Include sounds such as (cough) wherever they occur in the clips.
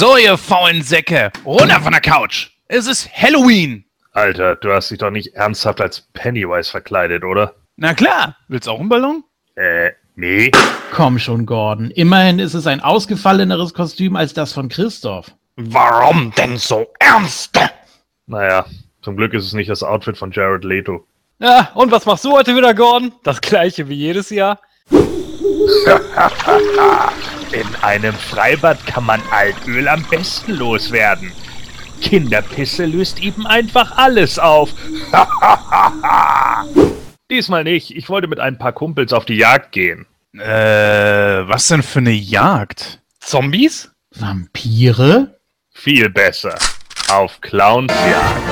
So, ihr faulen Säcke, runter von der Couch. Es ist Halloween. Alter, du hast dich doch nicht ernsthaft als Pennywise verkleidet, oder? Na klar, willst du auch einen Ballon? Äh, nee. Komm schon, Gordon. Immerhin ist es ein ausgefalleneres Kostüm als das von Christoph. Warum denn so ernst? Naja, zum Glück ist es nicht das Outfit von Jared Leto. Ja, und was machst du heute wieder, Gordon? Das gleiche wie jedes Jahr. (laughs) In einem Freibad kann man Altöl am besten loswerden. Kinderpisse löst eben einfach alles auf. (laughs) Diesmal nicht. Ich wollte mit ein paar Kumpels auf die Jagd gehen. Äh, was denn für eine Jagd? Zombies? Vampire? Viel besser. Auf Clownsjagd.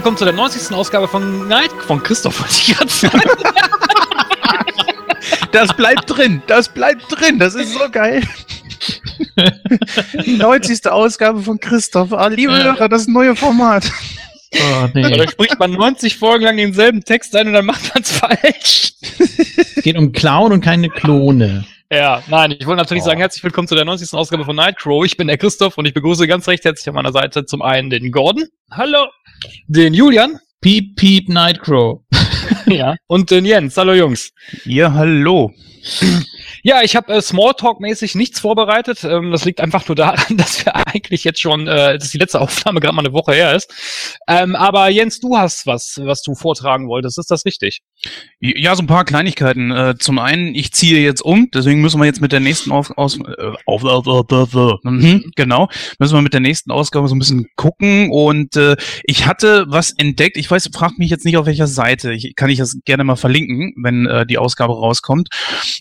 Willkommen zu der 90. Ausgabe von Night von Christoph wollte ich gerade sagen. (laughs) Das bleibt drin, das bleibt drin, das ist so geil. Die 90. Ausgabe von Christoph. Ah, liebe Hörer, das neue Format. Oh, Da nee. spricht man 90 Folgen lang denselben Text ein und dann macht man es falsch. es geht um Clown und keine Klone. Ja, nein, ich wollte natürlich sagen, herzlich willkommen zu der 90. Ausgabe von Nightcrow. Ich bin der Christoph und ich begrüße ganz recht herzlich an meiner Seite zum einen den Gordon. Hallo. Den Julian. Piep, piep, Nightcrow. (laughs) Ja. Und den Jens. Hallo Jungs. Ja, hallo. Ja, ich habe äh, Smalltalk-mäßig nichts vorbereitet. Ähm, das liegt einfach nur daran, (laughs) dass wir eigentlich jetzt schon, äh, dass die letzte Aufnahme gerade mal eine Woche her ist. Ähm, aber Jens, du hast was, was du vortragen wolltest. Ist das richtig? Ja, so ein paar Kleinigkeiten. Äh, zum einen, ich ziehe jetzt um, deswegen müssen wir jetzt mit der nächsten auf, aus, äh, auf, auf, auf, auf, auf mhm, genau, müssen wir mit der nächsten Ausgabe so ein bisschen gucken. Und äh, ich hatte was entdeckt. Ich weiß, fragt mich jetzt nicht auf welcher Seite. Ich, kann ich das gerne mal verlinken, wenn äh, die Ausgabe rauskommt.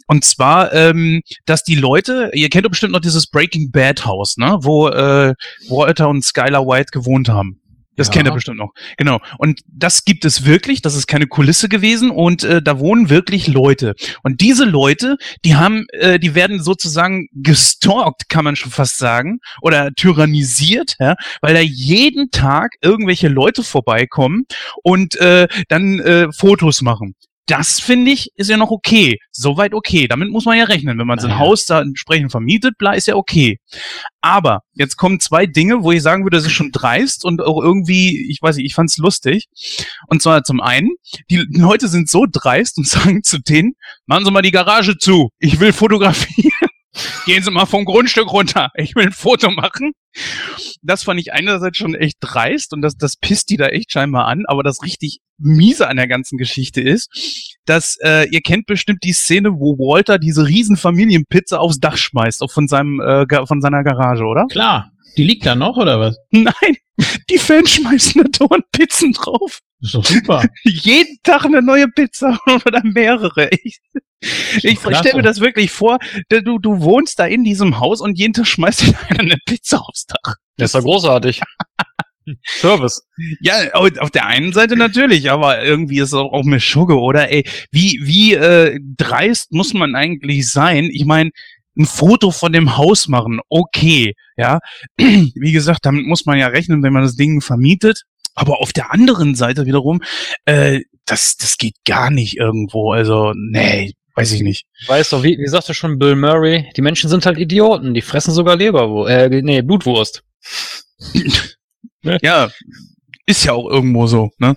Und zwar, ähm, dass die Leute, ihr kennt doch bestimmt noch dieses Breaking Bad Haus, ne, wo äh, Walter und Skylar White gewohnt haben. Das Ja. kennt ihr bestimmt noch. Genau. Und das gibt es wirklich. Das ist keine Kulisse gewesen. Und äh, da wohnen wirklich Leute. Und diese Leute, die haben, äh, die werden sozusagen gestalkt, kann man schon fast sagen, oder tyrannisiert, ja, weil da jeden Tag irgendwelche Leute vorbeikommen und äh, dann äh, Fotos machen. Das finde ich ist ja noch okay. Soweit okay. Damit muss man ja rechnen. Wenn man sein Ja. Haus da entsprechend vermietet, bla, ist ja okay. Aber jetzt kommen zwei Dinge, wo ich sagen würde, das ist schon dreist und auch irgendwie, ich weiß nicht, ich fand's lustig. Und zwar zum einen, die Leute sind so dreist und (laughs) sagen zu denen, machen Sie mal die Garage zu, ich will fotografieren. Gehen Sie mal vom Grundstück runter, ich will ein Foto machen. Das fand ich einerseits schon echt dreist und das, das pisst die da echt scheinbar an, aber das richtig miese an der ganzen Geschichte ist, dass äh, ihr kennt bestimmt die Szene, wo Walter diese riesen Familienpizza aufs Dach schmeißt, auch von seinem äh, von seiner Garage, oder? Klar. Die liegt da noch, oder was? (laughs) Nein, die Fans schmeißen da dauernd Pizzen drauf. Ist doch super. (laughs) Jeden Tag eine neue Pizza oder mehrere. Ich, ich stelle mir das wirklich vor, du, du wohnst da in diesem Haus und jeden Tag schmeißt (laughs) dir einer eine Pizza aufs Dach. Das ist ja großartig. (laughs) Service. Ja, auf der einen Seite natürlich, aber irgendwie ist es auch, auch mir Schugge, oder? Ey, wie, wie äh, dreist muss man eigentlich sein? Ich meine, ein Foto von dem Haus machen, okay, ja. (clears throat) Wie gesagt, damit muss man ja rechnen, wenn man das Ding vermietet. Aber auf der anderen Seite wiederum, äh, das, das geht gar nicht irgendwo. Also, nee, weiß ich nicht. Weißt du, wie, wie sagte schon Bill Murray, die Menschen sind halt Idioten, die fressen sogar Leberwurst, äh, nee, Blutwurst. Ja, ist ja auch irgendwo so, ne?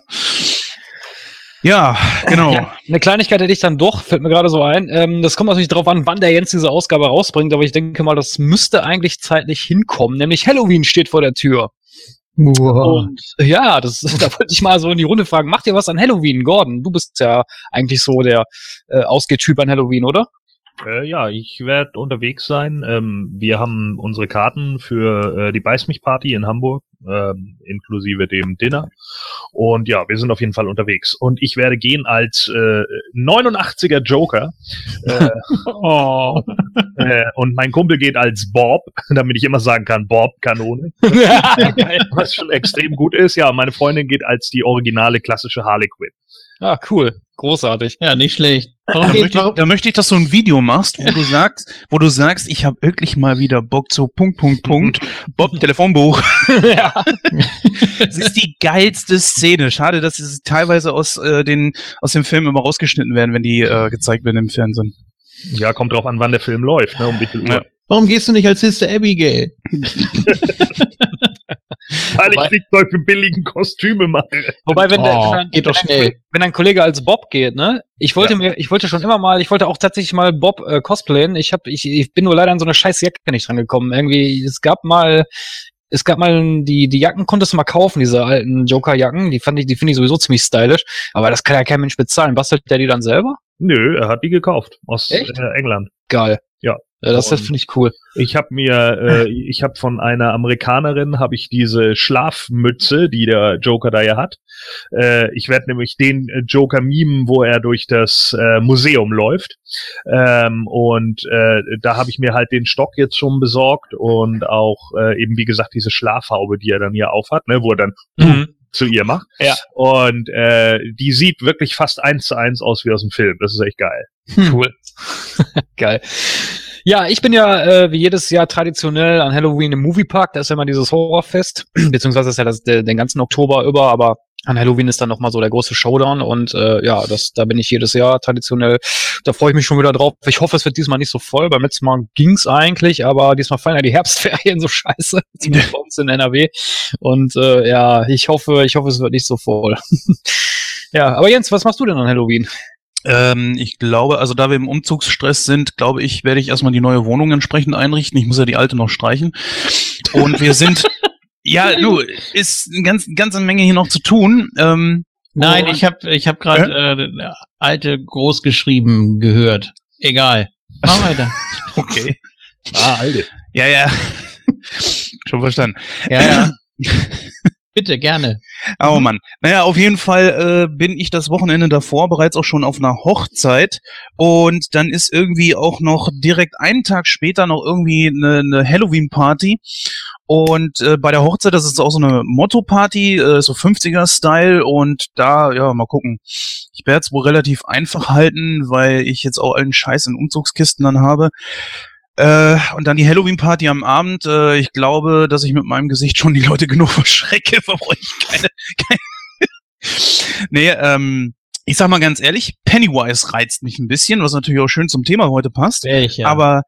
Ja, genau. Ja, eine Kleinigkeit hätte ich dann doch, fällt mir gerade so ein. Ähm, das kommt natürlich darauf an, wann der Jens diese Ausgabe rausbringt, aber ich denke mal, das müsste eigentlich zeitlich hinkommen. Nämlich Halloween steht vor der Tür. Wow. Und ja, das, (laughs) da wollte ich mal so in die Runde fragen, macht ihr was an Halloween, Gordon? Du bist ja eigentlich so der äh, Ausgehtyp an Halloween, oder? Äh, ja, ich werde unterwegs sein. Ähm, wir haben unsere Karten für äh, die Beiß mich Party in Hamburg, ähm, inklusive dem Dinner. Und ja, wir sind auf jeden Fall unterwegs. Und ich werde gehen als äh, 89er Joker. Äh, (laughs) Oh. (laughs) äh, und mein Kumpel geht als Bob, (laughs) damit ich immer sagen kann, Bob Kanone. Was schon extrem gut ist. Ja, meine Freundin geht als die originale klassische Harley Quinn. Ah, cool. Großartig. Ja, nicht schlecht. Warum Da möchte, ich, warum, da möchte ich, dass du ein Video machst, wo du sagst, wo du sagst, ich habe wirklich mal wieder Bock zu Punkt, Punkt, Punkt. (laughs) Bob, Telefonbuch. (laughs) ja. Das ist die geilste Szene. Schade, dass sie teilweise aus, äh, den, aus dem Film immer rausgeschnitten werden, wenn die äh, gezeigt werden im Fernsehen. Ja, kommt drauf an, wann der Film läuft, ne, um wie viel Uhr. Ja. warum gehst du nicht als Sister Abigail? (laughs) Weil Wobei- ich nicht solche billigen Kostüme mache. Wobei, wenn, der, Oh, wenn, ein- geht doch wenn, schnell. Ein, wenn ein Kollege als Bob geht, ne? Ich wollte Ja. mir, ich wollte schon immer mal, ich wollte auch tatsächlich mal Bob äh, cosplayen. Ich habe, ich, ich bin nur leider an so eine scheiß Jacke nicht dran gekommen. Irgendwie, es gab mal, es gab mal die, die Jacken konntest du mal kaufen, diese alten Joker-Jacken. Die fand ich, die finde ich sowieso ziemlich stylisch. Aber das kann ja kein Mensch bezahlen. Bastelt der die dann selber? Nö, er hat die gekauft aus Echt? äh, England. Geil. Ja. das das finde ich cool. Ich habe mir, äh, (laughs) ich habe von einer Amerikanerin habe ich diese Schlafmütze, die der Joker da ja hat. Äh, ich werde nämlich den Joker mimen, wo er durch das äh, Museum läuft. Ähm, und äh, da habe ich mir halt den Stock jetzt schon besorgt und auch äh, eben wie gesagt diese Schlafhaube, die er dann hier aufhat, ne, wo er dann Mhm. zu ihr macht. Ja. Und äh, die sieht wirklich fast eins zu eins aus wie aus dem Film. Das ist echt geil. Cool. (laughs) Geil. Ja, ich bin ja äh, wie jedes Jahr traditionell an Halloween im Moviepark. Da ist ja immer dieses Horrorfest, (clears throat) beziehungsweise ist ja das, der, den ganzen Oktober über, aber an Halloween ist dann nochmal so der große Showdown und äh, ja, das, da bin ich jedes Jahr traditionell. Da freue ich mich schon wieder drauf. Ich hoffe, es wird diesmal nicht so voll. Beim letzten Mal ging's eigentlich, aber diesmal fallen ja die Herbstferien so (laughs) scheiße, zumindest bei uns in NRW. Und äh, ja, ich hoffe, ich hoffe, es wird nicht so voll. (laughs) ja, aber Jens, was machst du denn an Halloween? Ähm, ich glaube, also da wir im Umzugsstress sind, glaube ich, werde ich erstmal die neue Wohnung entsprechend einrichten. Ich muss ja die alte noch streichen. Und wir sind, (laughs) ja, du, ist eine ganz, ganze Menge hier noch zu tun. Ähm, Nein, ich habe ich hab gerade äh, alte großgeschrieben gehört. Egal. Mach weiter. (laughs) okay. Ah, Alter. Ja, ja. (laughs) Schon verstanden. ja, ja. Bitte, gerne. Oh Mann. Naja, auf jeden Fall äh, bin ich das Wochenende davor bereits auch schon auf einer Hochzeit und dann ist irgendwie auch noch direkt einen Tag später noch irgendwie eine, eine Halloween-Party und äh, bei der Hochzeit, das ist auch so eine Motto-Party, äh, so 50er-Style und da, ja, mal gucken. Ich werde es wohl relativ einfach halten, weil ich jetzt auch allen Scheiß in Umzugskisten dann habe. Äh, und dann die Halloween-Party am Abend. Äh, ich glaube, dass ich mit meinem Gesicht schon die Leute (laughs) genug verschrecke. (laughs) Brauche ich keine, keine. (laughs) nee, ähm, ich sag mal ganz ehrlich, Pennywise reizt mich ein bisschen, was natürlich auch schön zum Thema heute passt. Welcher? Aber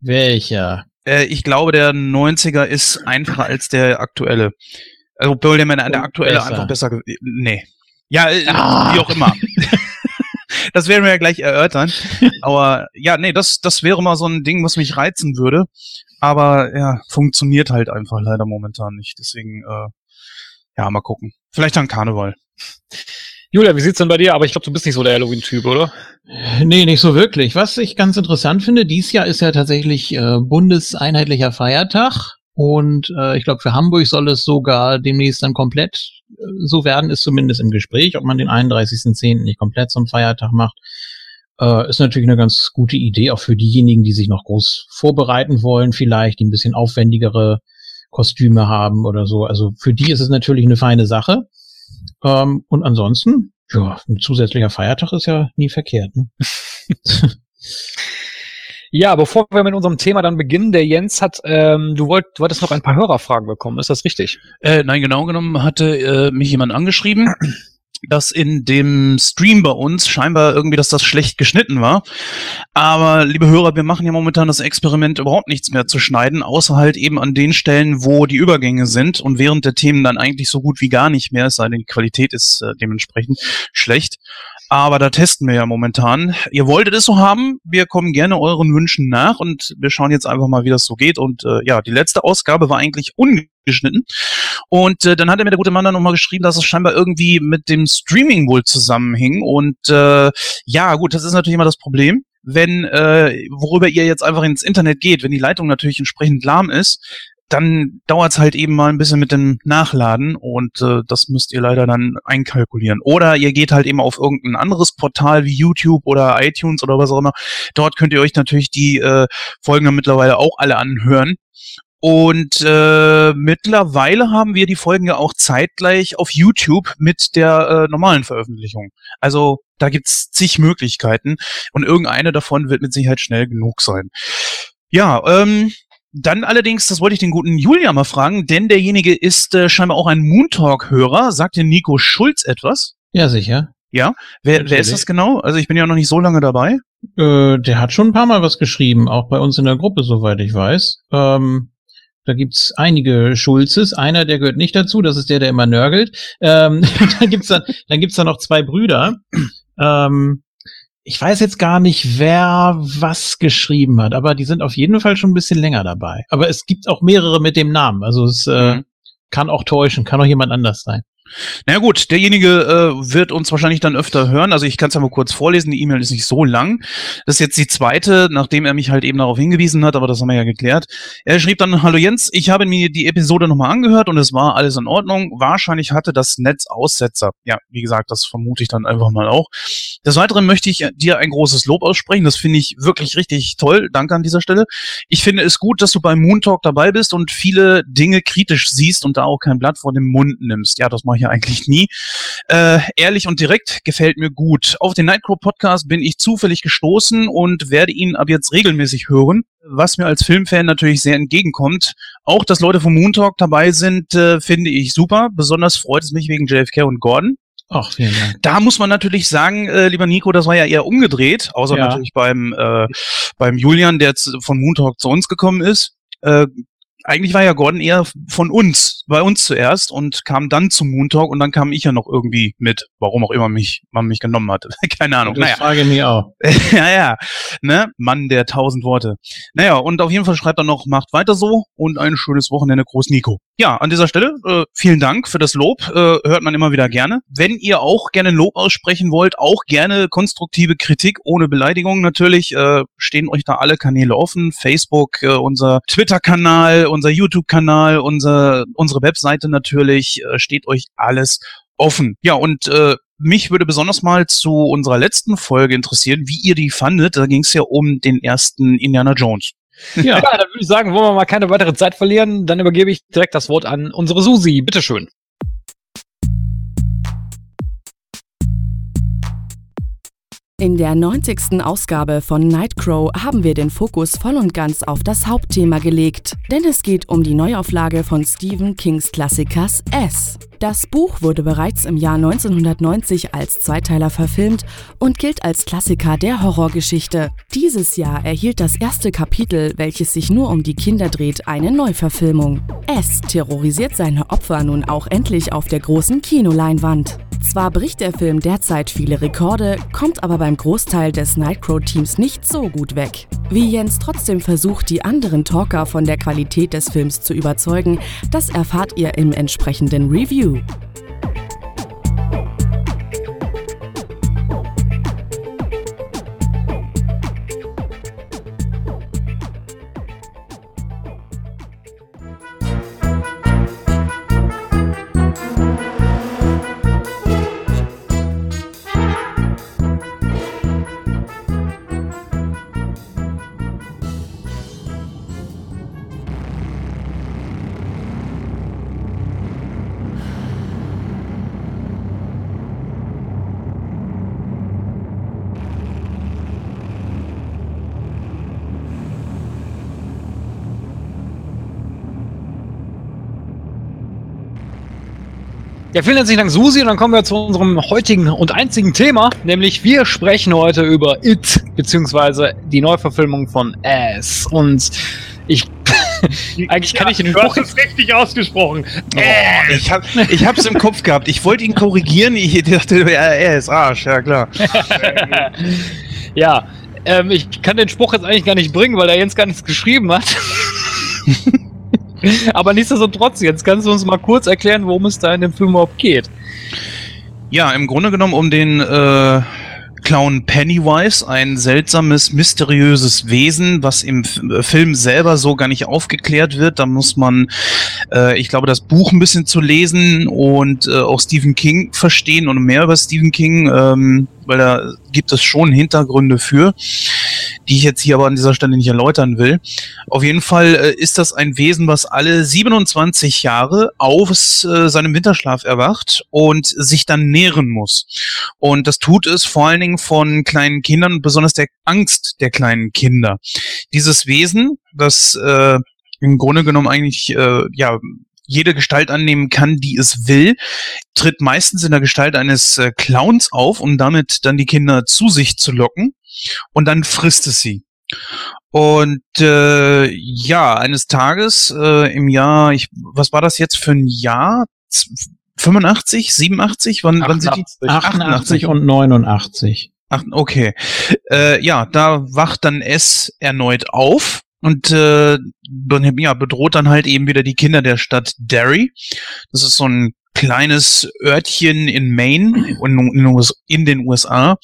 welcher? äh, ich glaube, der 90er ist einfacher als der aktuelle. Also, obwohl der, der aktuelle besser. einfach besser. Nee. Ja, äh, Ah. wie auch immer. Das werden wir ja gleich erörtern. (laughs) Aber ja, nee, das, das wäre mal so ein Ding, was mich reizen würde. Aber ja, funktioniert halt einfach leider momentan nicht. Deswegen, äh, ja, mal gucken. Vielleicht dann Karneval. Julia, wie sieht's denn bei dir? Aber ich glaube, du bist nicht so der Halloween-Typ, oder? Nee, nicht so wirklich. Was ich ganz interessant finde, dies Jahr ist ja tatsächlich äh, bundeseinheitlicher Feiertag. Und äh, ich glaube, für Hamburg soll es sogar demnächst dann komplett äh, so werden, ist zumindest im Gespräch, ob man den 31.10. nicht komplett zum Feiertag macht. Äh, ist natürlich eine ganz gute Idee, auch für diejenigen, die sich noch groß vorbereiten wollen, vielleicht, die ein bisschen aufwendigere Kostüme haben oder so. Also für die ist es natürlich eine feine Sache. Ähm, und ansonsten, ja, ein zusätzlicher Feiertag ist ja nie verkehrt. Ne? (laughs) (laughs) Ja, bevor wir mit unserem Thema dann beginnen, der Jens hat, ähm, du, wollt, du hattest noch ein paar Hörerfragen bekommen, ist das richtig? Äh, nein, genau genommen hatte äh, mich jemand angeschrieben, (clears throat) dass in dem Stream bei uns scheinbar irgendwie, dass das schlecht geschnitten war. Aber liebe Hörer, wir machen ja momentan das Experiment, überhaupt nichts mehr zu schneiden, außer halt eben an den Stellen, wo die Übergänge sind und während der Themen dann eigentlich so gut wie gar nicht mehr, es sei denn, die Qualität ist äh, dementsprechend schlecht. Aber da testen wir ja momentan. Ihr wolltet es so haben. Wir kommen gerne euren Wünschen nach und wir schauen jetzt einfach mal, wie das so geht. Und äh, ja, die letzte Ausgabe war eigentlich ungeschnitten. Und äh, dann hat er mir der gute Mann dann nochmal geschrieben, dass es scheinbar irgendwie mit dem Streaming wohl zusammenhing. Und äh, ja, gut, das ist natürlich immer das Problem. wenn, äh, worüber ihr jetzt einfach ins Internet geht, wenn die Leitung natürlich entsprechend lahm ist, dann dauert's halt eben mal ein bisschen mit dem Nachladen und äh, das müsst ihr leider dann einkalkulieren. Oder ihr geht halt eben auf irgendein anderes Portal wie YouTube oder iTunes oder was auch immer. Dort könnt ihr euch natürlich die äh, Folgen dann mittlerweile auch alle anhören. Und äh, mittlerweile haben wir die Folgen ja auch zeitgleich auf YouTube mit der äh, normalen Veröffentlichung. Also da gibt's zig Möglichkeiten und irgendeine davon wird mit Sicherheit schnell genug sein. Ja, ähm, dann allerdings, das wollte ich den guten Julia mal fragen, denn derjenige ist äh, scheinbar auch ein Moontalk-Hörer. Sagt dir Nico Schulz etwas? Ja, sicher. Ja? Wer, wer ist das genau? Also ich bin ja noch nicht so lange dabei. Äh, der hat schon ein paar Mal was geschrieben, auch bei uns in der Gruppe, soweit ich weiß. Ähm, da gibt's einige Schulzes. Einer, der gehört nicht dazu, das ist der, der immer nörgelt. Ähm, (laughs) dann gibt's dann, dann gibt's da noch zwei Brüder. Ähm, ich weiß jetzt gar nicht, wer was geschrieben hat, aber die sind auf jeden Fall schon ein bisschen länger dabei. Aber es gibt auch mehrere mit dem Namen. Also es äh, Mhm. kann auch täuschen, kann auch jemand anders sein. Na gut, derjenige äh, wird uns wahrscheinlich dann öfter hören. Also ich kann es ja mal kurz vorlesen, die E-Mail ist nicht so lang. Das ist jetzt die zweite, nachdem er mich halt eben darauf hingewiesen hat, aber das haben wir ja geklärt. Er schrieb dann, hallo Jens, ich habe mir die Episode nochmal angehört und es war alles in Ordnung. Wahrscheinlich hatte das Netz Aussetzer. Ja, wie gesagt, das vermute ich dann einfach mal auch. Des Weiteren möchte ich dir ein großes Lob aussprechen. Das finde ich wirklich richtig toll. Danke an dieser Stelle. Ich finde es gut, dass du beim Moon Talk dabei bist und viele Dinge kritisch siehst und da auch kein Blatt vor dem Mund nimmst. Ja, das mache ich ja eigentlich nie. Äh, ehrlich und direkt gefällt mir gut. Auf den Nightcrow Podcast bin ich zufällig gestoßen und werde ihn ab jetzt regelmäßig hören. Was mir als Filmfan natürlich sehr entgegenkommt. Auch, dass Leute vom Moon Talk dabei sind, äh, finde ich super. Besonders freut es mich wegen JFK und Gordon. Ach, vielen Dank. Da muss man natürlich sagen, äh, lieber Nico, das war ja eher umgedreht, außer Ja. natürlich beim, äh, beim Julian, der von Moon Talk zu uns gekommen ist. Äh, eigentlich war ja Gordon eher von uns, bei uns zuerst und kam dann zum Moon Talk und dann kam ich ja noch irgendwie mit, warum auch immer mich, man mich genommen hatte. (laughs) Keine Ahnung. Das Naja. frage ich mich auch. (laughs) ja, ja. Ne? Mann der tausend Worte. Naja, und auf jeden Fall schreibt er noch, macht weiter so und ein schönes Wochenende, Groß Nico. Ja, an dieser Stelle, äh, vielen Dank für das Lob. Äh, hört man immer wieder gerne. Wenn ihr auch gerne Lob aussprechen wollt, auch gerne konstruktive Kritik ohne Beleidigung natürlich, äh, stehen euch da alle Kanäle offen. Facebook, äh, unser Twitter-Kanal, unser YouTube-Kanal, unser, unsere Webseite natürlich, äh, steht euch alles offen. Ja, und äh, mich würde besonders mal zu unserer letzten Folge interessieren, wie ihr die fandet. Da ging es ja um den ersten Indiana Jones. Ja, (laughs) Ja, dann würde ich sagen, wollen wir mal keine weitere Zeit verlieren. Dann übergebe ich direkt das Wort an unsere Susi. Bitteschön. In der 90. Ausgabe von Nightcrow haben wir den Fokus voll und ganz auf das Hauptthema gelegt, denn es geht um die Neuauflage von Stephen Kings Klassikers S. Das Buch wurde bereits im Jahr 1990 als Zweiteiler verfilmt und gilt als Klassiker der Horrorgeschichte. Dieses Jahr erhielt das erste Kapitel, welches sich nur um die Kinder dreht, eine Neuverfilmung. S terrorisiert seine Opfer nun auch endlich auf der großen Kinoleinwand. Zwar bricht der Film derzeit viele Rekorde, kommt aber beim Großteil des Nightcrow-Teams nicht so gut weg. Wie Jens trotzdem versucht, die anderen Talker von der Qualität des Films zu überzeugen, das erfahrt ihr im entsprechenden Review. you. Ja, vielen herzlichen Dank, Susi. Und dann kommen wir zu unserem heutigen und einzigen Thema, nämlich wir sprechen heute über It, beziehungsweise die Neuverfilmung von Ass. Und ich, (laughs) eigentlich kann ich den Du hast Spruch es richtig ausgesprochen. Oh, ich hab, ich hab's im Kopf gehabt. Ich wollte ihn korrigieren. Ich dachte, ja, er ist Arsch, ja klar. (laughs) ja, ähm, ich kann den Spruch jetzt eigentlich gar nicht bringen, weil der Jens gar nichts geschrieben hat. (laughs) (laughs) Aber nichtsdestotrotz, jetzt kannst du uns mal kurz erklären, worum es da in dem Film überhaupt geht. Ja, im Grunde genommen um den äh, Clown Pennywise, ein seltsames, mysteriöses Wesen, was im äh, Film selber so gar nicht aufgeklärt wird. Da muss man, äh, ich glaube, das Buch ein bisschen zu lesen und äh, auch Stephen King verstehen und mehr über Stephen King, ähm, weil da gibt es schon Hintergründe für, die ich jetzt hier aber an dieser Stelle nicht erläutern will. Auf jeden Fall äh, ist das ein Wesen, was alle 27 Jahre aus äh, seinem Winterschlaf erwacht und sich dann nähren muss. Und das tut es vor allen Dingen von kleinen Kindern, besonders der Angst der kleinen Kinder. Dieses Wesen, das äh, im Grunde genommen eigentlich äh, ja jede Gestalt annehmen kann, die es will, tritt meistens in der Gestalt eines äh, Clowns auf, um damit dann die Kinder zu sich zu locken und dann frisst es sie. Und äh, ja, eines Tages äh, im Jahr, ich, was war das jetzt für ein Jahr? 85, 87? Wann, 88, wann sind die? 88 und 89. Ach, okay. Äh, ja, da wacht dann S erneut auf und äh, ja, bedroht dann halt eben wieder die Kinder der Stadt Derry. Das ist so ein kleines Örtchen in Maine in, den USA.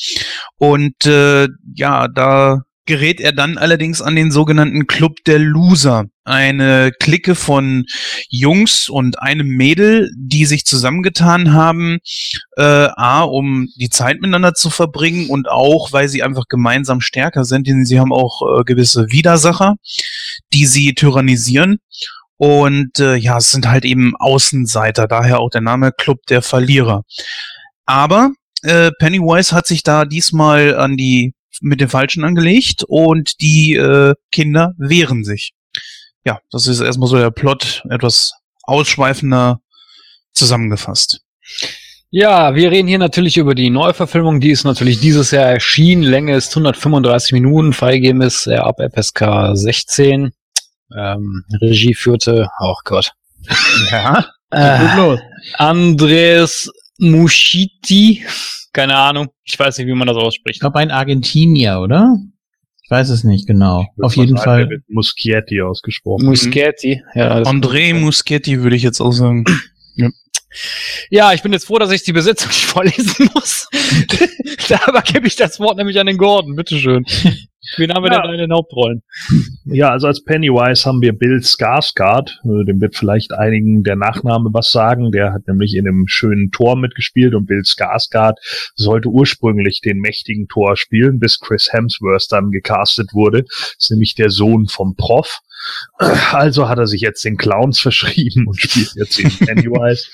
Und äh, ja, da gerät er dann allerdings an den sogenannten Club der Loser. Eine Clique von Jungs und einem Mädel, die sich zusammengetan haben, äh, A, um die Zeit miteinander zu verbringen und auch, weil sie einfach gemeinsam stärker sind, denn sie haben auch äh, gewisse Widersacher, die sie tyrannisieren. Und äh, ja, es sind halt eben Außenseiter, daher auch der Name Club der Verlierer. Aber äh, Pennywise hat sich da diesmal an die mit den Falschen angelegt und die äh, Kinder wehren sich. Ja, das ist erstmal so der Plot, etwas ausschweifender zusammengefasst. Ja, wir reden hier natürlich über die Neuverfilmung, die ist natürlich dieses Jahr erschienen. Länge ist 135 Minuten, freigegeben ist ab FSK 16. Ähm, Regie führte, oh Gott. Ja. (laughs) Äh, Andres Muschiti, keine Ahnung, ich weiß nicht, wie man das ausspricht. Ich glaube, ein Argentinier, oder? Ich weiß es nicht genau. Auf jeden sagen, Fall. Wird Muschietti ausgesprochen. Muschietti, ja. André Muschietti würde ich jetzt auch sagen. (clears throat) ja. Ja, ich bin jetzt froh, dass ich die Besetzung nicht (laughs) vorlesen muss. (laughs) da gebe ich das Wort nämlich an den Gordon. Bitteschön. Wen haben wir ja. denn in den Hauptrollen? (laughs) Ja, also als Pennywise haben wir Bill Skarsgård. Äh, dem wird vielleicht einigen der Nachname was sagen. Der hat nämlich in einem schönen Tor mitgespielt und Bill Skarsgård sollte ursprünglich den mächtigen Tor spielen, bis Chris Hemsworth dann gecastet wurde. Das ist nämlich der Sohn vom Prof. (clears throat) Also hat er sich jetzt den Clowns (laughs) verschrieben und spielt jetzt den Pennywise.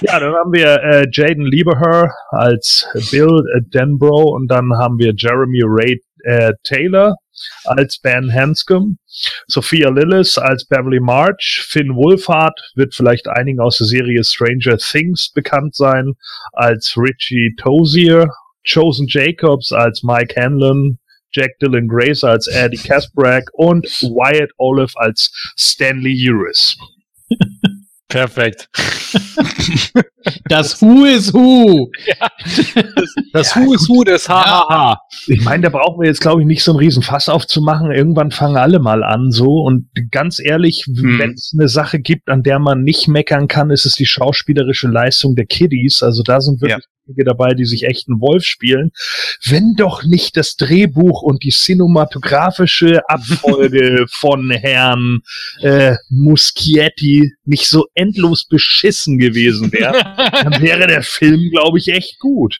(laughs) ja, dann haben wir äh, Jaden Lieberher als Bill äh, Denbrough und dann haben wir Jeremy Ray äh, Taylor als Ben Hanscom, Sophia Lillis als Beverly March, Finn Wolfhard wird vielleicht einigen aus der Serie Stranger Things bekannt sein, als Richie Tozier, Chosen Jacobs als Mike Hanlon, Jack Dylan Grace als Eddie Kasprack und Wyatt Olive als Stanley Uris. (laughs) Perfekt. (laughs) Das Who is Who. Ja, das, (laughs) das ja, Who is Who des HHH. Ich meine, da brauchen wir jetzt, glaube ich, nicht so einen riesen Fass aufzumachen. Irgendwann fangen alle mal an so. Und ganz ehrlich, hm. wenn es eine Sache gibt, an der man nicht meckern kann, ist es die schauspielerische Leistung der Kiddies. Also da sind wirklich ja. dabei, die sich echt einen Wolf spielen. Wenn doch nicht das Drehbuch und die cinematografische Abfolge (laughs) von Herrn äh, Muschietti nicht so endlos beschissen gewesen wäre, (laughs) dann wäre der Film, glaube ich, echt gut.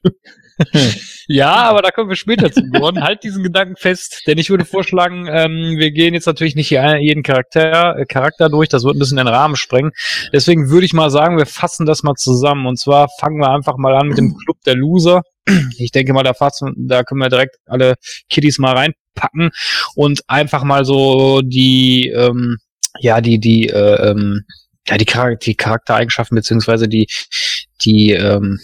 (laughs) ja, aber da kommen wir später zu geworden. halt diesen Gedanken fest, denn ich würde vorschlagen, ähm, wir gehen jetzt natürlich nicht jeden Charakter, äh, Charakter durch, das wird ein bisschen den Rahmen sprengen. Deswegen würde ich mal sagen, wir fassen das mal zusammen. Und zwar fangen wir einfach mal an mit dem Club der Loser. Ich denke mal, da, fassen, da können wir direkt alle Kiddies mal reinpacken und einfach mal so die, ähm, ja, die, die, äh, ähm, ja, die, Charakter die Charaktereigenschaften beziehungsweise die, die ähm,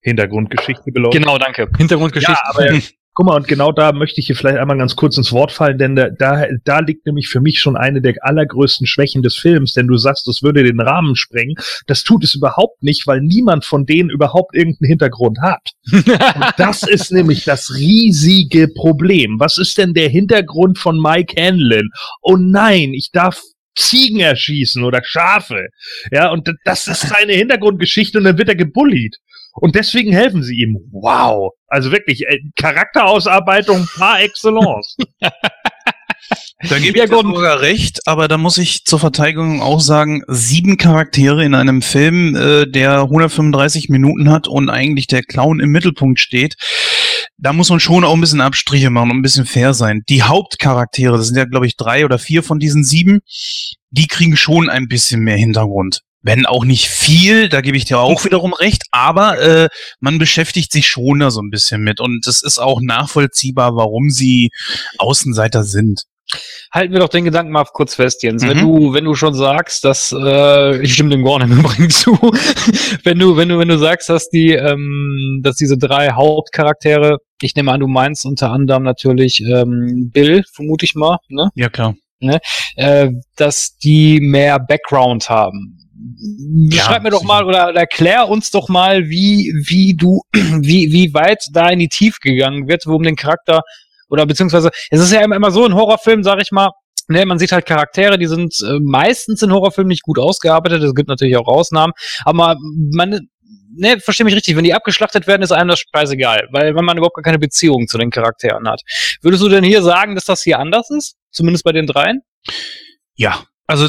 Hintergrundgeschichte beleuchten. Genau, danke. Hintergrundgeschichte. Ja, aber (laughs) guck mal, und genau da möchte ich hier vielleicht einmal ganz kurz ins Wort fallen, denn da, da, da liegt nämlich für mich schon eine der allergrößten Schwächen des Films, denn du sagst, das würde den Rahmen sprengen. Das tut es überhaupt nicht, weil niemand von denen überhaupt irgendeinen Hintergrund hat. (laughs) das ist nämlich das riesige Problem. Was ist denn der Hintergrund von Mike Hanlon? Oh nein, ich darf Ziegen erschießen oder Schafe. Ja, und das ist seine Hintergrundgeschichte und dann wird er gebullied. Und deswegen helfen sie ihm. Wow. Also wirklich, äh, Charakterausarbeitung par excellence. (laughs) Da gebe ich dir sogar recht, aber da muss ich zur Verteidigung auch sagen, sieben Charaktere in einem Film, äh, der 135 Minuten hat und eigentlich der Clown im Mittelpunkt steht, da muss man schon auch ein bisschen Abstriche machen und ein bisschen fair sein. Die Hauptcharaktere, das sind ja, glaube ich, drei oder vier von diesen sieben, die kriegen schon ein bisschen mehr Hintergrund. Wenn auch nicht viel, da gebe ich dir auch wiederum recht, aber äh, man beschäftigt sich schon da so ein bisschen mit und es ist auch nachvollziehbar, warum sie Außenseiter sind. Halten wir doch den Gedanken mal kurz fest, Jens. Mhm. Wenn du, wenn du schon sagst, dass äh, ich stimme dem Gorn im Übrigen (laughs) zu, wenn du, wenn du, wenn du sagst, dass die, ähm, dass diese drei Hauptcharaktere, ich nehme an, du meinst unter anderem natürlich ähm, Bill, vermute ich mal, ne? Ja klar. Ne? Äh, dass die mehr Background haben. Ja, mir doch mal oder, oder erklär uns doch mal, wie, wie du, (clears throat) wie, wie weit da in die Tief gegangen wird, um den Charakter oder beziehungsweise, es ist ja immer, so in Horrorfilmen, sag ich mal, ne, man sieht halt Charaktere, die sind äh, meistens in Horrorfilmen nicht gut ausgearbeitet, es gibt natürlich auch Ausnahmen, aber man, ne, verstehe mich richtig, wenn die abgeschlachtet werden, ist einem das scheißegal, weil wenn man überhaupt gar keine Beziehung zu den Charakteren hat. Würdest du denn hier sagen, dass das hier anders ist? Zumindest bei den dreien? Ja, also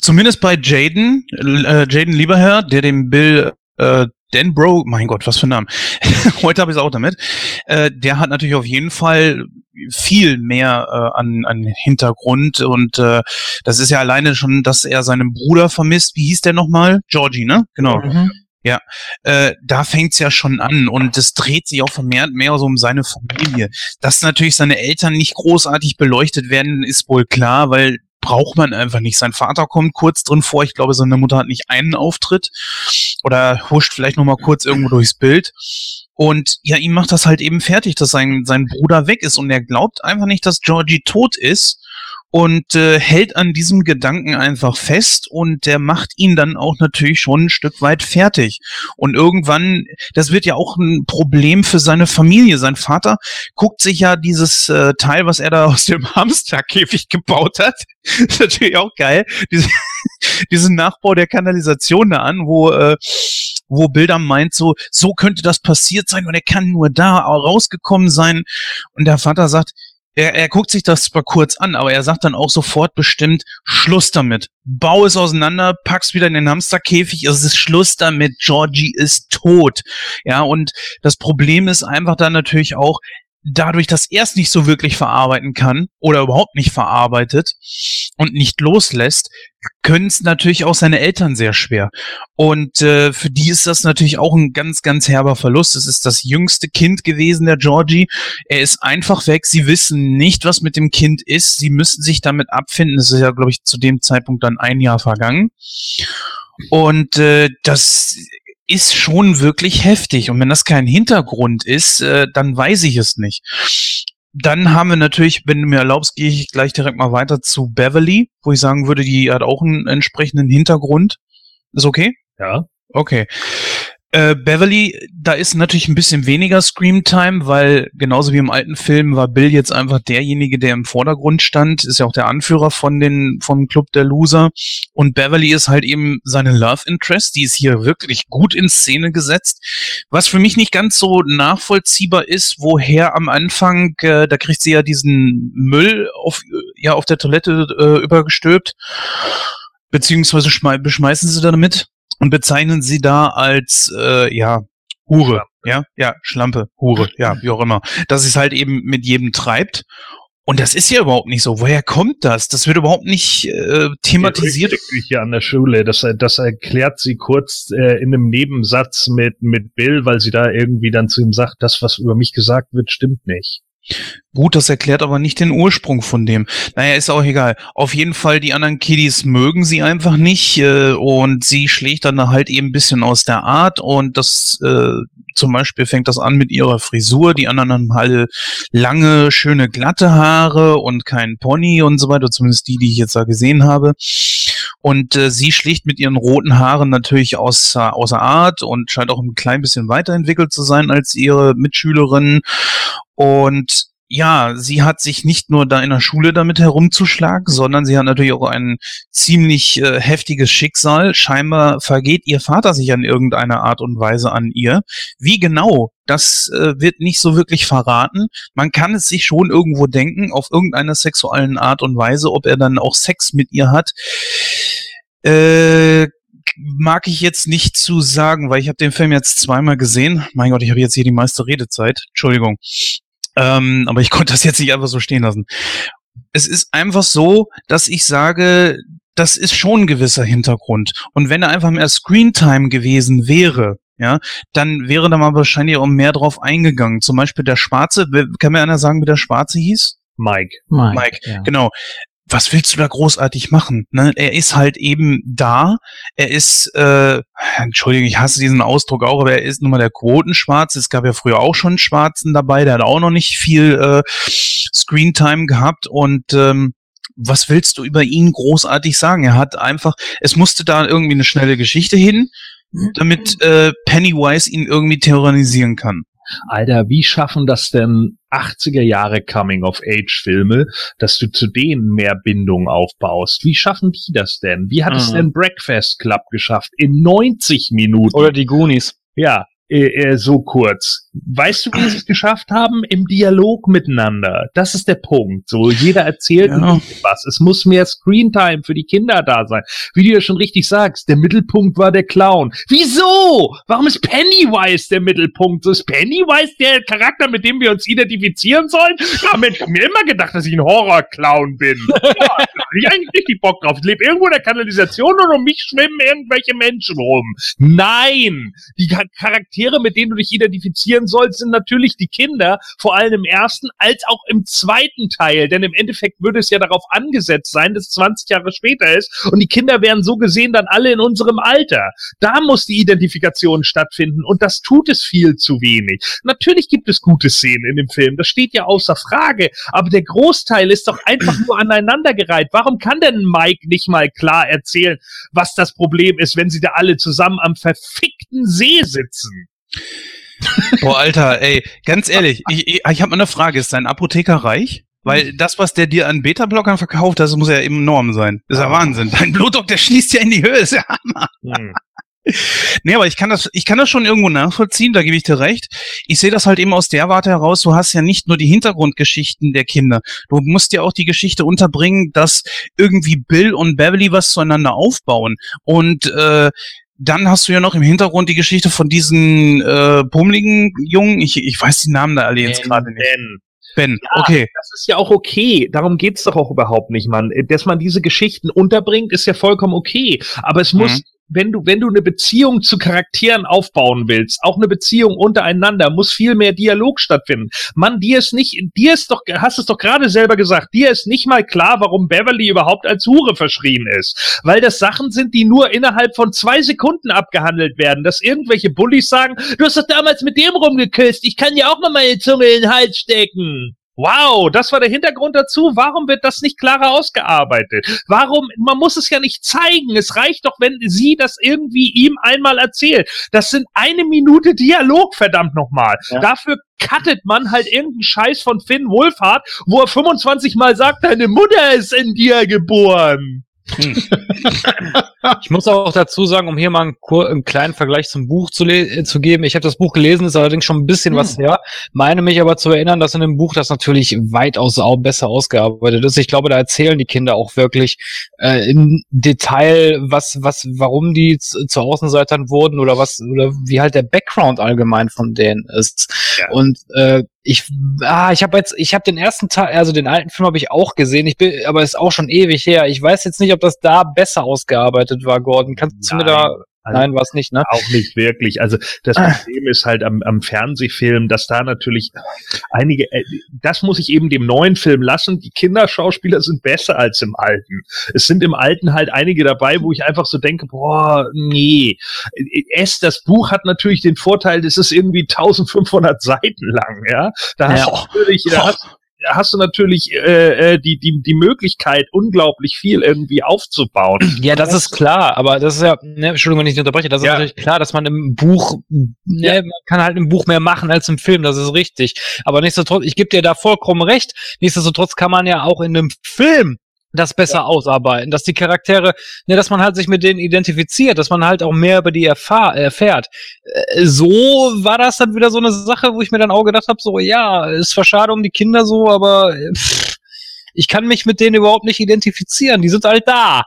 zumindest bei Jaden, äh, Jaden Lieberherr, der dem Bill äh, Denbro, mein Gott, was für ein Name. (laughs) Heute habe ich es auch damit. Äh, der hat natürlich auf jeden Fall viel mehr äh, an, an Hintergrund und äh, das ist ja alleine schon, dass er seinen Bruder vermisst. Wie hieß der nochmal? Georgie, ne? Genau. Mhm. Ja, äh, da fängt's ja schon an und es dreht sich auch vermehrt mehr so um seine Familie. Dass natürlich seine Eltern nicht großartig beleuchtet werden, ist wohl klar, weil braucht man einfach nicht. Sein Vater kommt kurz drin vor. Ich glaube, seine Mutter hat nicht einen Auftritt oder huscht vielleicht noch mal kurz irgendwo durchs Bild. Und ja, ihm macht das halt eben fertig, dass sein, sein Bruder weg ist und er glaubt einfach nicht, dass Georgie tot ist und äh, hält an diesem Gedanken einfach fest und der macht ihn dann auch natürlich schon ein Stück weit fertig. Und irgendwann, das wird ja auch ein Problem für seine Familie. Sein Vater guckt sich ja dieses äh, Teil, was er da aus dem (laughs) Hamsterkäfig gebaut hat, ist (laughs) natürlich auch geil, diese, (laughs) diesen Nachbau der Kanalisation da an, wo äh, wo Bilder meint, so, so könnte das passiert sein und er kann nur da rausgekommen sein. Und der Vater sagt, er, er guckt sich das zwar kurz an, aber er sagt dann auch sofort bestimmt, Schluss damit. Bau es auseinander, pack's wieder in den Hamsterkäfig, es ist Schluss damit, Georgie ist tot. Ja, und das Problem ist einfach dann natürlich auch, dadurch, dass er es nicht so wirklich verarbeiten kann oder überhaupt nicht verarbeitet und nicht loslässt, können es natürlich auch seine Eltern sehr schwer. Und äh, für die ist das natürlich auch ein ganz, ganz herber Verlust. Es ist das jüngste Kind gewesen, der Georgie. Er ist einfach weg. Sie wissen nicht, was mit dem Kind ist. Sie müssen sich damit abfinden. Es ist ja, glaube ich, zu dem Zeitpunkt dann ein Jahr vergangen. Und äh, das ist schon wirklich heftig. Und wenn das kein Hintergrund ist, äh, dann weiß ich es nicht. Dann haben wir natürlich, wenn du mir erlaubst, gehe ich gleich direkt mal weiter zu Beverly, wo ich sagen würde, die hat auch einen entsprechenden Hintergrund. Ist okay? Ja. Okay. Äh, Beverly, da ist natürlich ein bisschen weniger Screamtime, weil genauso wie im alten Film war Bill jetzt einfach derjenige, der im Vordergrund stand, ist ja auch der Anführer von den vom Club der Loser und Beverly ist halt eben seine Love Interest, die ist hier wirklich gut in Szene gesetzt. Was für mich nicht ganz so nachvollziehbar ist, woher am Anfang, äh, da kriegt sie ja diesen Müll auf ja auf der Toilette äh, übergestülpt, beziehungsweise beschmeißen sie damit und bezeichnen sie da als äh, ja Hure, ja, ja, Schlampe, Hure, ja, wie auch immer. Dass es halt eben mit jedem treibt. Und das ist ja überhaupt nicht so. Woher kommt das? Das wird überhaupt nicht äh, thematisiert. Hier an der Schule, das, das erklärt sie kurz äh, in einem Nebensatz mit, mit Bill, weil sie da irgendwie dann zu ihm sagt, das, was über mich gesagt wird, stimmt nicht. Gut, das erklärt aber nicht den Ursprung von dem. Naja, ist auch egal. Auf jeden Fall, die anderen Kiddies mögen sie einfach nicht äh, und sie schlägt dann halt eben ein bisschen aus der Art und das äh, zum Beispiel fängt das an mit ihrer Frisur. Die anderen haben halt lange, schöne, glatte Haare und kein Pony und so weiter, zumindest die, die ich jetzt da gesehen habe. Und äh, sie schlicht mit ihren roten Haaren natürlich außer, außer Art und scheint auch ein klein bisschen weiterentwickelt zu sein als ihre Mitschülerinnen. Und ja, sie hat sich nicht nur da in der Schule damit herumzuschlagen, sondern sie hat natürlich auch ein ziemlich äh, heftiges Schicksal. Scheinbar vergeht ihr Vater sich an irgendeiner Art und Weise an ihr. Wie genau, das äh, wird nicht so wirklich verraten. Man kann es sich schon irgendwo denken, auf irgendeiner sexuellen Art und Weise, ob er dann auch Sex mit ihr hat. Äh, mag ich jetzt nicht zu sagen, weil ich habe den Film jetzt zweimal gesehen. Mein Gott, ich habe jetzt hier die meiste Redezeit. Entschuldigung. Ähm, aber ich (laughs) konnte das jetzt nicht einfach so stehen lassen. Es ist einfach so, dass ich sage, das ist schon ein gewisser Hintergrund. Und wenn er einfach mehr Screentime gewesen wäre, ja, dann wäre da mal wahrscheinlich auch mehr drauf eingegangen. Zum Beispiel der Schwarze, kann mir einer sagen, wie der Schwarze hieß? Mike. Mike, Mike, ja. genau. Was willst du da großartig machen? Ne? Er ist halt eben da. Er ist, äh, Entschuldigung, ich hasse diesen Ausdruck auch, aber er ist nun mal der Quotenschwarz. Es gab ja früher auch schon einen Schwarzen dabei, der hat auch noch nicht viel äh, Screentime gehabt und ähm, was willst du über ihn großartig sagen? Er hat einfach, es musste da irgendwie eine schnelle Geschichte hin, damit äh, Pennywise ihn irgendwie terrorisieren kann. Alter, wie schaffen das denn 80er Jahre Coming-of-Age-Filme, dass du zu denen mehr Bindung aufbaust? Wie schaffen die das denn? Wie hat es Mhm. denn Breakfast Club geschafft? In 90 Minuten. Oder die Goonies. Ja, äh, äh, so kurz. Weißt du, wie sie es geschafft haben? Im Dialog miteinander. Das ist der Punkt. So, jeder erzählt Ja. was. Es muss mehr Screentime für die Kinder da sein. Wie du ja schon richtig sagst, der Mittelpunkt war der Clown. Wieso? Warum ist Pennywise der Mittelpunkt? So ist Pennywise der Charakter, mit dem wir uns identifizieren sollen? Ja, Mensch, ich hab mir immer gedacht, dass ich ein Horrorclown bin. Ja, da hab ich eigentlich richtig Bock drauf. Ich lebe irgendwo in der Kanalisation und um mich schwimmen irgendwelche Menschen rum. Nein! Die Char- Charaktere, mit denen du dich identifizieren sollst, sind natürlich die Kinder, vor allem im ersten, als auch im zweiten Teil. Denn im Endeffekt würde es ja darauf angesetzt sein, dass es 20 Jahre später ist und die Kinder wären so gesehen dann alle in unserem Alter. Da muss die Identifikation stattfinden und das tut es viel zu wenig. Natürlich gibt es gute Szenen in dem Film, das steht ja außer Frage, aber der Großteil ist doch einfach nur aneinandergereiht. Warum kann denn Mike nicht mal klar erzählen, was das Problem ist, wenn sie da alle zusammen am verfickten See sitzen? Boah, Alter, ey, ganz ehrlich, ich, ich, ich habe mal eine Frage. Ist dein Apotheker reich? Weil das, was der dir an Beta-Blockern verkauft, das muss ja enorm sein. Das ist ja Ah. Wahnsinn. Dein Blutdruck, der schließt ja in die Höhe. Ist ja Hammer. Hm. Nee, aber ich kann das, ich kann das schon irgendwo nachvollziehen, da gebe ich dir recht. Ich sehe das halt eben aus der Warte heraus, du hast ja nicht nur die Hintergrundgeschichten der Kinder. Du musst ja auch die Geschichte unterbringen, dass irgendwie Bill und Beverly was zueinander aufbauen. Und äh, dann hast du ja noch im Hintergrund die Geschichte von diesen äh, pummeligen Jungen. Ich, ich weiß die Namen da alle jetzt gerade nicht. Ben. Ben, Ja, okay. Das ist ja auch okay. Darum geht's doch auch überhaupt nicht, Mann. Dass man diese Geschichten unterbringt, ist ja vollkommen okay. Aber es muss, Mhm. Wenn du, wenn du eine Beziehung zu Charakteren aufbauen willst, auch eine Beziehung untereinander, muss viel mehr Dialog stattfinden. Mann, dir ist nicht, dir ist doch, hast es doch gerade selber gesagt, dir ist nicht mal klar, warum Beverly überhaupt als Hure verschrien ist. Weil das Sachen sind, die nur innerhalb von zwei Sekunden abgehandelt werden. Dass irgendwelche Bullies sagen, du hast doch damals mit dem rumgeküsst, ich kann ja auch mal meine Zunge in den Hals stecken. Wow, das war der Hintergrund dazu. Warum wird das nicht klarer ausgearbeitet? Warum, man muss es ja nicht zeigen. Es reicht doch, wenn sie das irgendwie ihm einmal erzählt. Das sind eine Minute Dialog, verdammt nochmal. Ja. Dafür cuttet man halt irgendeinen Scheiß von Finn Wolfhard, wo er 25 Mal sagt, deine Mutter ist in dir geboren. (laughs) Ich muss auch dazu sagen, um hier mal einen, kur- einen kleinen Vergleich zum Buch zu, äh, zu geben. Ich habe das Buch gelesen, ist allerdings schon ein bisschen was her. Meine mich aber zu erinnern, dass in dem Buch das natürlich weitaus au besser ausgearbeitet ist. Ich glaube, da erzählen die Kinder auch wirklich äh, im Detail, was, was, warum die zu Außenseitern wurden oder was, oder wie halt der Background allgemein von denen ist. Ja. Und äh, ich, ah, ich habe jetzt, ich habe den ersten Teil, also den alten Film habe ich auch gesehen. Ich bin, aber ist auch schon ewig her. Ich weiß jetzt nicht, ob das da besser ausgearbeitet war, Gordon. Kannst du mir da? Also- Nein, war es nicht, ne? Auch nicht wirklich. Also das Problem ist halt am, am Fernsehfilm, dass da natürlich einige, äh, das muss ich eben dem neuen Film lassen. Die Kinderschauspieler sind besser als im alten. Es sind im alten halt einige dabei, wo ich einfach so denke, boah, nee. Es, das Buch hat natürlich den Vorteil, das ist irgendwie 1500 Seiten lang, ja. Da hast Ja. du natürlich, da hast, hast du natürlich äh, äh, die, die, die Möglichkeit, unglaublich viel irgendwie aufzubauen. (clears throat) Ja, das ist klar, aber das ist ja, ne, Entschuldigung, wenn ich dich unterbreche, das ist Ja. natürlich klar, dass man im Buch, ne, man kann halt im Buch mehr machen als im Film, das ist richtig. Aber nichtsdestotrotz, ich gebe dir da vollkommen recht, nichtsdestotrotz kann man ja auch in einem Film das besser ausarbeiten, dass die Charaktere, ne, dass man halt sich mit denen identifiziert, dass man halt auch mehr über die erfahr erfährt. Äh, So war das dann wieder so eine Sache, wo ich mir dann auch gedacht habe, so, ja, ist zwar schade um die Kinder so, aber pff, ich kann mich mit denen überhaupt nicht identifizieren, die sind halt da.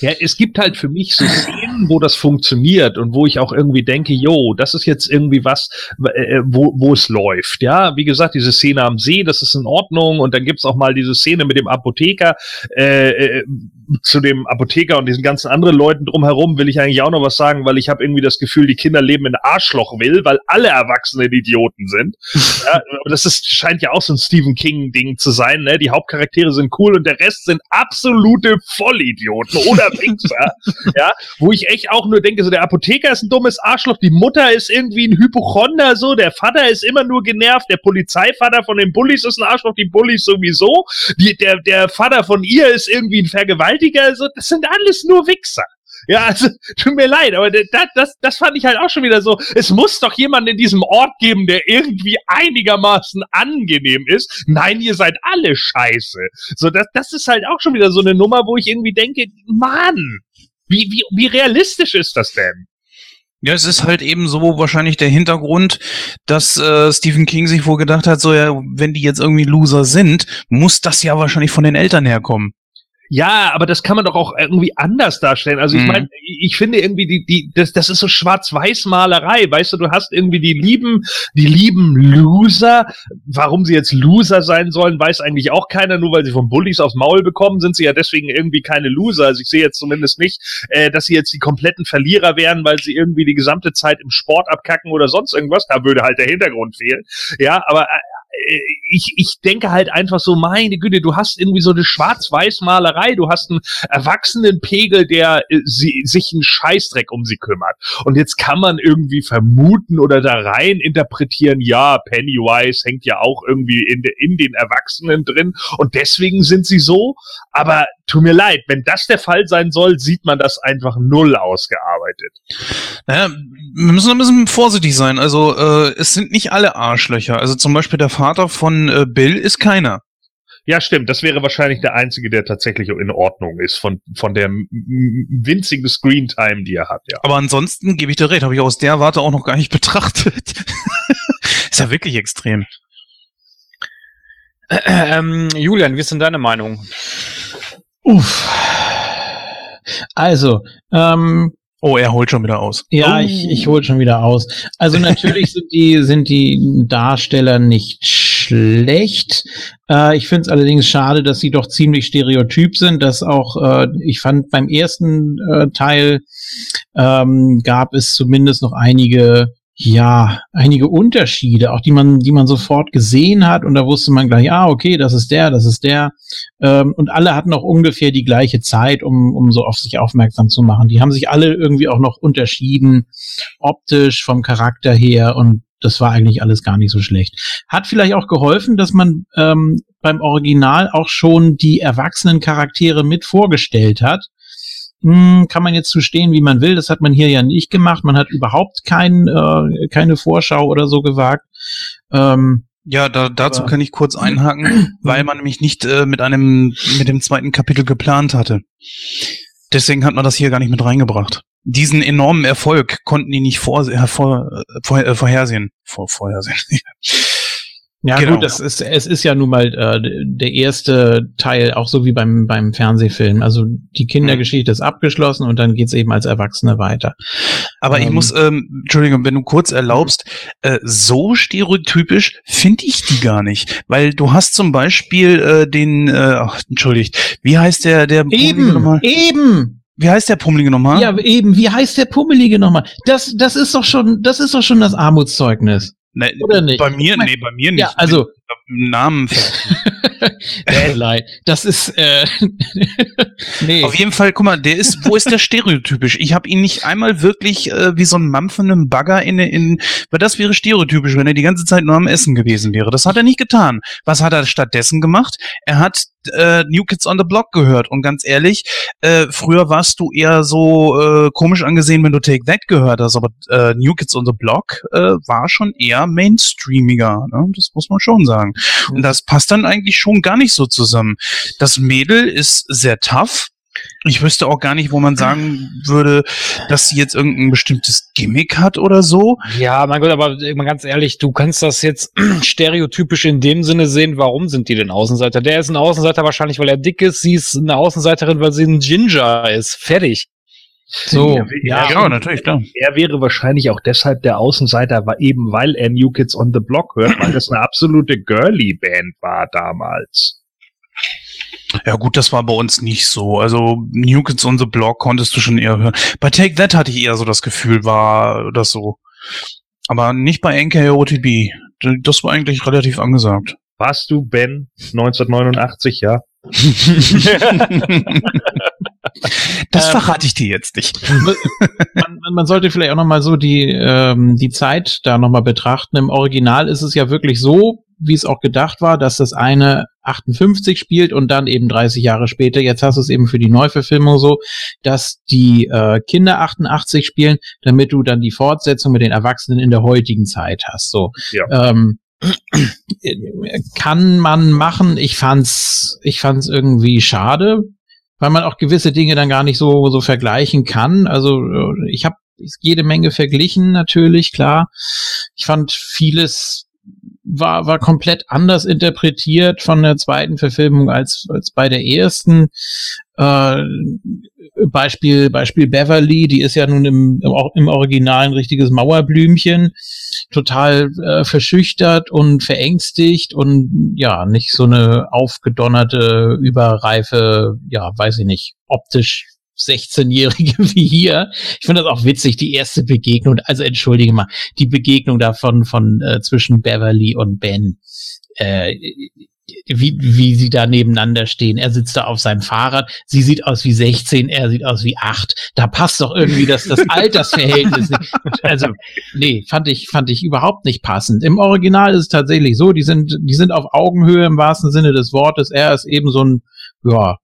Ja, es gibt halt für mich so Szenen, wo das funktioniert und wo ich auch irgendwie denke, yo, das ist jetzt irgendwie was, äh, wo, wo es läuft. Ja, wie gesagt, diese Szene am See, das ist in Ordnung und dann gibt's auch mal diese Szene mit dem Apotheker, äh, äh, zu dem Apotheker und diesen ganzen anderen Leuten drumherum will ich eigentlich auch noch was sagen, weil ich habe irgendwie das Gefühl, die Kinder leben in Arschlochwill, weil alle Erwachsenen Idioten sind. (laughs) ja, aber das ist, scheint ja auch so ein Stephen King-Ding zu sein. Ne? Die Hauptcharaktere sind cool und der Rest sind absolute Vollidioten oder (laughs) Wichser. ja, wo ich echt auch nur denke, so der Apotheker ist ein dummes Arschloch, die Mutter ist irgendwie ein Hypochonder, so der Vater ist immer nur genervt, der Polizeivater von den Bullies ist ein Arschloch, die Bullies sowieso, die, der, der Vater von ihr ist irgendwie ein Vergewaltiger, so das sind alles nur Wichser. Ja, also, (laughs) tut mir leid, aber das, das, das fand ich halt auch schon wieder so. Es muss doch jemanden in diesem Ort geben, der irgendwie einigermaßen angenehm ist. Nein, ihr seid alle scheiße. So, das, das ist halt auch schon wieder so eine Nummer, wo ich irgendwie denke, Mann, wie, wie, wie realistisch ist das denn? Ja, es ist halt eben so wahrscheinlich der Hintergrund, dass äh, Stephen King sich wohl gedacht hat, so ja, wenn die jetzt irgendwie Loser sind, muss das ja wahrscheinlich von den Eltern herkommen. Ja, aber das kann man doch auch irgendwie anders darstellen. Also ich Mhm. meine, ich finde irgendwie die, die, das, das ist so Schwarz-Weiß-Malerei. Weißt du, du hast irgendwie die lieben, die lieben Loser. Warum sie jetzt Loser sein sollen, weiß eigentlich auch keiner. Nur weil sie von Bullies aufs Maul bekommen, sind sie ja deswegen irgendwie keine Loser. Also ich sehe jetzt zumindest nicht, äh, dass sie jetzt die kompletten Verlierer wären, weil sie irgendwie die gesamte Zeit im Sport abkacken oder sonst irgendwas. Da würde halt der Hintergrund fehlen. Ja, aber äh, ich, ich denke halt einfach so, meine Güte, du hast irgendwie so eine Schwarz-Weiß-Malerei, du hast einen Erwachsenenpegel, der äh, sie, sich einen Scheißdreck um sie kümmert. Und jetzt kann man irgendwie vermuten oder da rein interpretieren, ja, Pennywise hängt ja auch irgendwie in, de, in den Erwachsenen drin und deswegen sind sie so. Aber tut mir leid, wenn das der Fall sein soll, sieht man das einfach null ausgearbeitet. Naja, wir müssen ein bisschen vorsichtig sein. Also äh, es sind nicht alle Arschlöcher. Also zum Beispiel der Vater von äh, Bill ist keiner. Ja, stimmt. Das wäre wahrscheinlich der einzige, der tatsächlich in Ordnung ist von, von der winzigen Screentime, die er hat, ja. Aber ansonsten gebe ich dir recht, habe ich aus der Warte auch noch gar nicht (laughs) betrachtet. ist ja wirklich extrem. Ähm, Julian, wie ist denn deine Meinung? Uff. Also, ähm, Oh, er holt schon wieder aus. ja, oh. ich, ich hole schon wieder aus. Also natürlich sind die, sind die Darsteller nicht schlecht. Äh, ich finde es allerdings schade, dass sie doch ziemlich stereotyp sind, dass auch, äh, ich fand beim ersten äh, Teil ähm, gab es zumindest noch einige ja, einige Unterschiede, auch die man, die man sofort gesehen hat und da wusste man gleich, ah, okay, das ist der, das ist der. Ähm, und alle hatten auch ungefähr die gleiche Zeit, um, um so auf sich aufmerksam zu machen. Die haben sich alle irgendwie auch noch unterschieden, optisch, vom Charakter her und das war eigentlich alles gar nicht so schlecht. Hat vielleicht auch geholfen, dass man ähm, beim Original auch schon die erwachsenen Charaktere mit vorgestellt hat. Hm, kann man jetzt zu stehen, wie man will. Das hat man hier ja nicht gemacht. Man hat überhaupt kein, äh, keine Vorschau oder so gewagt. Ähm, Ja, da, dazu kann ich kurz einhaken, weil man nämlich nicht äh, mit einem, mit dem zweiten Kapitel geplant hatte. Deswegen hat man das hier gar nicht mit reingebracht. Diesen enormen Erfolg konnten die nicht vor, hervor, äh, vor, äh, vorhersehen. Vor, vorhersehen. (laughs) Ja, Genau. gut, das ist, es ist ja nun mal äh, der erste Teil, auch so wie beim, beim Fernsehfilm. Also die Kindergeschichte ist abgeschlossen und dann geht's eben als Erwachsene weiter. Aber ich Ähm. muss, ähm, Entschuldigung, wenn du kurz erlaubst, äh, so stereotypisch finde ich die gar nicht. Weil du hast zum Beispiel äh, den, äh, ach, entschuldigt, wie heißt der, der Pummelige Eben, nochmal? eben. Wie heißt der Pummelige nochmal? Ja, eben. Wie heißt der Pummelige nochmal? Das, das ist doch schon, das ist doch schon das Armutszeugnis. Ne, Oder nicht? Bei mir, Ich mein- nee, bei mir nicht. Ja, also Namen. (laughs) Deadline. Das ist äh, (laughs) nee. Auf jeden Fall, guck mal, der ist, wo ist der stereotypisch? Ich habe ihn nicht einmal wirklich äh, wie so ein mampfenden Bagger in, in, weil das wäre stereotypisch, wenn er die ganze Zeit nur am Essen gewesen wäre. Das hat er nicht getan. Was hat er stattdessen gemacht? Er hat äh, New Kids on the Block gehört und ganz ehrlich, äh, früher warst du eher so äh, komisch angesehen, wenn du Take That gehört hast, aber äh, New Kids on the Block äh, war schon eher mainstreamiger, ne? das muss man schon sagen. Und das passt dann eigentlich schon gar nicht so zusammen. Das Mädel ist sehr tough. Ich wüsste auch gar nicht, wo man sagen würde, dass sie jetzt irgendein bestimmtes Gimmick hat oder so. Ja, mein Gott, aber mal ganz ehrlich, du kannst das jetzt (clears throat) stereotypisch in dem Sinne sehen, warum sind die denn Außenseiter? Der ist ein Außenseiter wahrscheinlich, weil er dick ist, sie ist eine Außenseiterin, weil sie ein Ginger ist. Fertig. So, ja, Ja, natürlich, klar. Er wäre wahrscheinlich auch deshalb der Außenseiter, war eben weil er New Kids on the Block hört, weil das eine absolute Girly-Band war damals. Ja gut, das war bei uns nicht so. Also New Kids on the Block konntest du schon eher hören. Bei Take That hatte ich eher so das Gefühl, war das so. Aber nicht bei NKOTB. Das war eigentlich relativ angesagt. Warst du Ben 1989, ja? (laughs) (laughs) das Ähm, verrate ich dir jetzt nicht. man, man sollte vielleicht auch nochmal so die, ähm, die Zeit da nochmal betrachten. Im Original ist es ja wirklich so, wie es auch gedacht war, dass das eine 58 spielt und dann eben 30 Jahre später, jetzt hast du es eben für die Neuverfilmung so, dass die äh, Kinder 88 spielen, damit du dann die Fortsetzung mit den Erwachsenen in der heutigen Zeit hast. So. Ja. Ähm, (clears throat) kann man machen. Ich fand's, ich fand's irgendwie schade, weil man auch gewisse Dinge dann gar nicht so so vergleichen kann. Also äh, ich habe jede Menge verglichen natürlich, klar. Ich fand vieles war war komplett anders interpretiert von der zweiten Verfilmung als als bei der ersten. Äh, Beispiel Beispiel Beverly, die ist ja nun im im, Original ein richtiges Mauerblümchen, total äh, verschüchtert und verängstigt und ja nicht so eine aufgedonnerte überreife, ja weiß ich nicht, optisch 16-Jährige (laughs) wie hier. Ich finde das auch witzig, die erste Begegnung, also entschuldige mal, die Begegnung davon von äh, zwischen Beverly und Ben. Äh, wie, wie sie da nebeneinander stehen. Er sitzt da auf seinem Fahrrad, sie sieht aus wie 16, er sieht aus wie 8. Da passt doch irgendwie das, das (laughs) Altersverhältnis nicht. Also, nee, fand ich, fand ich überhaupt nicht passend. Im Original ist es tatsächlich so, die sind, die sind auf Augenhöhe im wahrsten Sinne des Wortes. Er ist eben so ein, ja,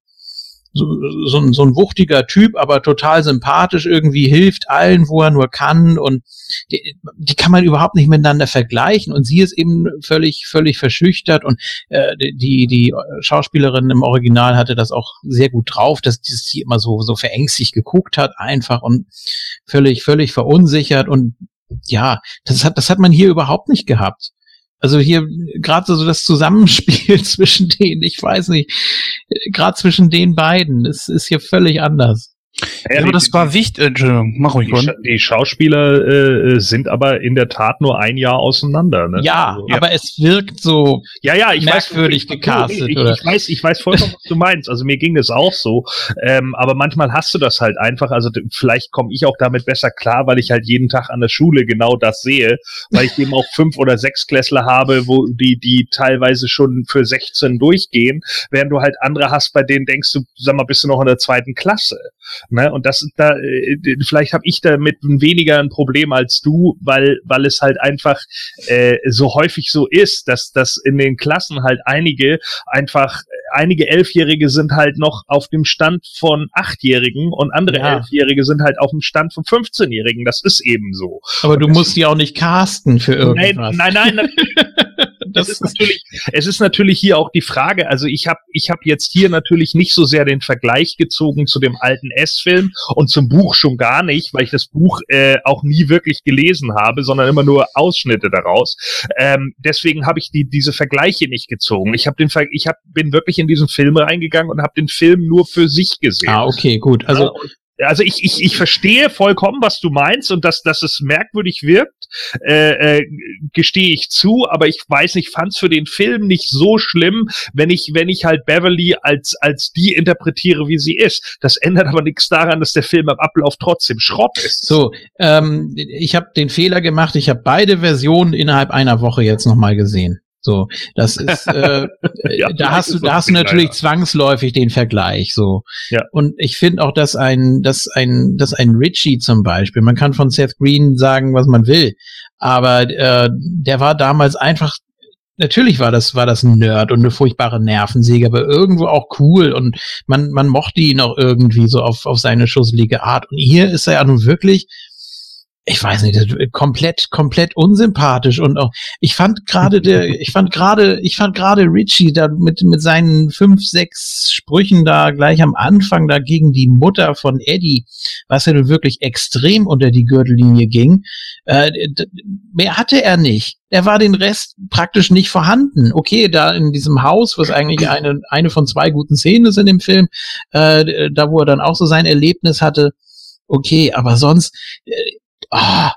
so, so, ein, so ein wuchtiger Typ, aber total sympathisch, irgendwie hilft allen, wo er nur kann und die, die kann man überhaupt nicht miteinander vergleichen und sie ist eben völlig, völlig verschüchtert und äh, die, die Schauspielerin im Original hatte das auch sehr gut drauf, dass, sie immer so, so verängstigt geguckt hat einfach und völlig, völlig verunsichert und ja, das hat, das hat man hier überhaupt nicht gehabt. Also hier gerade so das Zusammenspiel (laughs) zwischen denen, ich weiß nicht, gerade zwischen den beiden, es ist hier völlig anders. Ja, aber das war wichtig. Äh, Entschuldigung, mach ruhig. Die. Scha die Schauspieler äh, sind aber in der Tat nur ein Jahr auseinander. Ne? Ja, Also- aber es wirkt so, ja, ja, ich merkwürdig weiß, gecastet, Ich, oder? ich weiß, ich weiß vollkommen, was du meinst. Also mir ging das auch so. Ähm, aber manchmal hast du das halt einfach. Also vielleicht komme ich auch damit besser klar, weil ich halt jeden Tag an der Schule genau das sehe, weil ich eben auch fünf oder sechs Klässler habe, wo die die teilweise schon für 16 durchgehen, während du halt andere hast, bei denen denkst du, sag mal, bist du noch in der zweiten Klasse. Ne? Und das da äh, vielleicht habe ich damit weniger ein Problem als du, weil weil es halt einfach äh, so häufig so ist, dass dass in den Klassen halt einige einfach einige Elfjährige sind halt noch auf dem Stand von Achtjährigen und andere Ja. Elfjährige sind halt auf dem Stand von 15-Jährigen. Das ist eben so. aber du musst die auch nicht casten für Nein, irgendwas. nein, nein, natürlich (laughs) das es ist natürlich, es ist natürlich hier auch die Frage, also ich habe ich hab jetzt hier natürlich nicht so sehr den Vergleich gezogen zu dem alten S-Film und zum Buch schon gar nicht, weil ich das Buch äh, auch nie wirklich gelesen habe, sondern immer nur Ausschnitte daraus. Ähm, deswegen habe ich die, diese Vergleiche nicht gezogen. Ich habe den, Ver ich hab, bin wirklich in diesen Film reingegangen und habe den Film nur für sich gesehen. ah, okay, gut. Also Also ich, ich, ich verstehe vollkommen, was du meinst und dass, dass es merkwürdig wirkt, äh, äh, gestehe ich zu, aber ich weiß nicht, fand es für den Film nicht so schlimm, wenn ich, wenn ich halt Beverly als, als die interpretiere, wie sie ist. Das ändert aber nichts daran, dass der Film am Ablauf trotzdem Schrott ist. So, ähm, ich habe den Fehler gemacht, ich habe beide Versionen innerhalb einer Woche jetzt nochmal gesehen. So, das ist, äh, (laughs) Ja, da hast du, da hast du natürlich leider. zwangsläufig den Vergleich. So, Ja. und ich finde auch, dass ein, dass ein, dass ein Richie zum Beispiel, man kann von Seth Green sagen, was man will, aber äh, der war damals einfach Natürlich war das, war das ein Nerd und eine furchtbare Nervensäge, aber irgendwo auch cool und man, man mochte ihn auch irgendwie so auf, auf seine schusselige Art. Und hier ist er ja nun wirklich, ich weiß nicht, komplett, komplett unsympathisch und auch, ich fand gerade der, (laughs) ich fand gerade, ich fand gerade Richie da mit, mit seinen fünf, sechs Sprüchen da gleich am Anfang da gegen die Mutter von Eddie, was ja nun wirklich extrem unter die Gürtellinie ging, äh, mehr hatte er nicht. Er war den Rest praktisch nicht vorhanden. Okay, da in diesem Haus, was eigentlich eine, eine von zwei guten Szenen ist in dem Film, äh, da wo er dann auch so sein Erlebnis hatte, okay, aber sonst, äh, ah,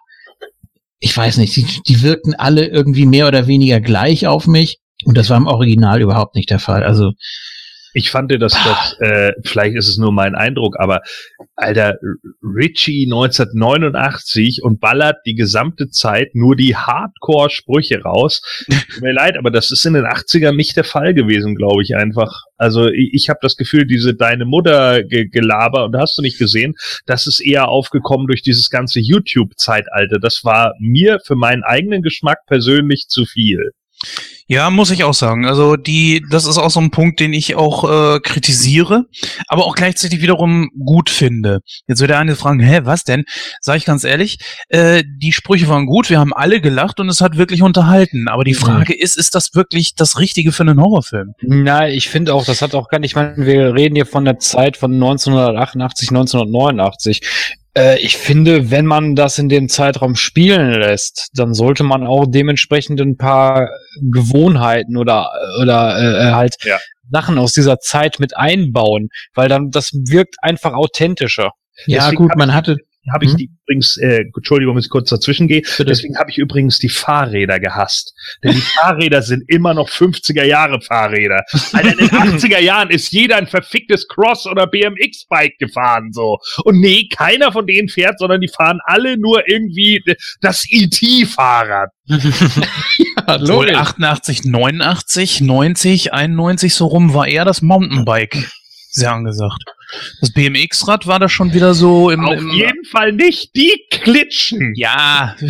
ich weiß nicht, die, die wirkten alle irgendwie mehr oder weniger gleich auf mich. Und das war im Original überhaupt nicht der Fall. Also, Ich fand, dass das, äh, vielleicht ist es nur mein Eindruck, aber Alter, Richie 1989 und ballert die gesamte Zeit nur die Hardcore-Sprüche raus. Tut mir leid, aber das ist in den 80ern nicht der Fall gewesen, glaube ich einfach. Also ich, ich habe das Gefühl, diese deine Mutter ge Gelaber, und hast du nicht gesehen, das ist eher aufgekommen durch dieses ganze YouTube-Zeitalter. Das war mir für meinen eigenen Geschmack persönlich zu viel. Ja, muss ich auch sagen. Also die, das ist auch so ein Punkt, den ich auch äh, kritisiere, aber auch gleichzeitig wiederum gut finde. Jetzt wird der eine fragen, hä, was denn? Sag ich ganz ehrlich, äh, die Sprüche waren gut, wir haben alle gelacht und es hat wirklich unterhalten. Aber die Frage ist, ist das wirklich das Richtige für einen Horrorfilm? Nein, ich finde auch, das hat auch gar nicht, ich meine, wir reden hier von der Zeit von 1988, 1989. Äh, ich finde, wenn man das in dem Zeitraum spielen lässt, dann sollte man auch dementsprechend ein paar Gewohnheiten oder, oder äh, halt Ja. Sachen aus dieser Zeit mit einbauen, weil dann das wirkt einfach authentischer. ja Deswegen gut, man hatte, habe ich Hm? die übrigens, äh, Entschuldigung, wenn ich kurz dazwischen gehe, Bitte. deswegen habe ich übrigens die Fahrräder gehasst. Denn die (laughs) Fahrräder sind immer noch 50er Jahre Fahrräder. Alter, in den (laughs) 80er Jahren ist jeder ein verficktes Cross- oder BMX-Bike gefahren, so. Und nee, keiner von denen fährt, sondern die fahren alle nur irgendwie das ET-Fahrrad. (laughs) ja, Wohl 88, 89, 90, 91 so rum war eher das Mountainbike sehr angesagt. Das BMX-Rad war da schon wieder so im, Auf im jeden Fall nicht die Klitschen. ja. (laughs)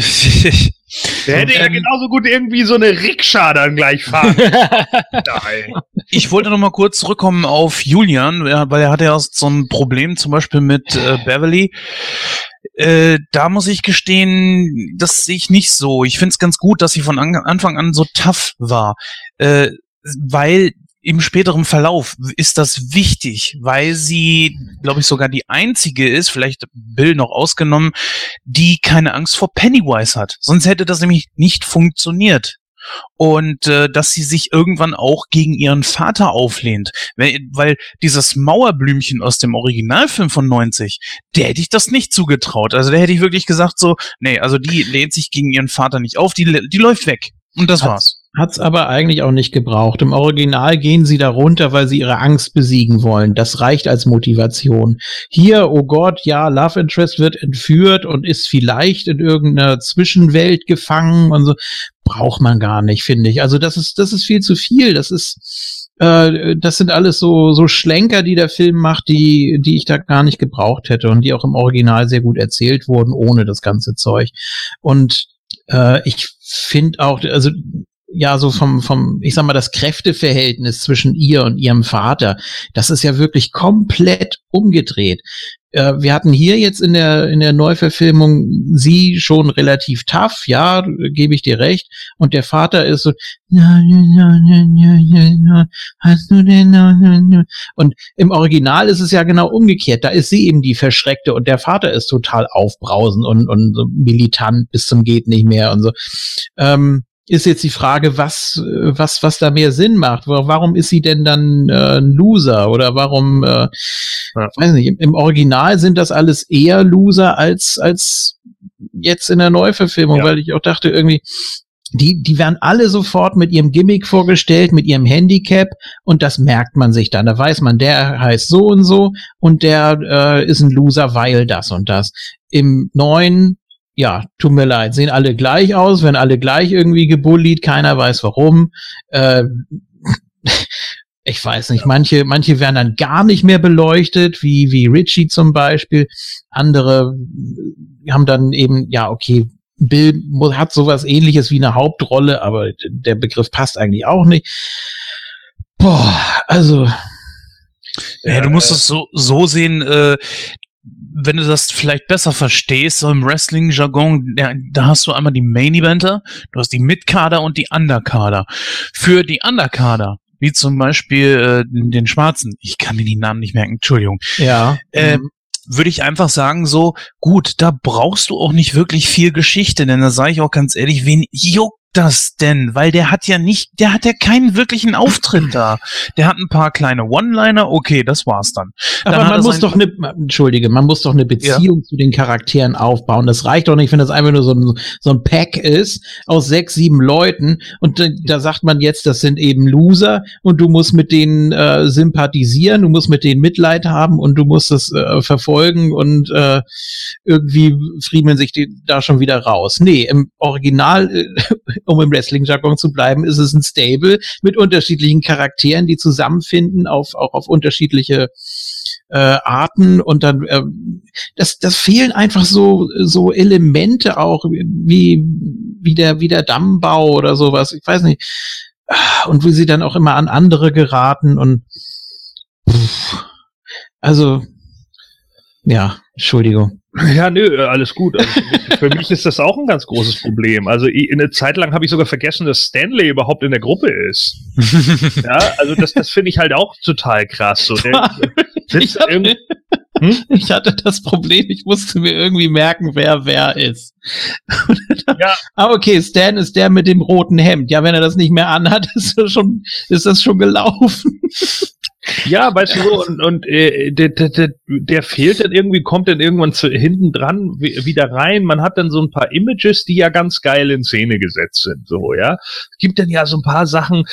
Der hätte ja Ähm, genauso gut irgendwie so eine Rikscha dann gleich fahren. (laughs) Nein. Ich wollte noch mal kurz zurückkommen auf Julian, weil er hatte ja so ein Problem zum Beispiel mit äh, Beverly. Äh, da muss ich gestehen, das sehe ich nicht so. Ich finde es ganz gut, dass sie von an Anfang an so tough war, äh, weil im späteren Verlauf ist das wichtig, weil sie, glaube ich, sogar die einzige ist, vielleicht Bill noch ausgenommen, die keine Angst vor Pennywise hat. Sonst hätte das nämlich nicht funktioniert und äh, dass sie sich irgendwann auch gegen ihren Vater auflehnt. Weil, weil dieses Mauerblümchen aus dem Originalfilm von 90, der hätte ich das nicht zugetraut. Also der hätte ich wirklich gesagt so, nee, also die lehnt sich gegen ihren Vater nicht auf, die, die läuft weg. Und das war's. Hat's aber eigentlich auch nicht gebraucht. Im Original gehen sie da runter, weil sie ihre Angst besiegen wollen. Das reicht als Motivation. Hier, oh Gott, ja, Love Interest wird entführt und ist vielleicht in irgendeiner Zwischenwelt gefangen und so. Braucht man gar nicht, finde ich. Also das ist, das ist viel zu viel. Das ist, äh, das sind alles so, so Schlenker, die der Film macht, die, die ich da gar nicht gebraucht hätte und die auch im Original sehr gut erzählt wurden, ohne das ganze Zeug. Und äh, ich finde auch, also ja, so vom, vom, ich sag mal, das Kräfteverhältnis zwischen ihr und ihrem Vater, das ist ja wirklich komplett umgedreht. Äh, wir hatten hier jetzt in der, in der Neuverfilmung sie schon relativ tough, ja, gebe ich dir recht. Und der Vater ist so, hast du denn, und im Original ist es ja genau umgekehrt. Da ist sie eben die Verschreckte und der Vater ist total aufbrausend und, und so militant bis zum geht nicht mehr und so. Ähm, ist jetzt die Frage, was, äh, was, was da mehr Sinn macht. Wa- Warum ist sie denn dann äh, ein Loser? Oder warum, äh, Ja. weiß nicht, im, im Original sind das alles eher Loser als, als jetzt in der Neuverfilmung, Ja. weil ich auch dachte, irgendwie, die, die werden alle sofort mit ihrem Gimmick vorgestellt, mit ihrem Handicap und das merkt man sich dann. Da weiß man, der heißt so und so und der äh, ist ein Loser, weil das und das. Im neuen ja, tut mir leid, sehen alle gleich aus, werden alle gleich irgendwie gebullied, keiner weiß warum. Äh, (laughs) ich weiß nicht, manche, manche werden dann gar nicht mehr beleuchtet, wie, wie Richie zum Beispiel. Andere haben dann eben, ja, okay, Bill hat sowas ähnliches wie eine Hauptrolle, aber der Begriff passt eigentlich auch nicht. Boah, also. Ja, du musst es so, so sehen, äh, wenn du das vielleicht besser verstehst, so im Wrestling-Jargon, da, da hast du einmal die Main-Eventer, du hast die Mid-Kader und die Underkader. Für die Underkader, wie zum Beispiel äh, den Schwarzen, ich kann mir die Namen nicht merken, Entschuldigung, Ja. äh, mhm. würde ich einfach sagen so, gut, da brauchst du auch nicht wirklich viel Geschichte, denn da sage ich auch ganz ehrlich, wen juckt das denn? Weil der hat ja nicht, der hat ja keinen wirklichen Auftritt da. Der hat ein paar kleine One-Liner, okay, das war's dann. dann Aber man muss doch eine, entschuldige, man muss doch eine Beziehung zu den Charakteren aufbauen. Das reicht doch nicht, wenn das einfach nur so ein, so ein Pack ist aus sechs, sieben Leuten und da, da sagt man jetzt, das sind eben Loser und du musst mit denen äh, sympathisieren, du musst mit denen Mitleid haben und du musst das äh, verfolgen und äh, irgendwie friemeln sich die da schon wieder raus. Nee, im Original, äh, um im Wrestling-Jargon zu bleiben, ist es ein Stable mit unterschiedlichen Charakteren, die zusammenfinden auf, auch auf unterschiedliche äh, Arten und dann ähm, das das fehlen einfach so so Elemente auch wie wie der wie der Dammbau oder sowas. Ich weiß nicht. Und wie sie dann auch immer an andere geraten und pff, also ja Entschuldigung (laughs) Ja, nö, äh, alles gut. Also für, mich, ist das auch ein ganz großes Problem. Also eine Zeit lang habe ich sogar vergessen, dass Stanley überhaupt in der Gruppe ist. (laughs) Ja, also das, das finde ich halt auch total krass. So, der, (laughs) ich, irgendwie- Hm? ich hatte das Problem ich musste mir irgendwie merken wer wer ist Ja. ah okay Stan ist der mit dem roten Hemd ja wenn er das nicht mehr anhat ist das schon ist das schon gelaufen Ja, weißt du so, und, und äh, der, der, der, der fehlt dann irgendwie, kommt dann irgendwann zu, hinten dran wi- wieder rein. Man hat dann so ein paar Images, die ja ganz geil in Szene gesetzt sind, so, ja. Es gibt dann ja so ein paar Sachen,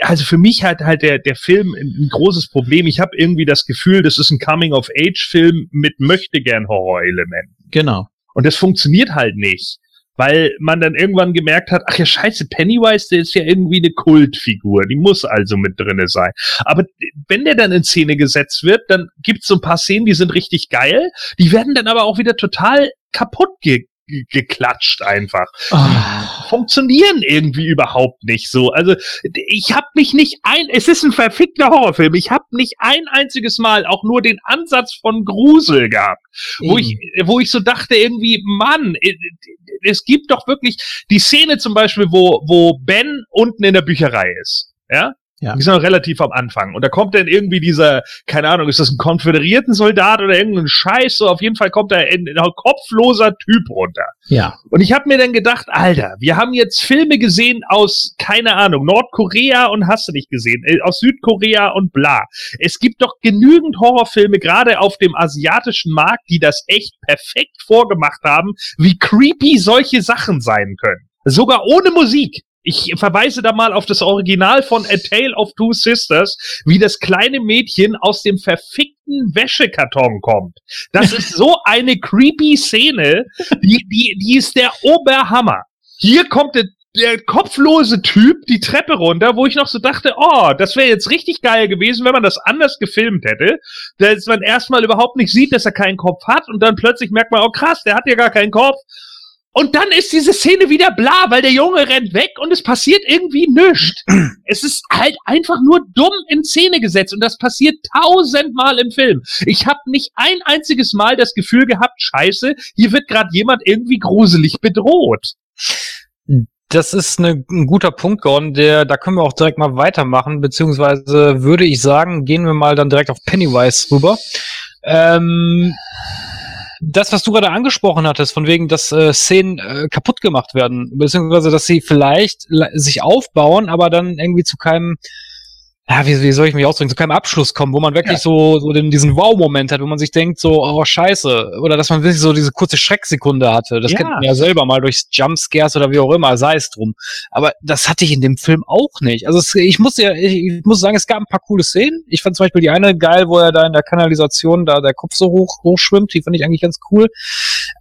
also für mich hat halt der, der Film ein, ein großes Problem. Ich habe irgendwie das Gefühl, das ist ein Coming-of-Age-Film mit Möchtegern-Horror-Elementen. genau Und das funktioniert halt nicht. Weil man dann irgendwann gemerkt hat, ach ja, scheiße, Pennywise, der ist ja irgendwie eine Kultfigur, die muss also mit drinne sein. Aber wenn der dann in Szene gesetzt wird, dann gibt's so ein paar Szenen, die sind richtig geil, die werden dann aber auch wieder total kaputt ge geklatscht einfach. Ah. Funktionieren irgendwie überhaupt nicht so. Also ich habe mich nicht ein, es ist ein verfickter Horrorfilm, ich habe nicht ein einziges Mal auch nur den Ansatz von Grusel gehabt wo ich, wo ich so dachte irgendwie, Mann, es gibt doch wirklich die Szene zum Beispiel, wo, wo Ben unten in der Bücherei ist. Ja? Ja. Die sind noch relativ am Anfang. Und da kommt dann irgendwie dieser, keine Ahnung, ist das ein konföderierten Soldat oder irgendein Scheiß? So, auf jeden Fall kommt da ein, ein kopfloser Typ runter. ja Und ich habe mir dann gedacht, Alter, wir haben jetzt Filme gesehen aus, keine Ahnung, Nordkorea und hast du nicht gesehen, äh, aus Südkorea und bla. Es gibt doch genügend Horrorfilme, gerade auf dem asiatischen Markt, die das echt perfekt vorgemacht haben, wie creepy solche Sachen sein können. Sogar ohne Musik. Ich verweise da mal auf das Original von A Tale of Two Sisters, wie das kleine Mädchen aus dem verfickten Wäschekarton kommt. Das ist so eine creepy Szene, die, die, die ist der Oberhammer. Hier kommt der, der kopflose Typ die Treppe runter, wo ich noch so dachte, oh, das wäre jetzt richtig geil gewesen, wenn man das anders gefilmt hätte, dass man erstmal überhaupt nicht sieht, dass er keinen Kopf hat und dann plötzlich merkt man, oh krass, der hat ja gar keinen Kopf. Und dann ist diese Szene wieder bla, weil der Junge rennt weg und es passiert irgendwie nichts. (clears throat) Es ist halt einfach nur dumm in Szene gesetzt und das passiert tausendmal im Film. Ich habe nicht ein einziges Mal das Gefühl gehabt, scheiße, hier wird gerade jemand irgendwie gruselig bedroht. Das ist eine, ein guter Punkt, Gordon, der, da können wir auch direkt mal weitermachen, beziehungsweise würde ich sagen, gehen wir mal dann direkt auf Pennywise rüber. Ähm, das, was du gerade angesprochen hattest, von wegen, dass äh, Szenen äh, kaputt gemacht werden, beziehungsweise dass sie vielleicht sich aufbauen, aber dann irgendwie zu keinem, ja, wie, wie soll ich mich ausdrücken, zu keinem Abschluss kommen, wo man wirklich so, so den, diesen Wow-Moment hat, wo man sich denkt, so, oh scheiße, oder dass man wirklich so diese kurze Schrecksekunde hatte. Das Ja. kennt man ja selber mal durch Jumpscares oder wie auch immer, sei es drum. Aber das hatte ich in dem Film auch nicht. Also es, ich muss ja, ich, ich muss sagen, es gab ein paar coole Szenen. Ich fand zum Beispiel die eine geil, wo er da in der Kanalisation da der Kopf so hoch hochschwimmt. Die fand ich eigentlich ganz cool.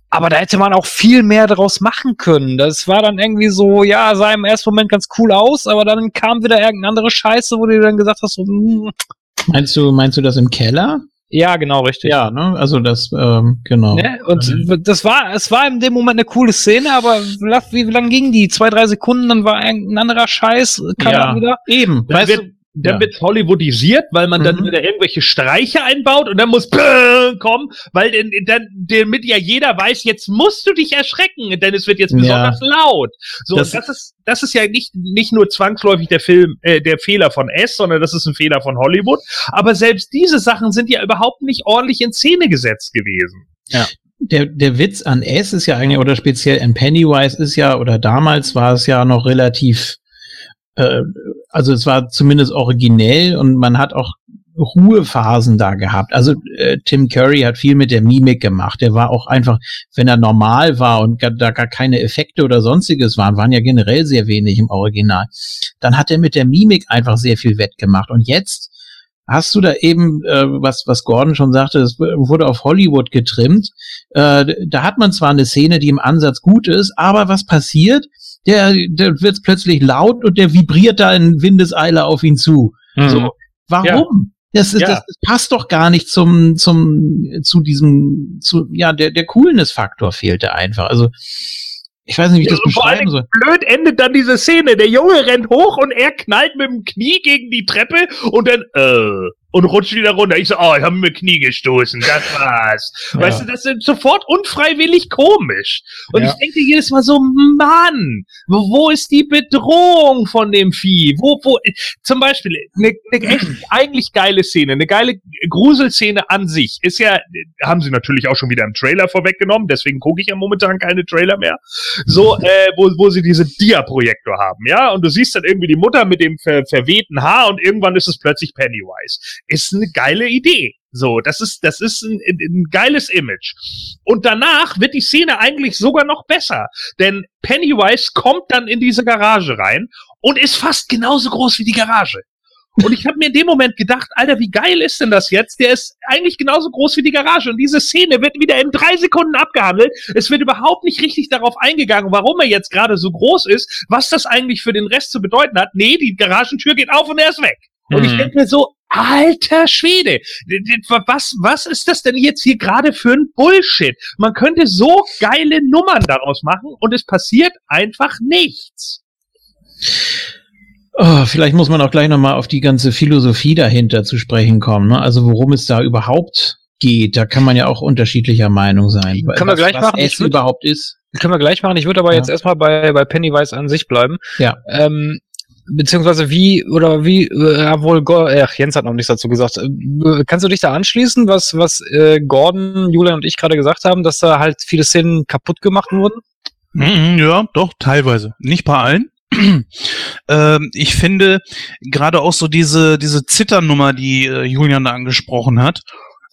Aber da hätte man auch viel mehr daraus machen können. Das war dann irgendwie so, ja, sah im ersten Moment ganz cool aus, aber dann kam wieder irgendeine andere Scheiße, wo du dann gesagt hast, so, hm, Meinst du, meinst du das im Keller? ja, genau, richtig. Ja, ne? Also das, ähm, genau. Ne? Und das war, es war in dem Moment eine coole Szene, aber wie, wie lang ging die? Zwei, drei Sekunden, dann war ein anderer Scheiß, kam Ja. wieder. Eben, weißt du, dann ja. wird's Hollywoodisiert, weil man dann Mhm. wieder irgendwelche Streiche einbaut und dann muss kommen, weil denn, dann, damit ja jeder weiß, jetzt musst du dich erschrecken, denn es wird jetzt Ja. besonders laut. So, Das- das, ist, das ist ja nicht, nicht nur zwangsläufig der Film, äh, der Fehler von S, sondern das ist ein Fehler von Hollywood. Aber selbst diese Sachen sind ja überhaupt nicht ordentlich in Szene gesetzt gewesen. der, der Witz an S ist ja eigentlich, oder speziell an Pennywise ist ja, oder damals war es ja noch relativ, äh, also es war zumindest originell und man hat auch Ruhephasen da gehabt. Also äh, Tim Curry hat viel mit der Mimik gemacht. Der war auch einfach, wenn er normal war und gar, da gar keine Effekte oder sonstiges waren, waren ja generell sehr wenig im Original. Dann hat er mit der Mimik einfach sehr viel wettgemacht. Und jetzt hast du da eben, äh, was, was Gordon schon sagte, es wurde auf Hollywood getrimmt. Äh, da hat man zwar eine Szene, die im Ansatz gut ist, aber was passiert? Der, der wird plötzlich laut und der vibriert da in Windeseile auf ihn zu. Mhm. So, warum? Das, ist, Ja. das, das passt doch gar nicht zum, zum, zu diesem, zu, ja, der, der Coolness-Faktor fehlte einfach. Also, ich weiß nicht, wie ich das Ja, vor beschreiben soll. Blöd endet dann diese Szene. Der Junge rennt hoch und er knallt mit dem Knie gegen die Treppe und dann, äh, und rutscht wieder runter. Ich so, oh, ich habe mir Knie gestoßen, das war's. Ja. Weißt du, das ist sofort unfreiwillig komisch. Und Ja. ich denke jedes Mal so, Mann, wo, ist die Bedrohung von dem Vieh? Wo, wo, zum Beispiel, eine ne echt eigentlich geile Szene, eine geile Gruselszene an sich ist ja, haben sie natürlich auch schon wieder im Trailer vorweggenommen, deswegen gucke ich ja momentan keine Trailer mehr. So, (laughs) äh, wo, wo sie diese Dia-Projektor haben, ja, und du siehst dann irgendwie die Mutter mit dem ver verwehten Haar und irgendwann ist es plötzlich Pennywise. Ist eine geile Idee. So, das ist, das ist ein, ein, geiles Image. Und danach wird die Szene eigentlich sogar noch besser. Denn Pennywise kommt dann in diese Garage rein und ist fast genauso groß wie die Garage. Und ich habe mir in dem Moment gedacht, Alter, wie geil ist denn das jetzt? Der ist eigentlich genauso groß wie die Garage. Und diese Szene wird wieder in drei Sekunden abgehandelt. Es wird überhaupt nicht richtig darauf eingegangen, warum er jetzt gerade so groß ist, was das eigentlich für den Rest zu bedeuten hat. Nee, die Garagentür geht auf und er ist weg. Und ich Mhm. denke mir so, alter Schwede, was, was ist das denn jetzt hier gerade für ein Bullshit? Man könnte so geile Nummern daraus machen und es passiert einfach nichts. Oh, vielleicht muss man auch gleich nochmal auf die ganze Philosophie dahinter zu sprechen kommen. Ne? Also worum es da überhaupt geht, da kann man ja auch unterschiedlicher Meinung sein. Können wir was, gleich was machen. Es würd- überhaupt ist. Können wir gleich machen. Ich würde aber Ja. jetzt erstmal bei, bei Pennywise an sich bleiben. Ja. Ähm, beziehungsweise wie oder wie, äh, wohl, Go ach, Jens hat noch nichts dazu gesagt. Äh, kannst du dich da anschließen, was, was äh, Gordon, Julian und ich gerade gesagt haben, dass da halt viele Szenen kaputt gemacht wurden? Mhm, ja, doch, teilweise. Nicht bei allen. (clears throat) ähm, ich finde gerade auch so diese, diese Zitternummer, die äh, Julian da angesprochen hat,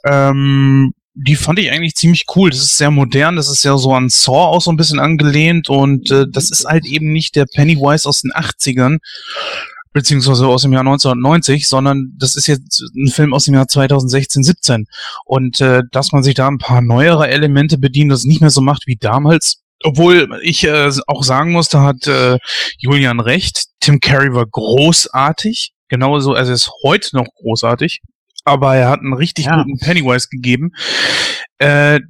ähm, die fand ich eigentlich ziemlich cool. Das ist sehr modern, das ist ja so an Saw auch so ein bisschen angelehnt und äh, das ist halt eben nicht der Pennywise aus den 80ern, beziehungsweise aus dem Jahr 1990, sondern das ist jetzt ein Film aus dem Jahr 2016, 17. Und äh, dass man sich da ein paar neuere Elemente bedient, das nicht mehr so macht wie damals, obwohl ich äh, auch sagen muss, da hat äh, Julian recht. Tim Curry war großartig. Genauso, also er ist heute noch großartig. Aber er hat einen richtig Ja. guten Pennywise gegeben. Äh,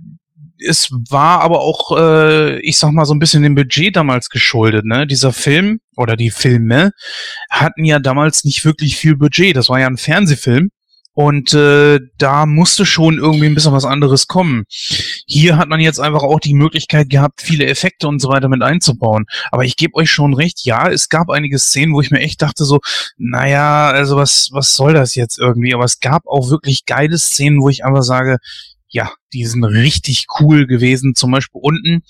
es war aber auch, äh, ich sag mal, so ein bisschen dem Budget damals geschuldet. Ne? Dieser Film oder die Filme hatten ja damals nicht wirklich viel Budget. Das war ja ein Fernsehfilm. Und äh, da musste schon irgendwie ein bisschen was anderes kommen. Hier hat man jetzt einfach auch die Möglichkeit gehabt, viele Effekte und so weiter mit einzubauen. Aber ich gebe euch schon recht, ja, es gab einige Szenen, wo ich mir echt dachte so, naja, also was, was soll das jetzt irgendwie? Aber es gab auch wirklich geile Szenen, wo ich einfach sage, ja, die sind richtig cool gewesen. Zum Beispiel unten,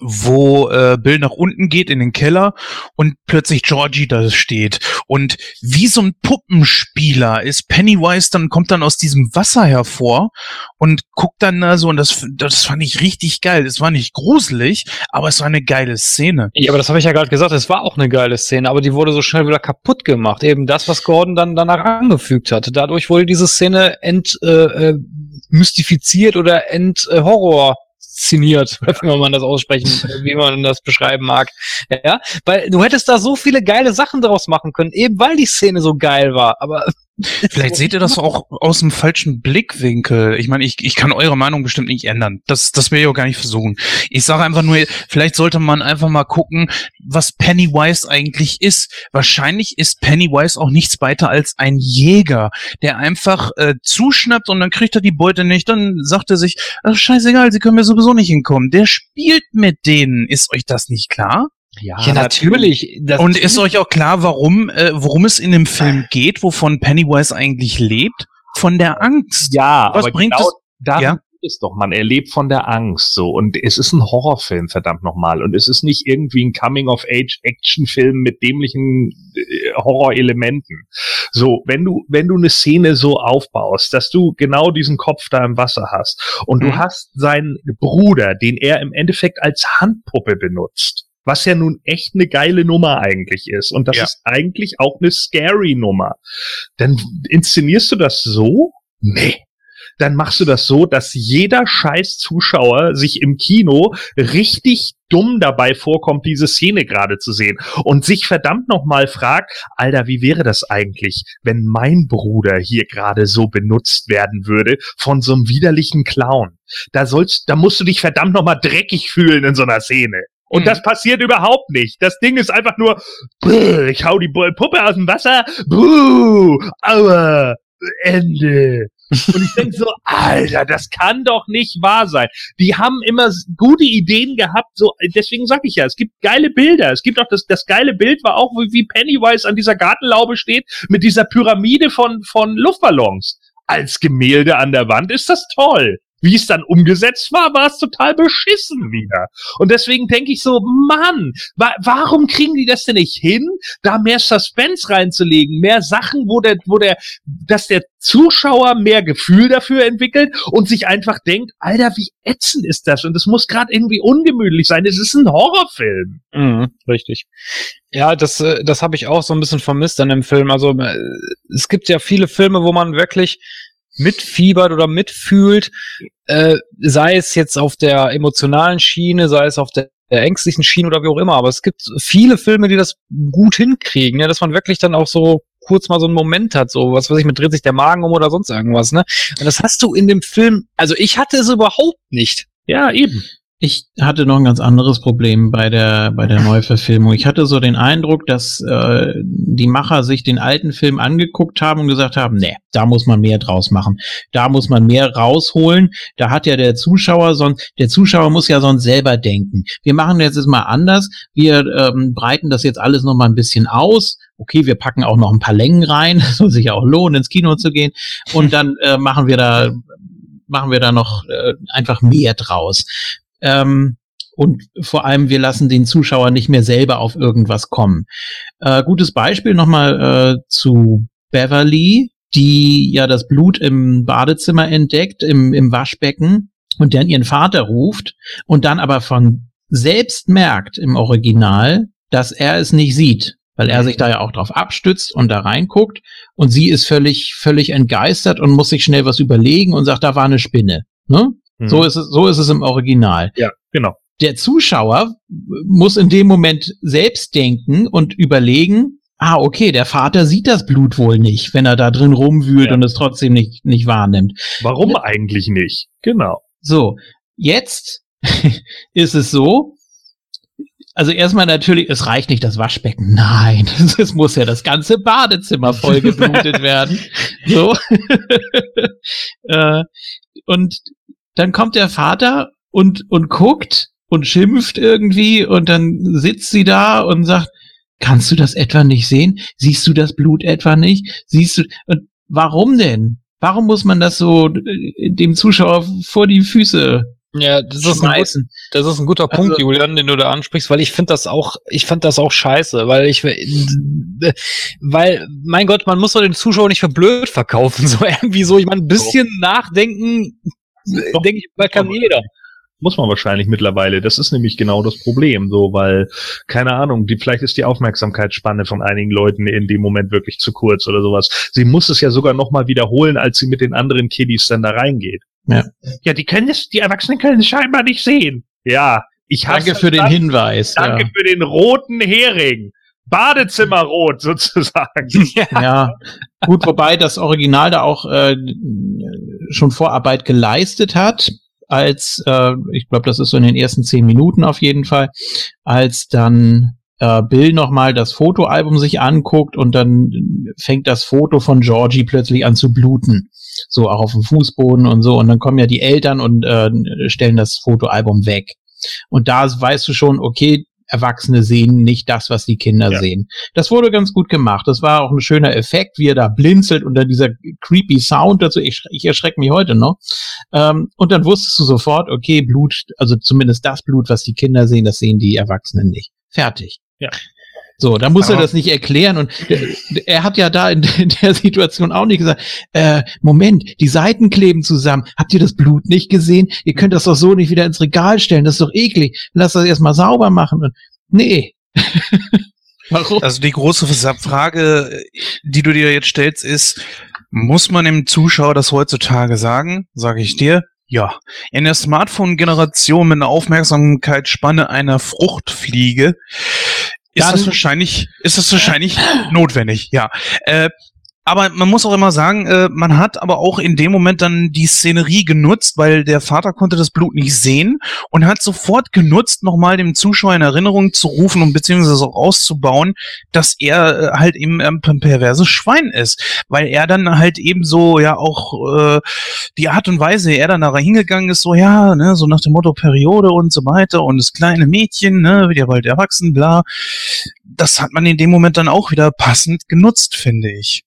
wo äh, Bill nach unten geht in den Keller und plötzlich Georgie da steht. Und wie so ein Puppenspieler ist Pennywise dann, kommt dann aus diesem Wasser hervor und guckt dann da so, und das, das fand ich richtig geil. Es war nicht gruselig, aber es war eine geile Szene. Ja, aber das habe ich ja gerade gesagt, es war auch eine geile Szene, aber die wurde so schnell wieder kaputt gemacht. Eben das, was Gordon dann danach angefügt hatte. Dadurch wurde diese Szene ent, äh, äh, mystifiziert oder ent inszeniert, (laughs) wenn man das aussprechen, wie man das beschreiben mag. Ja, weil du hättest da so viele geile Sachen draus machen können, eben weil die Szene so geil war. Aber Vielleicht seht ihr das auch aus dem falschen Blickwinkel. Ich meine, ich, ich kann eure Meinung bestimmt nicht ändern. Das, das will ich auch gar nicht versuchen. Ich sage einfach nur, vielleicht sollte man einfach mal gucken, was Pennywise eigentlich ist. Wahrscheinlich ist Pennywise auch nichts weiter als ein Jäger, der einfach äh, zuschnappt und dann kriegt er die Beute nicht. Dann sagt er sich, scheißegal, sie können mir sowieso nicht hinkommen. Der spielt mit denen. Ist euch das nicht klar? Ja, natürlich. Das Und ist euch auch klar, warum, äh, worum es in dem Film geht, wovon Pennywise eigentlich lebt? Von der Angst. Ja, Was aber bringt genau es- darum Ja. es doch, man. Er lebt von der Angst so. Und es ist ein Horrorfilm, verdammt nochmal. Und es ist nicht irgendwie ein Coming-of-Age-Action-Film mit dämlichen äh, Horrorelementen. So, wenn du, wenn du eine Szene so aufbaust, dass du genau diesen Kopf da im Wasser hast und du Mhm. hast seinen Bruder, den er im Endeffekt als Handpuppe benutzt. Was ja nun echt eine geile Nummer eigentlich ist. Und das Ja. ist eigentlich auch eine scary Nummer. Dann inszenierst du das so? Nee. Dann machst du das so, dass jeder scheiß Zuschauer sich im Kino richtig dumm dabei vorkommt, diese Szene gerade zu sehen und sich verdammt nochmal fragt, Alter, wie wäre das eigentlich, wenn mein Bruder hier gerade so benutzt werden würde von so einem widerlichen Clown? Da sollst, da musst du dich verdammt nochmal dreckig fühlen in so einer Szene. Und Mhm. das passiert überhaupt nicht. Das Ding ist einfach nur, ich hau die Puppe aus dem Wasser, buh, aua, Ende. Und ich denke so, Alter, das kann doch nicht wahr sein. Die haben immer gute Ideen gehabt, so, deswegen sag ich ja, es gibt geile Bilder. Es gibt auch das, das geile Bild war auch, wie wie Pennywise an dieser Gartenlaube steht, mit dieser Pyramide von, von Luftballons. Als Gemälde an der Wand ist das toll. Wie es dann umgesetzt war, war es total beschissen wieder. Und deswegen denke ich so, Mann, wa warum kriegen die das denn nicht hin, da mehr Suspense reinzulegen, mehr Sachen, wo der, wo der, dass der Zuschauer mehr Gefühl dafür entwickelt und sich einfach denkt, Alter, wie ätzend ist das? Und es muss gerade irgendwie ungemütlich sein. Es ist ein Horrorfilm. Mhm, richtig. Ja, das, äh, das habe ich auch so ein bisschen vermisst an dem Film. Also äh, es gibt ja viele Filme, wo man wirklich mitfiebert oder mitfühlt, äh, sei es jetzt auf der emotionalen Schiene, sei es auf der, der ängstlichen Schiene oder wie auch immer. Aber es gibt viele Filme, die das gut hinkriegen, ja, dass man wirklich dann auch so kurz mal so einen Moment hat, so was weiß ich, mit dreht sich der Magen um oder sonst irgendwas, ne? Und das hast du in dem Film, also ich hatte es überhaupt nicht. Ja, eben. Ich hatte noch ein ganz anderes Problem bei der bei der Neuverfilmung. Ich hatte so den Eindruck, dass äh, die Macher sich den alten Film angeguckt haben und gesagt haben, nee, da muss man mehr draus machen. Da muss man mehr rausholen. Da hat ja der Zuschauer sonst der Zuschauer muss ja sonst selber denken. Wir machen jetzt mal anders. Wir ähm, breiten das jetzt alles noch mal ein bisschen aus. Okay, wir packen auch noch ein paar Längen rein. (laughs) Das soll sich ja auch lohnen, ins Kino zu gehen. Und dann äh, machen wir da machen wir da noch äh, einfach mehr draus. Ähm, und vor allem, wir lassen den Zuschauer nicht mehr selber auf irgendwas kommen. Äh, gutes Beispiel nochmal äh, zu Beverly, die ja das Blut im Badezimmer entdeckt, im, im Waschbecken und dann ihren Vater ruft und dann aber von selbst merkt im Original, dass er es nicht sieht, weil er sich da ja auch drauf abstützt und da reinguckt und sie ist völlig, völlig entgeistert und muss sich schnell was überlegen und sagt, da war eine Spinne. Ne? Mhm. So ist es, so ist es im Original. Ja, genau. Der Zuschauer muss in dem Moment selbst denken und überlegen, ah, okay, der Vater sieht das Blut wohl nicht, wenn er da drin rumwühlt Ja. und es trotzdem nicht, nicht wahrnimmt. Warum eigentlich nicht? Genau. So, jetzt (laughs) ist es so, also erstmal natürlich, es reicht nicht das Waschbecken. Nein, (laughs) es muss ja das ganze Badezimmer voll geblutet (laughs) werden. So. äh, und dann kommt der Vater und, und guckt und schimpft irgendwie und dann sitzt sie da und sagt, kannst du das etwa nicht sehen? Siehst du das Blut etwa nicht? Siehst du, und warum denn? Warum muss man das so äh, dem Zuschauer vor die Füße Ja, das ist, ein, das ist ein guter Also- Punkt, Julian, den du da ansprichst, weil ich finde das auch, ich fand das auch scheiße, weil ich, weil, mein Gott, man muss doch den Zuschauer nicht für blöd verkaufen, (laughs) so irgendwie so, ich meine, ein bisschen nachdenken. Denke ich, mal kann jeder. Muss man wahrscheinlich mittlerweile. Das ist nämlich genau das Problem, so, weil, keine Ahnung, die, vielleicht ist die Aufmerksamkeitsspanne von einigen Leuten in dem Moment wirklich zu kurz oder sowas. Sie muss es ja sogar nochmal wiederholen, als sie mit den anderen Kiddies dann da reingeht. Ja, die können es, die Erwachsenen können es scheinbar nicht sehen. Ja, ich hasse Danke für den. Hinweis. Danke für den roten Hering. Badezimmerrot sozusagen. (laughs) Ja. gut, wobei das Original da auch äh, schon Vorarbeit geleistet hat, als, äh, ich glaube, das ist so in den ersten zehn Minuten auf jeden Fall, als dann äh, Bill nochmal das Fotoalbum sich anguckt und dann fängt das Foto von Georgie plötzlich an zu bluten. So auch auf dem Fußboden und so. Und dann kommen ja die Eltern und äh, stellen das Fotoalbum weg. Und da weißt du schon, okay, Erwachsene sehen nicht das, was die Kinder Ja. sehen. Das wurde ganz gut gemacht. Das war auch ein schöner Effekt, wie er da blinzelt und dann dieser creepy Sound dazu. Ich, ich erschrecke mich heute noch. Ähm, und dann wusstest du sofort, okay, Blut, also zumindest das Blut, was die Kinder sehen, das sehen die Erwachsenen nicht. Fertig. Ja. So, da muss er das nicht erklären und er hat ja da (laughs) in der Situation auch nicht gesagt, äh, Moment, die Seiten kleben zusammen. Habt ihr das Blut nicht gesehen? Ihr könnt das doch so nicht wieder ins Regal stellen. Das ist doch eklig. Lass das erstmal sauber machen. Und, nee. (laughs) Warum? Also die große Frage, die du dir jetzt stellst, ist, muss man dem Zuschauer das heutzutage sagen? Sage ich dir. Ja. In der Smartphone-Generation mit einer Aufmerksamkeitsspanne einer Fruchtfliege ist Dann- das wahrscheinlich, ist das wahrscheinlich notwendig, ja. Äh, aber man muss auch immer sagen, äh, man hat aber auch in dem Moment dann die Szenerie genutzt, weil der Vater konnte das Blut nicht sehen und hat sofort genutzt, nochmal dem Zuschauer in Erinnerung zu rufen und beziehungsweise auch auszubauen, dass er äh, halt eben ähm, ein perverses Schwein ist, weil er dann halt eben so ja auch äh, die Art und Weise, wie er dann da hingegangen ist, so ja, ne, so nach dem Motto Periode und so weiter und das kleine Mädchen, ne, wird ja bald erwachsen, bla. Das hat man in dem Moment dann auch wieder passend genutzt, finde ich.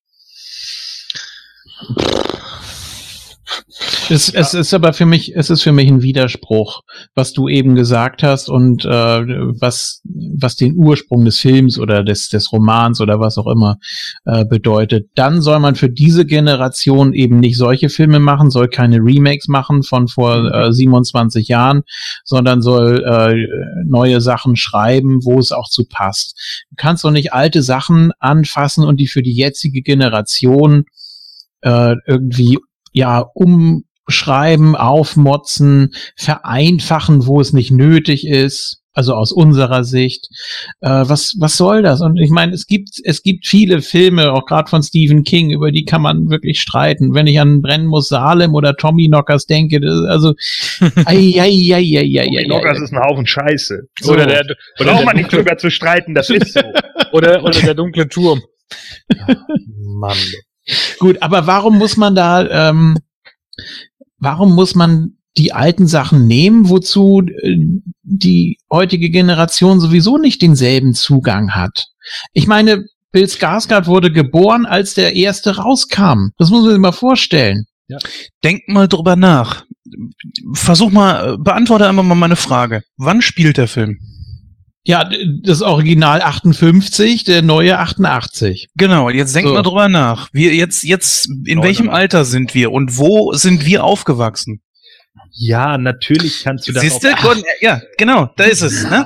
Es, es ist aber für mich, es ist für mich ein Widerspruch, was du eben gesagt hast und äh, was, was den Ursprung des Films oder des, des Romans oder was auch immer äh, bedeutet. Dann soll man für diese Generation eben nicht solche Filme machen, soll keine Remakes machen von vor äh, 27 Jahren, sondern soll äh, neue Sachen schreiben, wo es auch zu passt. Du kannst doch nicht alte Sachen anfassen und die für die jetzige Generation äh, irgendwie ja umschreiben, aufmotzen, vereinfachen, wo es nicht nötig ist. Also aus unserer Sicht. Äh, was, was soll das? Und ich meine, es gibt, es gibt viele Filme, auch gerade von Stephen King, über die kann man wirklich streiten. Wenn ich an Brennen muss Salem oder Tommy Knockers denke, das, also, (laughs) ei, ei, ei, ei, ei, ei, Knockers ist ein Haufen Scheiße. So. Oder der, oder, Braucht man nicht drüber zu streiten, das ist so. (laughs) oder, oder der dunkle Turm. (laughs) Mann. Gut, aber warum muss man da, ähm, warum muss man die alten Sachen nehmen, wozu äh, die heutige Generation sowieso nicht denselben Zugang hat? Ich meine, Bill Skarsgård wurde geboren, als der erste rauskam. Das muss man sich mal vorstellen. Denk mal drüber nach. Versuch mal, äh, beantworte einmal mal meine Frage. Wann spielt der Film? Ja, das Original 58, der neue 88. Genau, jetzt denk So. mal drüber nach. Wir jetzt, jetzt, in welchem Alter sind wir und wo sind wir aufgewachsen? Ja, natürlich kannst du das Siehst du? Ja, genau, da ist es, ne?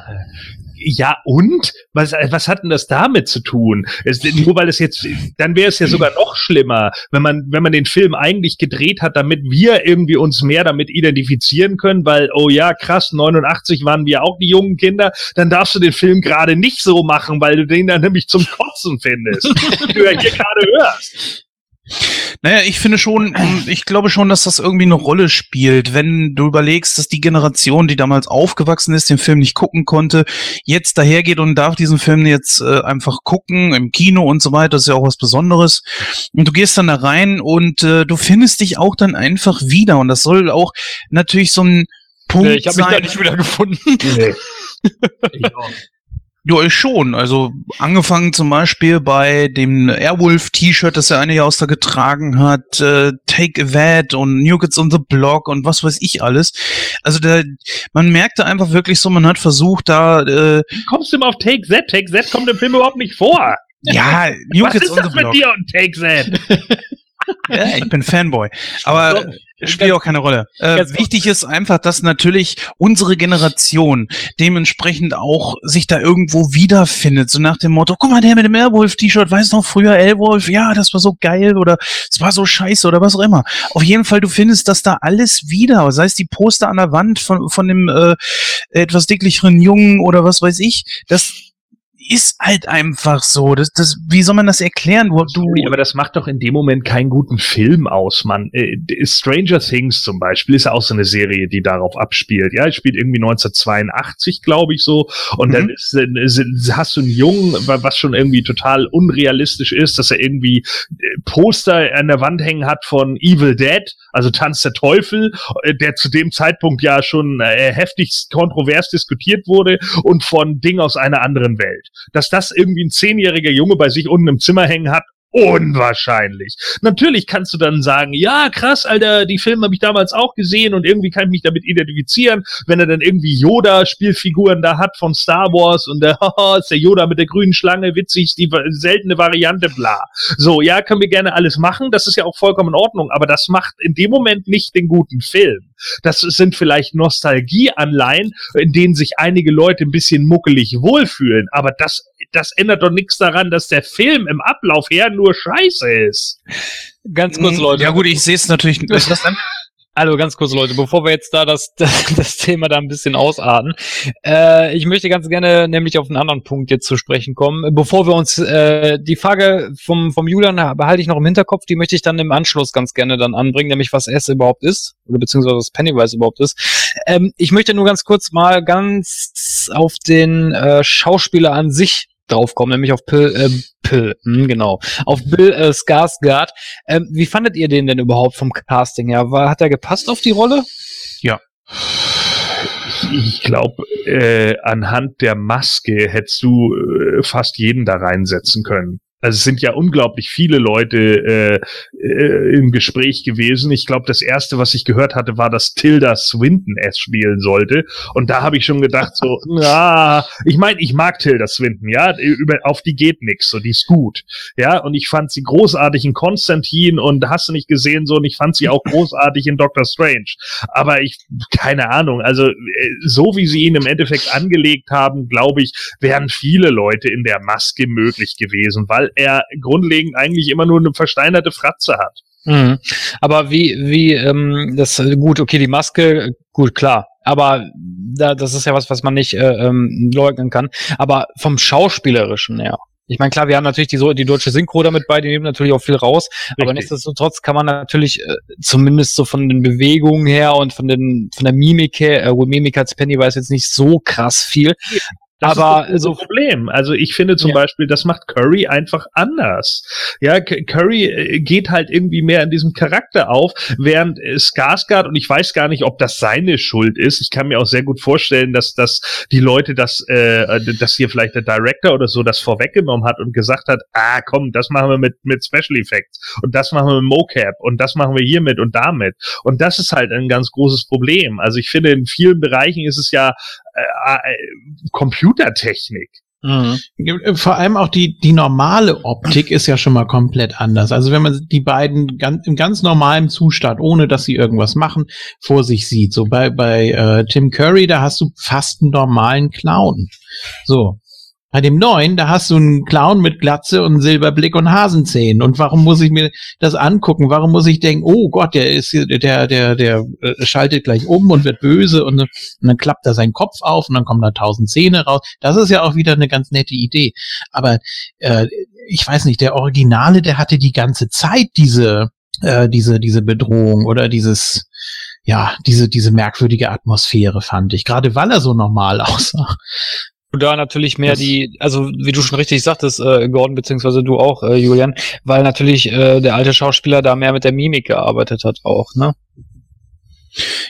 Ja, und? Was, was hat denn das damit zu tun? Es, nur weil es jetzt, dann wäre es ja sogar noch schlimmer, wenn man, wenn man den Film eigentlich gedreht hat, damit wir irgendwie uns mehr damit identifizieren können, weil, oh ja, krass, 89 waren wir auch die jungen Kinder, dann darfst du den Film gerade nicht so machen, weil du den dann nämlich zum Kotzen findest. (laughs) wie du ja hier gerade hörst. Naja, ich finde schon, ich glaube schon, dass das irgendwie eine Rolle spielt, wenn du überlegst, dass die Generation, die damals aufgewachsen ist, den Film nicht gucken konnte, jetzt dahergeht und darf diesen Film jetzt äh, einfach gucken im Kino und so weiter, das ist ja auch was Besonderes. Und du gehst dann da rein und äh, du findest dich auch dann einfach wieder und das soll auch natürlich so ein Punkt Nee, ich habe mich da sein. nicht wieder gefunden. (laughs) Ja, ich schon. Also angefangen zum Beispiel bei dem Airwolf-T-Shirt, das der eine ja aus da getragen hat, äh, Take a That und New Kids on the Block und was weiß ich alles. Also der, man merkte einfach wirklich so, man hat versucht da, äh, Wie kommst du immer auf Take Z? Take Z kommt im Film überhaupt nicht vor. ja, New (laughs) Was Kids ist on the das mit Block. dir und Take Z? Ja, ich bin Fanboy. Aber spielt auch keine Rolle. Äh, wichtig ist einfach, dass natürlich unsere Generation dementsprechend auch sich da irgendwo wiederfindet. So nach dem Motto, guck mal, der mit dem Airwolf-T-Shirt, weißt du noch früher Airwolf? Ja, das war so geil oder es war so scheiße oder was auch immer. Auf jeden Fall, du findest das da alles wieder. Sei es die Poster an der Wand von, von dem äh, etwas dicklicheren Jungen oder was weiß ich. Das ist halt einfach so. Das, das, wie soll man das erklären? Du, Sorry, aber das macht doch in dem Moment keinen guten Film aus, Mann. Äh, Stranger Things zum Beispiel ist ja auch so eine Serie, die darauf abspielt. Ja, es spielt irgendwie 1982, glaube ich, so. Und Mhm. dann ist, äh, sind- hast du einen Jungen, wa- was schon irgendwie total unrealistisch ist, dass er irgendwie äh, Poster an der Wand hängen hat von Evil Dead, also Tanz der Teufel, äh, der zu dem Zeitpunkt ja schon äh, heftigst kontrovers diskutiert wurde und von Ding aus einer anderen Welt. Dass das irgendwie ein zehnjähriger Junge bei sich unten im Zimmer hängen hat, unwahrscheinlich. Natürlich kannst du dann sagen, ja, krass, Alter, die Filme habe ich damals auch gesehen und irgendwie kann ich mich damit identifizieren, wenn er dann irgendwie Yoda-Spielfiguren da hat von Star Wars und der, (laughs) haha, ist der Yoda mit der grünen Schlange, witzig, die seltene Variante, bla. So, ja, können wir gerne alles machen, das ist ja auch vollkommen in Ordnung, aber das macht in dem Moment nicht den guten Film. Das sind vielleicht Nostalgieanleihen, in denen sich einige Leute ein bisschen muckelig wohlfühlen, aber das, das ändert doch nichts daran, dass der Film im Ablauf her nur scheiße ist. Ganz kurz, Leute. Ja gut, ich sehe es natürlich. Was ist das denn? Hallo, ganz kurz, Leute, bevor wir jetzt da das, (laughs) das, das Thema da ein bisschen ausarten. Äh, ich möchte ganz gerne nämlich auf einen anderen Punkt jetzt zu sprechen kommen. Bevor wir uns äh, die Frage vom, vom Julian behalte ich noch im Hinterkopf, die möchte ich dann im Anschluss ganz gerne dann anbringen, nämlich was S überhaupt ist, oder beziehungsweise was Pennywise überhaupt ist. Ähm, ich möchte nur ganz kurz mal ganz auf den äh, Schauspieler an sich draufkommen, nämlich auf Pill, äh, Pill, hm, genau, auf Bill äh, Skarsgård. Ähm, wie fandet ihr den denn überhaupt vom Casting her? War, hat er gepasst auf die Rolle? Ich glaube, äh, anhand der Maske hättest du äh, fast jeden da reinsetzen können. Also es sind ja unglaublich viele Leute äh, äh, im Gespräch gewesen. Ich glaube, das erste, was ich gehört hatte, war, dass Tilda Swinton es spielen sollte. Und da habe ich schon gedacht, so, (laughs) na, ich meine, ich mag Tilda Swinton, ja, über, auf die geht nix, so, die ist gut, ja. Und ich fand sie großartig in Konstantin und hast du nicht gesehen, so, und ich fand sie auch großartig in Doctor Strange. Aber ich, keine Ahnung, also äh, so wie sie ihn im Endeffekt angelegt haben, glaube ich, wären viele Leute in der Maske möglich gewesen, weil er grundlegend eigentlich immer nur eine versteinerte Fratze hat. Mhm. Aber wie, wie, ähm, das gut, okay, die Maske, gut, klar. Aber da, das ist ja was, was man nicht äh, ähm, leugnen kann. Aber vom Schauspielerischen her. Ich meine, klar, wir haben natürlich die, so- die deutsche Synchro damit bei, die nehmen natürlich auch viel raus. Aber Richtig. nichtsdestotrotz kann man natürlich äh, zumindest so von den Bewegungen her und von den von der Mimik her, äh, Mimik hat Pennywise jetzt nicht so krass viel. Das Aber ist das so- große Problem. Also ich finde zum Ja. Beispiel, das macht Curry einfach anders. Ja, Curry äh, geht halt irgendwie mehr in diesem Charakter auf, während äh, Skarsgård, und ich weiß gar nicht, ob das seine Schuld ist. Ich kann mir auch sehr gut vorstellen, dass, dass die Leute das, äh, dass hier vielleicht der Director oder so das vorweggenommen hat und gesagt hat, ah komm, das machen wir mit, mit Special Effects und das machen wir mit Mocap und das machen wir hiermit und damit. Und das ist halt ein ganz großes Problem. Also ich finde, in vielen Bereichen ist es ja äh, äh, Computertechnik. Mhm. Vor allem auch die, die normale Optik ist ja schon mal komplett anders. Also wenn man die beiden ganz, im ganz normalen Zustand, ohne dass sie irgendwas machen, vor sich sieht. So bei, bei äh, Tim Curry, da hast du fast einen normalen Clown. So. Bei dem neuen, da hast du einen Clown mit Glatze und Silberblick und Hasenzähnen. Und warum muss ich mir das angucken? Warum muss ich denken, oh Gott, der ist hier, der, der, der äh, schaltet gleich um und wird böse und, und dann klappt er seinen Kopf auf und dann kommen da tausend Zähne raus. Das ist ja auch wieder eine ganz nette Idee. Aber äh, ich weiß nicht, der Originale, der hatte die ganze Zeit diese, äh, diese, diese Bedrohung oder dieses, ja, diese, diese merkwürdige Atmosphäre, fand ich. Gerade weil er so normal (laughs) aussah. Und da natürlich mehr Das- die, also wie du schon richtig sagtest, äh, Gordon, beziehungsweise du auch, äh, Julian, weil natürlich äh, der alte Schauspieler da mehr mit der Mimik gearbeitet hat auch, ne?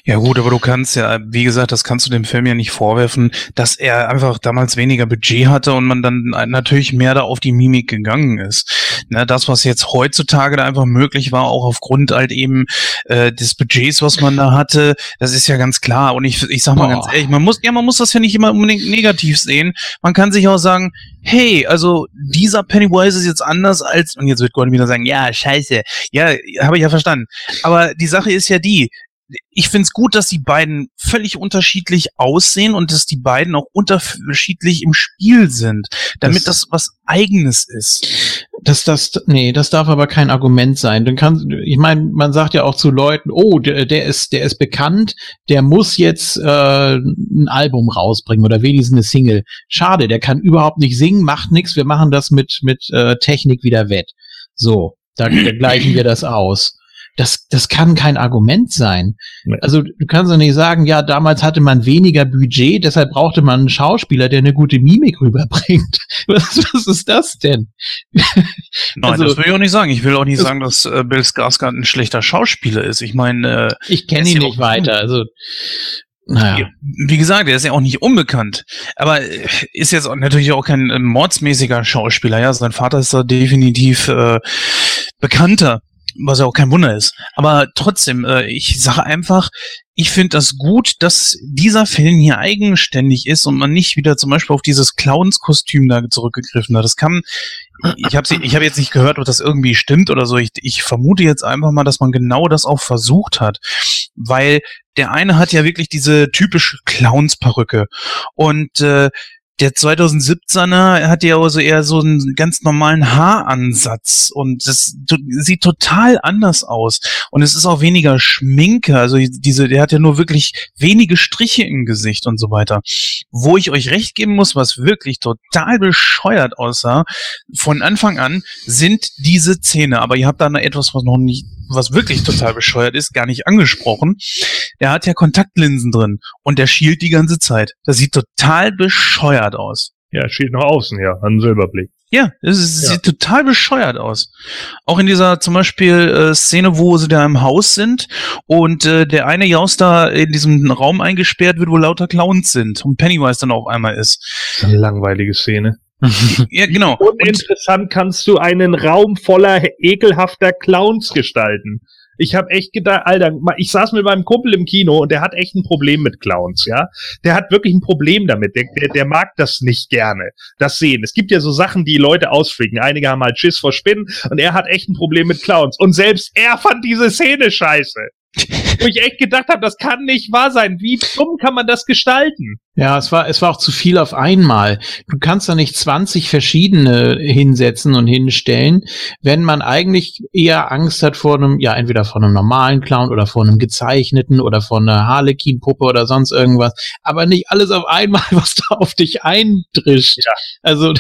Ja gut, aber du kannst ja, wie gesagt, das kannst du dem Film ja nicht vorwerfen, dass er einfach damals weniger Budget hatte und man dann natürlich mehr da auf die Mimik gegangen ist. Ne, das, was jetzt heutzutage da einfach möglich war, auch aufgrund halt eben äh, des Budgets, was man da hatte, das ist ja ganz klar. Und ich, ich sag mal Boah. ganz ehrlich, man muss, ja, man muss das ja nicht immer unbedingt negativ sehen. Man kann sich auch sagen, hey, also dieser Pennywise ist jetzt anders als, und jetzt wird Gordon wieder sagen, ja, scheiße. Ja, habe ich ja verstanden. Aber die Sache ist ja die, ich find's gut, dass die beiden völlig unterschiedlich aussehen und dass die beiden auch unterschiedlich im Spiel sind, damit das, Das- was eigenes ist. Das, das, nee, das darf aber kein Argument sein. Dann kann, ich meine, man sagt ja auch zu Leuten, oh, der, der ist, der ist bekannt, der muss jetzt äh, ein Album rausbringen oder wenigstens eine Single. Schade, der kann überhaupt nicht singen, macht nichts. Wir machen das mit mit äh, Technik wieder wett. So, da, da gleichen wir das aus. Das, das kann kein Argument sein. Also du kannst doch nicht sagen, ja, damals hatte man weniger Budget, deshalb brauchte man einen Schauspieler, der eine gute Mimik rüberbringt. (laughs) Was, was ist das denn? Nein, Also- das will ich auch nicht sagen. Ich will auch nicht Das- sagen, dass äh, Bill Skarsgård ein schlechter Schauspieler ist. Ich meine, äh, Ich kenne ihn nicht weiter. Also, naja. Ja, wie gesagt, er ist ja auch nicht unbekannt. Aber äh, ist jetzt natürlich auch kein äh, mordsmäßiger Schauspieler. Ja, sein Vater ist da definitiv äh, bekannter, was ja auch kein Wunder ist. Aber trotzdem, äh, ich sage einfach, ich finde das gut, dass dieser Film hier eigenständig ist und man nicht wieder zum Beispiel auf dieses Clowns-Kostüm da zurückgegriffen hat. Das kann, ich habe ich hab jetzt nicht gehört, ob das irgendwie stimmt oder so. Ich, ich vermute jetzt einfach mal, dass man genau das auch versucht hat, weil der eine hat ja wirklich diese typische Clowns-Perücke und äh, der 2017er hat ja also eher so einen ganz normalen Haaransatz und das sieht total anders aus und es ist auch weniger Schminke, also diese, der hat ja nur wirklich wenige Striche im Gesicht und so weiter. Wo ich euch recht geben muss, was wirklich total bescheuert aussah, von Anfang an sind diese Zähne, aber ihr habt da noch etwas, was noch nicht, was wirklich total bescheuert ist, gar nicht angesprochen. Der hat ja Kontaktlinsen drin und der schielt die ganze Zeit. Das sieht total bescheuert aus. Ja, steht nach außen, ja, an Silberblick. Ja, es ist, Ja. sieht total bescheuert aus. Auch in dieser zum Beispiel äh, Szene, wo sie da im Haus sind und äh, der eine Jaus da in diesem Raum eingesperrt wird, wo lauter Clowns sind und Pennywise dann auf einmal ist. Eine langweilige Szene. (laughs) Ja, genau. Und, Uninteressant kannst du einen Raum voller ekelhafter Clowns gestalten. Ich habe echt gedacht, Alter, ich saß mit meinem Kumpel im Kino und der hat echt ein Problem mit Clowns, ja. Der hat wirklich ein Problem damit. Der, der, der mag das nicht gerne, das sehen. Es gibt ja so Sachen, die Leute ausfliegen. Einige haben halt Schiss vor Spinnen und er hat echt ein Problem mit Clowns. Und selbst er fand diese Szene scheiße. Wo ich echt gedacht habe, das kann nicht wahr sein. Wie dumm kann man das gestalten? Ja, es war, es war auch zu viel auf einmal. Du kannst da nicht 20 verschiedene hinsetzen und hinstellen, wenn man eigentlich eher Angst hat vor einem, ja, entweder vor einem normalen Clown oder vor einem gezeichneten oder vor einer Harlequin-Puppe oder sonst irgendwas. Aber nicht alles auf einmal, (laughs) was da auf dich eindrischt. Ja. Also,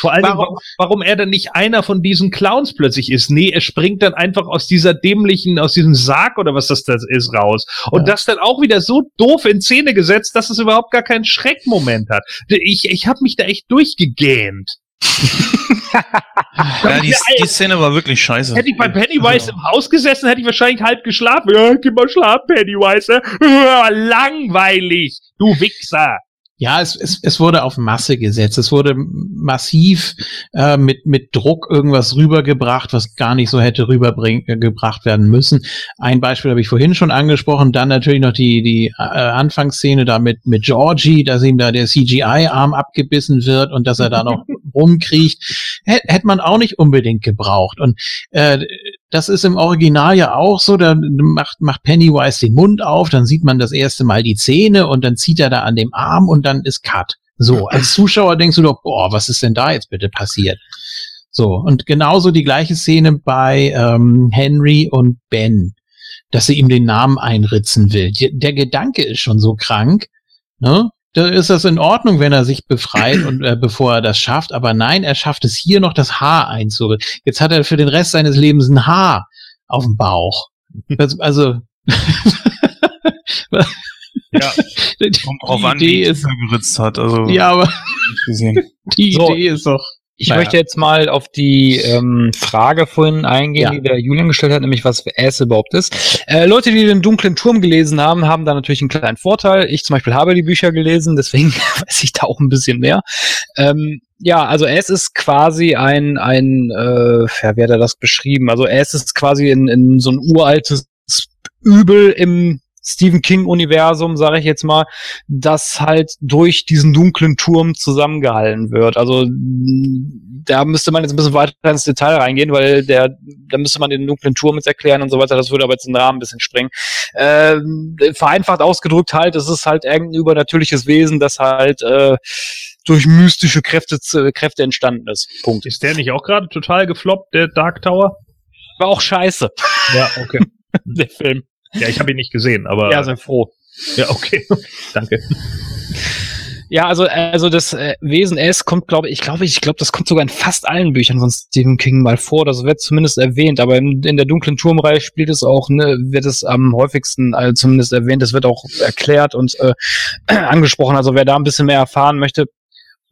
Vor allem, Warum- warum, er dann nicht einer von diesen Clowns plötzlich ist. Nee, er springt dann einfach aus dieser dämlichen, aus diesem Sarg oder was das, das ist raus. Und Ja. das dann auch wieder so doof in Szene gesetzt, dass es überhaupt gar keinen Schreckmoment hat. Ich, ich habe mich da echt durchgegähnt. (laughs) ja, die, die Szene war wirklich scheiße. Hätte ich bei Pennywise im Haus gesessen, hätte ich wahrscheinlich halb geschlafen. Ja, gib mal schlafen, Pennywise. (laughs) Langweilig, du Wichser. Ja, es, es, es wurde auf Masse gesetzt. Es wurde massiv äh, mit, mit Druck irgendwas rübergebracht, was gar nicht so hätte rübergebracht werden müssen. Ein Beispiel habe ich vorhin schon angesprochen. Dann natürlich noch die, die äh, Anfangsszene da mit, mit Georgie, dass ihm da der CGI-Arm abgebissen wird und dass er da noch (laughs) rumkriecht. Hätte hätte man auch nicht unbedingt gebraucht. Und äh, das ist im Original ja auch so, da macht, macht Pennywise den Mund auf, dann sieht man das erste Mal die Zähne und dann zieht er da an dem Arm und dann ist Cut. So, als Zuschauer denkst du doch, boah, was ist denn da jetzt bitte passiert? So, und genauso die gleiche Szene bei ähm, Henry und Ben, dass sie ihm den Namen einritzen will. Die- Der Gedanke ist schon so krank, ne? Da ist das in Ordnung, wenn er sich befreit und äh, bevor er das schafft, aber nein, er schafft es hier noch das Haar einzuritzen. Jetzt hat er für den Rest seines Lebens ein Haar auf dem Bauch. Das, also (laughs) Ja. die Kommt drauf an, wie ist, geritzt hat. Also, ja, aber (laughs) die So. Idee ist doch Ich Naja. möchte jetzt mal auf die ähm, Frage vorhin eingehen, Ja. die der Julian gestellt hat, nämlich was Ass überhaupt ist. Äh, Leute, die den dunklen Turm gelesen haben, haben da natürlich einen kleinen Vorteil. Ich zum Beispiel habe die Bücher gelesen, deswegen (laughs) weiß ich da auch ein bisschen mehr. Ähm, ja, also Ass ist quasi ein, ein äh, ja, wie hat er das beschrieben? Also Ass ist quasi in, in so ein uraltes Übel im Stephen King-Universum, sage ich jetzt mal, das halt durch diesen dunklen Turm zusammengehalten wird. Also da müsste man jetzt ein bisschen weiter ins Detail reingehen, weil der, da müsste man den dunklen Turm jetzt erklären und so weiter. Das würde aber jetzt den Rahmen ein bisschen sprengen. Ähm, vereinfacht ausgedrückt halt, es ist halt irgendein übernatürliches Wesen, das halt äh, durch mystische Kräfte, zu- Kräfte entstanden ist. Punkt. Ist der nicht auch gerade total gefloppt, der Dark Tower? War auch scheiße, Ja, okay. (laughs) der Film. Ja, ich habe ihn nicht gesehen, aber Ja, sei froh. ja, okay. (laughs) Danke. Ja, also also das äh, Wesen S kommt, glaube ich, glaube ich, glaube, das kommt sogar in fast allen Büchern von Stephen King mal vor. Das wird zumindest erwähnt, aber in, in der dunklen Turmreihe spielt es auch, ne, wird es am häufigsten äh, zumindest erwähnt. Es wird auch erklärt und äh, (clears throat) angesprochen. Also wer da ein bisschen mehr erfahren möchte,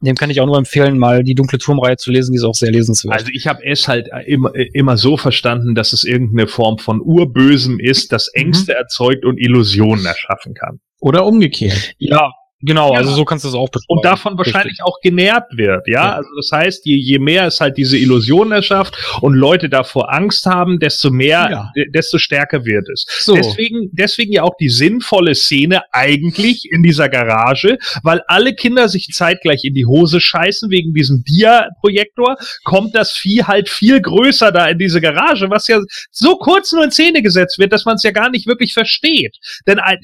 dem kann ich auch nur empfehlen, mal die dunkle Turmreihe zu lesen. Die ist auch sehr lesenswert. Also ich habe es halt immer, immer so verstanden, dass es irgendeine Form von Urbösem ist, das Ängste erzeugt und Illusionen erschaffen kann. Oder umgekehrt. ja, genau. Ja. Also so kannst du es auch beschreiben. Und davon wahrscheinlich auch genährt wird, ja? Ja. Also das heißt, je, je mehr es halt diese Illusionen erschafft und Leute davor Angst haben, desto mehr, Ja. de- desto stärker wird es. So. Deswegen, deswegen ja auch die sinnvolle Szene eigentlich in dieser Garage, weil alle Kinder sich zeitgleich in die Hose scheißen wegen diesem Dia-Projektor, kommt das Vieh halt viel größer da in diese Garage, was ja so kurz nur in Szene gesetzt wird, dass man es ja gar nicht wirklich versteht. Denn äh,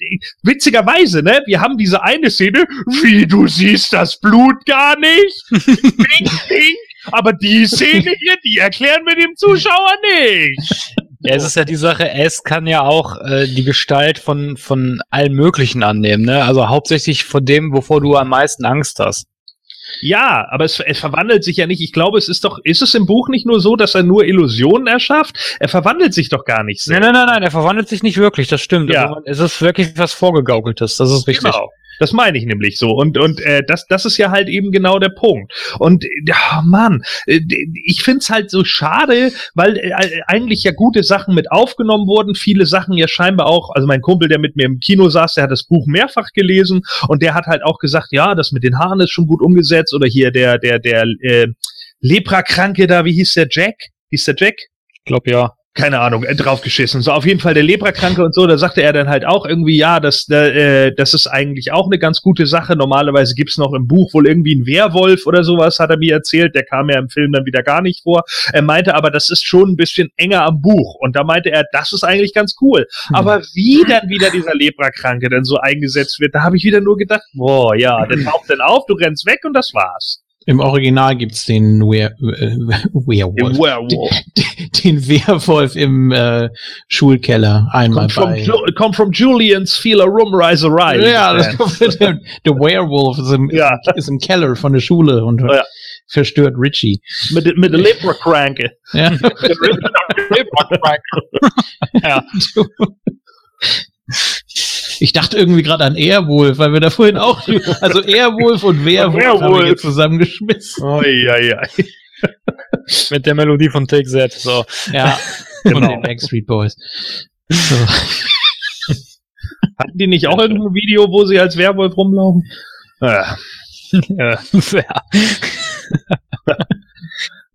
witzigerweise, ne, wir haben diese eine Szene, wie du siehst das Blut gar nicht. (laughs) ding, ding. Aber die Szene hier, die erklären wir dem Zuschauer nicht. Ja, es ist ja die Sache, es kann ja auch äh, die Gestalt von, von allem Möglichen annehmen, ne? Also hauptsächlich von dem, wovor du am meisten Angst hast. Ja, aber es, es verwandelt sich ja nicht. Ich glaube, es ist doch, ist es im Buch nicht nur so, dass er nur Illusionen erschafft? Er verwandelt sich doch gar nicht Nein, nein, nein, nein, er verwandelt sich nicht wirklich, das stimmt. Ja. Also, es ist wirklich was Vorgegaukeltes, das ist richtig. Genau. Das meine ich nämlich so. Und, und äh, das, das ist ja halt eben genau der Punkt. Und äh, ja, Mann, äh, ich find's halt so schade, weil äh, eigentlich ja gute Sachen mit aufgenommen wurden. Viele Sachen ja scheinbar auch, also mein Kumpel, der mit mir im Kino saß, der hat das Buch mehrfach gelesen und der hat halt auch gesagt, ja, das mit den Haaren ist schon gut umgesetzt. Oder hier der, der, der äh, Leprakranke da, wie hieß der Jack? Hieß der Jack? Ich glaube ja. Keine Ahnung, äh, draufgeschissen. So auf jeden Fall der Leprakranke und so, da sagte er dann halt auch irgendwie, ja, das, äh, das ist eigentlich auch eine ganz gute Sache. Normalerweise gibt's noch im Buch wohl irgendwie einen Werwolf oder sowas, hat er mir erzählt. Der kam ja im Film dann wieder gar nicht vor. Er meinte aber, das ist schon ein bisschen enger am Buch. Und da meinte er, das ist eigentlich ganz cool. Aber wie dann wieder dieser Leprakranke dann so eingesetzt wird, da habe ich wieder nur gedacht, boah, ja, der taucht dann auf, du rennst weg und das war's. Im Original gibt's den Were äh, Werewolf. (laughs) Werewolf. Den Werwolf im äh, Schulkeller einmal Come from, bei. Ju come from Julian's Feel a Room Rise a Rise. Ja, das kommt der, der Werewolf ist im, Ja. ist im Keller von der Schule und Ja. verstört Richie. mit, mit der Leprakranke. Ja. (laughs) (laughs) ja. Ich dachte irgendwie gerade an Airwolf, weil wir da vorhin auch, also Airwolf (laughs) und Werwolf, haben wir zusammengeschmissen. Oi, oi, oi. (laughs) Mit der Melodie von Take That. So. Ja, (laughs) und Genau. den Backstreet Boys. So. Hatten die nicht auch irgendein Video, wo sie als Werwolf rumlaufen? Ja. Ja.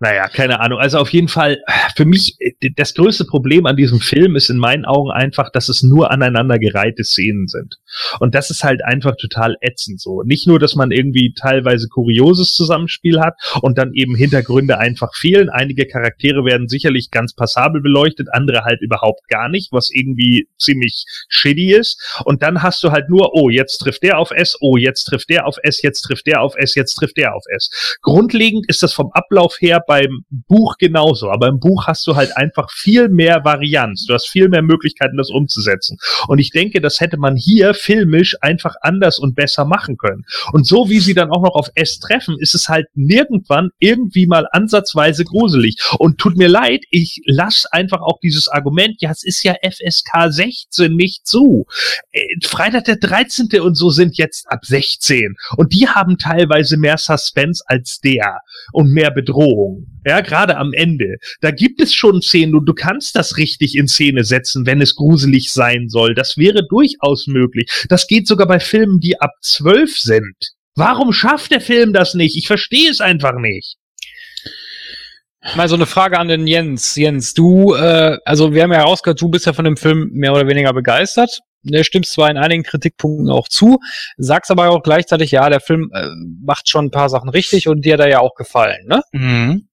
Ja. Naja, keine Ahnung. Also auf jeden Fall, für mich, das größte Problem an diesem Film ist in meinen Augen einfach, dass es nur aneinandergereihte Szenen sind. Und das ist halt einfach total ätzend so. Nicht nur, dass man irgendwie teilweise kurioses Zusammenspiel hat und dann eben Hintergründe einfach fehlen. Einige Charaktere werden sicherlich ganz passabel beleuchtet, andere halt überhaupt gar nicht, was irgendwie ziemlich shitty ist. Und dann hast du halt nur, oh, jetzt trifft der auf S, oh, jetzt trifft der auf S, jetzt trifft der auf S, jetzt trifft der auf S. Grundlegend ist das vom Ablauf her beim Buch genauso, aber im Buch hast du halt einfach viel mehr Varianz. Du hast viel mehr Möglichkeiten, das umzusetzen. Und ich denke, das hätte man hier filmisch einfach anders und besser machen können. Und so wie sie dann auch noch auf S treffen, ist es halt nirgendwann irgendwie mal ansatzweise gruselig. Und tut mir leid, ich lasse einfach auch dieses Argument, ja, es ist ja FSK 16 nicht zu. Äh, Freitag der 13. und so sind jetzt ab 16. Und die haben teilweise mehr Suspense als der und mehr Bedrohung. Ja, gerade am Ende. Da gibt es schon Szenen und du kannst das richtig in Szene setzen, wenn es gruselig sein soll. Das wäre durchaus möglich. Das geht sogar bei Filmen, die ab 12 sind. Warum schafft der Film das nicht? Ich verstehe es einfach nicht. Mal so eine Frage an den Jens. Jens, du, äh, also wir haben ja herausgehört, du bist ja von dem Film mehr oder weniger begeistert. Der stimmt zwar in einigen Kritikpunkten auch zu, sagst aber auch gleichzeitig, ja, der Film äh, macht schon ein paar Sachen richtig und dir hat er ja auch gefallen, ne? Mhm.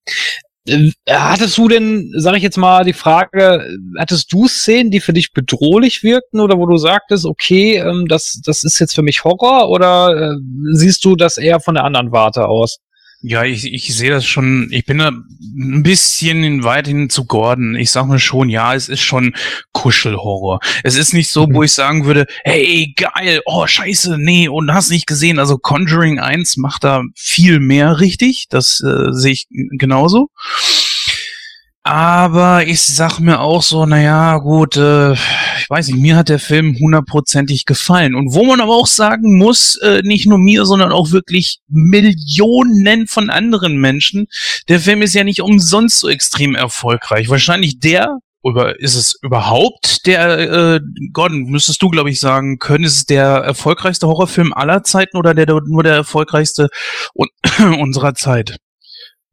Äh, Hattest du denn, sag ich jetzt mal, die Frage, hattest du Szenen, die für dich bedrohlich wirkten oder wo du sagtest, okay, ähm, das, das ist jetzt für mich Horror oder äh, siehst du das eher von der anderen Warte aus? Ja, ich, ich sehe das schon, ich bin da ein bisschen weiterhin zu Gordon. Ich sag mir schon, ja, es ist schon Kuschelhorror. Es ist nicht so, wo ich sagen würde, hey, geil, oh, scheiße, nee, und hast nicht gesehen. Also Conjuring 1 macht da viel mehr richtig. Das äh, sehe ich genauso. Aber ich sag mir auch so, naja, gut, äh, ich weiß nicht, mir hat der Film hundertprozentig gefallen. Und wo man aber auch sagen muss, äh, nicht nur mir, sondern auch wirklich Millionen von anderen Menschen, der Film ist ja nicht umsonst so extrem erfolgreich. Wahrscheinlich der, oder ist es überhaupt der, äh, Gordon, müsstest du, glaube ich, sagen können, ist es der erfolgreichste Horrorfilm aller Zeiten oder der, nur der erfolgreichste un (clears throat) unserer Zeit?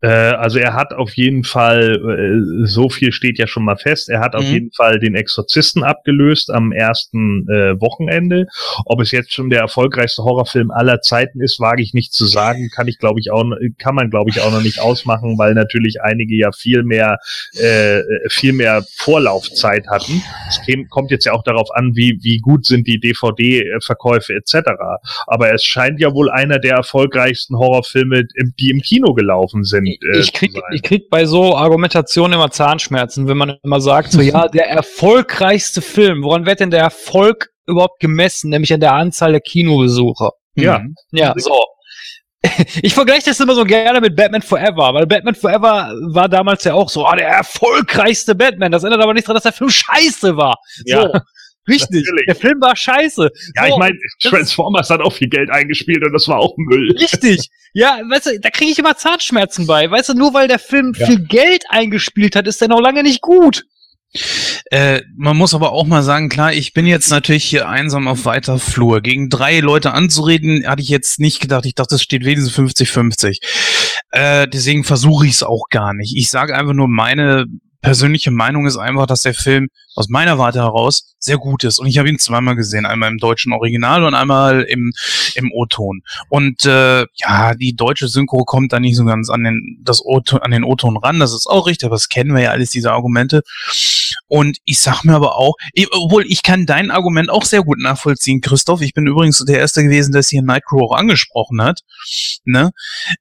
Äh, also er hat auf jeden Fall, äh, so viel steht ja schon mal fest, er hat auf Mhm. jeden Fall den Exorzisten abgelöst am ersten äh, Wochenende. Ob es jetzt schon der erfolgreichste Horrorfilm aller Zeiten ist, wage ich nicht zu sagen, kann ich glaube ich auch, kann man glaube ich auch noch nicht ausmachen, weil natürlich einige ja viel mehr, äh, viel mehr Vorlaufzeit hatten. Es kommt jetzt ja auch darauf an, wie, wie gut sind die DVD-Verkäufe etc. Aber es scheint ja wohl einer der erfolgreichsten Horrorfilme, die im Kino gelaufen sind. Äh, ich krieg, ich krieg bei so Argumentationen immer Zahnschmerzen, wenn man immer sagt, so ja, der erfolgreichste Film. Woran wird denn der Erfolg überhaupt gemessen? Nämlich an der Anzahl der Kinobesucher. Ja. Mhm. Ja, so. (laughs) Ich vergleiche das immer so gerne mit Batman Forever, weil Batman Forever war damals ja auch so, ah, der erfolgreichste Batman. Das ändert aber nicht daran, dass der Film scheiße war. Ja, so. Richtig. natürlich. Der Film war scheiße. Ja, so. ich meine, Transformers hat auch viel Geld eingespielt und das war auch Müll. Richtig. Ja, weißt du, da kriege ich immer Zahnschmerzen bei. Weißt du, nur weil der Film Ja. viel Geld eingespielt hat, ist der noch lange nicht gut. Äh, man muss aber auch mal sagen, klar, ich bin jetzt natürlich hier einsam auf weiter Flur. Gegen drei Leute anzureden, hatte ich jetzt nicht gedacht. Ich dachte, es steht wenigstens 50-50. Äh, deswegen versuche ich es auch gar nicht. Ich sage einfach nur, meine persönliche Meinung ist einfach, dass der Film aus meiner Warte heraus sehr gut ist. Und ich habe ihn zweimal gesehen, einmal im deutschen Original und einmal im, im O-Ton. Und äh, ja, die deutsche Synchro kommt da nicht so ganz an den, das o an den O-Ton ran. Das ist auch richtig, aber das kennen wir ja alles, diese Argumente. Und ich sag mir aber auch, ich, obwohl ich kann dein Argument auch sehr gut nachvollziehen, Christoph. Ich bin übrigens der Erste gewesen, der es hier Nightcrow auch angesprochen hat. Ne?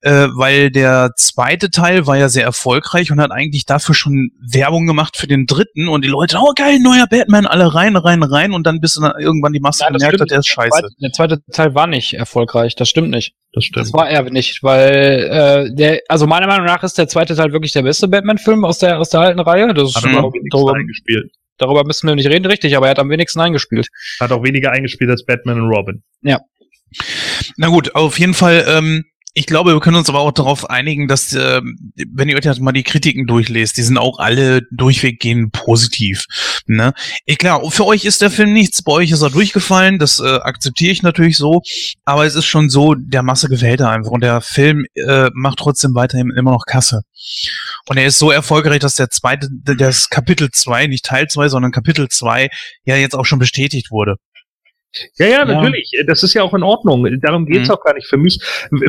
Äh, weil der zweite Teil war ja sehr erfolgreich und hat eigentlich dafür schon Werbung gemacht für den dritten und die Leute, oh geil, neuer Batman, alle rein, rein, rein und dann bis dann irgendwann die Masse das gemerkt stimmt. hat, der ist Der scheiße. zweite, der zweite Teil war nicht erfolgreich, das stimmt nicht. Das Das war er nicht, weil äh, der, also meiner Meinung nach ist der zweite Teil wirklich der beste Batman-Film aus der aus der alten Reihe. Das ist Hat schon darüber, eingespielt. darüber müssen wir nicht reden, richtig, aber er hat am wenigsten eingespielt. Hat auch weniger eingespielt als Batman und Robin. Na gut, auf jeden Fall, ähm, ich glaube, wir können uns aber auch darauf einigen, dass, ähm, wenn ihr euch jetzt mal die Kritiken durchlest, die sind auch alle durchweggehend positiv. Ne? Ich, klar, für euch ist der Film nichts, bei euch ist er durchgefallen, das äh, akzeptiere ich natürlich so, aber es ist schon so, der Masse gefällt er einfach und der Film äh, macht trotzdem weiterhin immer noch Kasse. Und er ist so erfolgreich, dass der zweite, das Kapitel 2, nicht Teil 2, sondern Kapitel 2 ja jetzt auch schon bestätigt wurde. Ja, ja, natürlich. Das ist ja auch in Ordnung. Darum geht's Mhm. auch gar nicht. Für mich,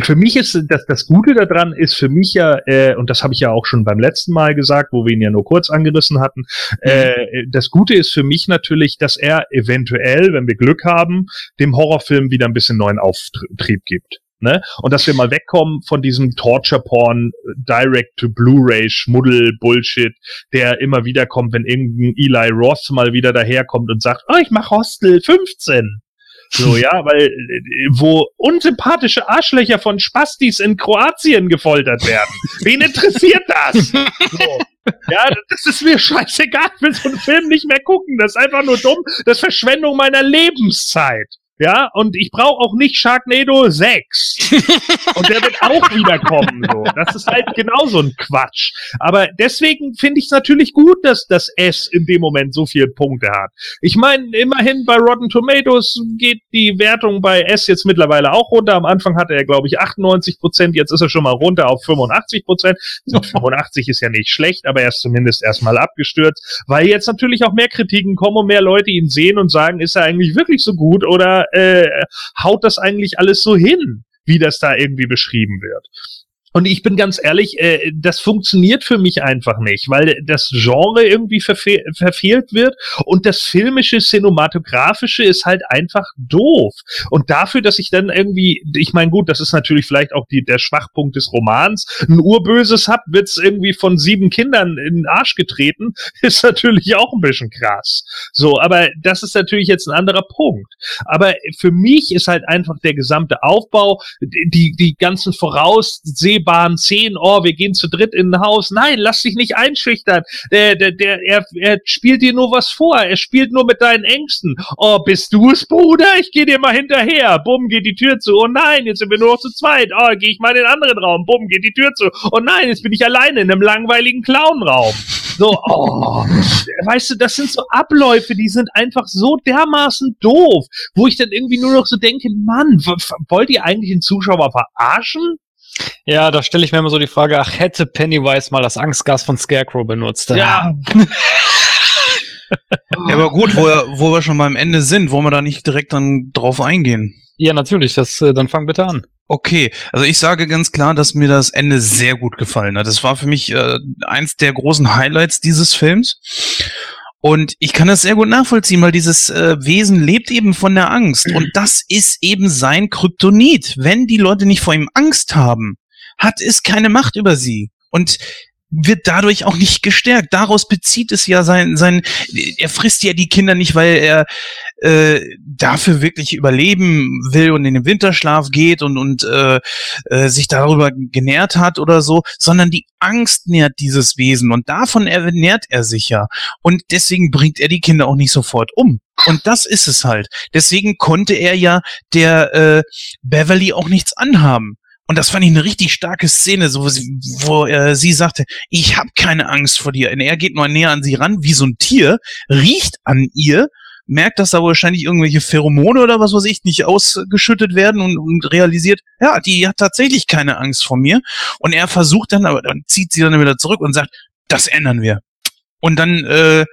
für mich ist das, das Gute daran ist für mich ja, äh, und das habe ich ja auch schon beim letzten Mal gesagt, wo wir ihn ja nur kurz angerissen hatten. Äh, das Gute ist für mich natürlich, dass er eventuell, wenn wir Glück haben, dem Horrorfilm wieder ein bisschen neuen Auftrieb gibt. Ne? Und dass wir mal wegkommen von diesem Torture-Porn, Direct-to-Blu-ray, Schmuddel, Bullshit, der immer wieder kommt, wenn irgendein Eli Roth mal wieder daherkommt und sagt, oh, ich mach Hostel 15. So, ja, weil, wo unsympathische Arschlöcher von Spastis in Kroatien gefoltert werden. Wen interessiert das? So. Ja, das ist mir scheißegal. Ich will so einen Film nicht mehr gucken. Das ist einfach nur dumm. Das ist Verschwendung meiner Lebenszeit. Ja, und ich brauche auch nicht Sharknado 6. (laughs) und der wird auch wiederkommen. So. Das ist halt genauso ein Quatsch. Aber deswegen finde ich es natürlich gut, dass das S in dem Moment so viele Punkte hat. Ich meine, immerhin bei Rotten Tomatoes geht die Wertung bei S jetzt mittlerweile auch runter. Am Anfang hatte er, glaube ich, 98 Prozent. Jetzt ist er schon mal runter auf 85 Prozent. (laughs) 85 ist ja nicht schlecht, aber er ist zumindest erstmal abgestürzt, weil jetzt natürlich auch mehr Kritiken kommen und mehr Leute ihn sehen und sagen, ist er eigentlich wirklich so gut oder äh, haut das eigentlich alles so hin, wie das da irgendwie beschrieben wird. Und ich bin ganz ehrlich, äh, das funktioniert für mich einfach nicht, weil das Genre irgendwie verfe verfehlt wird und das filmische, cinematografische ist halt einfach doof. Und dafür, dass ich dann irgendwie, ich meine, gut, das ist natürlich vielleicht auch die, der Schwachpunkt des Romans, ein Urböses hab, wird's irgendwie von sieben Kindern in den Arsch getreten, (laughs) ist natürlich auch ein bisschen krass. So, aber das ist natürlich jetzt ein anderer Punkt. Aber für mich ist halt einfach der gesamte Aufbau, die, die ganzen voraussehbaren absehbaren Szenen, oh, wir gehen zu dritt in ein Haus. Nein, lass dich nicht einschüchtern. Der, der, der, er, er spielt dir nur was vor. Er spielt nur mit deinen Ängsten. Oh, bist du es, Bruder? Ich gehe dir mal hinterher. Bumm, geht die Tür zu. Oh nein, jetzt sind wir nur noch zu zweit. Oh, gehe ich mal in den anderen Raum. Bumm, geht die Tür zu. Oh nein, jetzt bin ich alleine in einem langweiligen Clownraum. So, oh, weißt du, das sind so Abläufe, die sind einfach so dermaßen doof, wo ich dann irgendwie nur noch so denke, Mann, wollt ihr eigentlich den Zuschauer verarschen? Ja, da stelle ich mir immer so die Frage, ach, hätte Pennywise mal das Angstgas von Scarecrow benutzt. Ja. ja, aber gut, wo, wo wir schon beim Ende sind, wollen wir da nicht direkt dann drauf eingehen? Ja, natürlich, das, äh, dann fang bitte an. Okay, also ich sage ganz klar, dass mir das Ende sehr gut gefallen hat. Das war für mich äh, eins der großen Highlights dieses Films. Und ich kann das sehr gut nachvollziehen, weil dieses äh, Wesen lebt eben von der Angst. Und das ist eben sein Kryptonit. Wenn die Leute nicht vor ihm Angst haben, hat es keine Macht über sie. Und wird dadurch auch nicht gestärkt. Daraus bezieht es ja sein, sein, er frisst ja die Kinder nicht, weil er äh, dafür wirklich überleben will und in den Winterschlaf geht und, und äh, äh, sich darüber genährt hat oder so, sondern die Angst nährt dieses Wesen und davon ernährt er sich ja. Und deswegen bringt er die Kinder auch nicht sofort um. Und das ist es halt. Deswegen konnte er ja der äh, Beverly auch nichts anhaben. Und das fand ich eine richtig starke Szene, so wo sie, wo, äh, sie sagte, ich habe keine Angst vor dir. Und er geht nur näher an sie ran, wie so ein Tier, riecht an ihr, merkt, dass da wahrscheinlich irgendwelche Pheromone oder was weiß ich nicht ausgeschüttet werden und, und realisiert, ja, die hat tatsächlich keine Angst vor mir. Und er versucht dann, aber dann zieht sie dann wieder zurück und sagt, das ändern wir. Und dann, äh,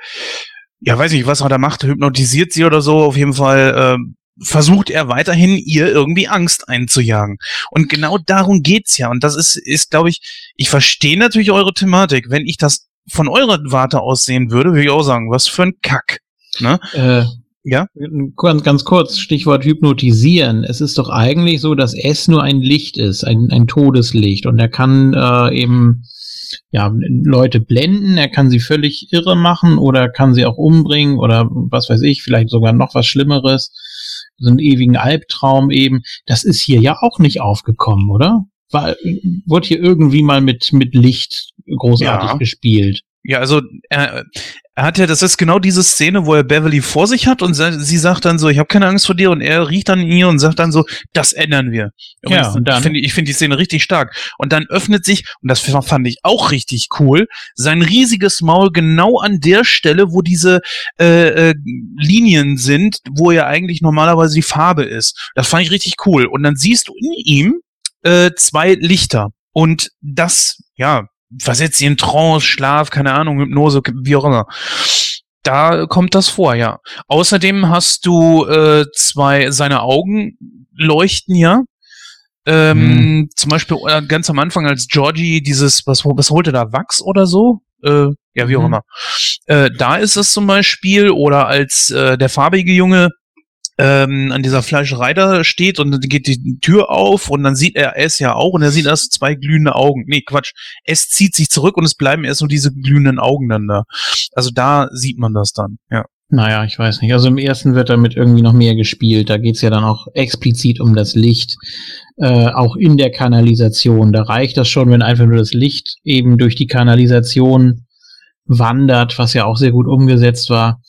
ja, weiß nicht, was er da macht, hypnotisiert sie oder so, auf jeden Fall, äh, versucht er weiterhin ihr irgendwie Angst einzujagen. Und genau darum geht's ja. Und das ist, ist, glaube ich, ich verstehe natürlich eure Thematik. Wenn ich das von eurer Warte aus sehen würde, würde ich auch sagen, was für ein Kack. Ne? Äh, ja? Ganz, ganz kurz, Stichwort hypnotisieren. Es ist doch eigentlich so, dass S nur ein Licht ist, ein, ein Todeslicht. Und er kann äh, eben ja, Leute blenden, er kann sie völlig irre machen oder kann sie auch umbringen oder was weiß ich, vielleicht sogar noch was Schlimmeres so einen ewigen Albtraum eben. Das ist hier ja auch nicht aufgekommen, oder? War, wurde hier irgendwie mal mit, mit Licht großartig ja. gespielt. Ja, also er, er hat ja, das ist genau diese Szene, wo er Beverly vor sich hat und sie sagt dann so, ich habe keine Angst vor dir und er riecht dann in ihr und sagt dann so, das ändern wir. ja, und dann, ich finde ich finde die Szene richtig stark. Und dann öffnet sich, und das fand ich auch richtig cool, sein riesiges Maul genau an der Stelle, wo diese äh, äh, Linien sind, wo ja eigentlich normalerweise die Farbe ist. Das fand ich richtig cool. Und dann siehst du in ihm äh, zwei Lichter. Und das, ja, versetzt sie in Trance, Schlaf, keine Ahnung, Hypnose, wie auch immer. Da kommt das vor, ja. Außerdem hast du äh, zwei, seine Augen leuchten ja. Ähm, hm. Zum Beispiel äh, ganz am Anfang, als Georgie dieses, was, was holte da, Wachs oder so? Äh, ja, wie auch mhm. immer. Äh, da ist es zum Beispiel, oder als äh, der farbige Junge ähm, an dieser Fleischerei da steht und dann geht die Tür auf und dann sieht er es ja auch und er sieht erst zwei glühende Augen. Nee, Quatsch. Es zieht sich zurück und es bleiben erst nur diese glühenden Augen dann da. Also da sieht man das dann, ja. Naja, ich weiß nicht. Also im ersten wird damit irgendwie noch mehr gespielt. Da geht's ja dann auch explizit um das Licht, äh, auch in der Kanalisation. Da reicht das schon, wenn einfach nur das Licht eben durch die Kanalisation wandert, was ja auch sehr gut umgesetzt war.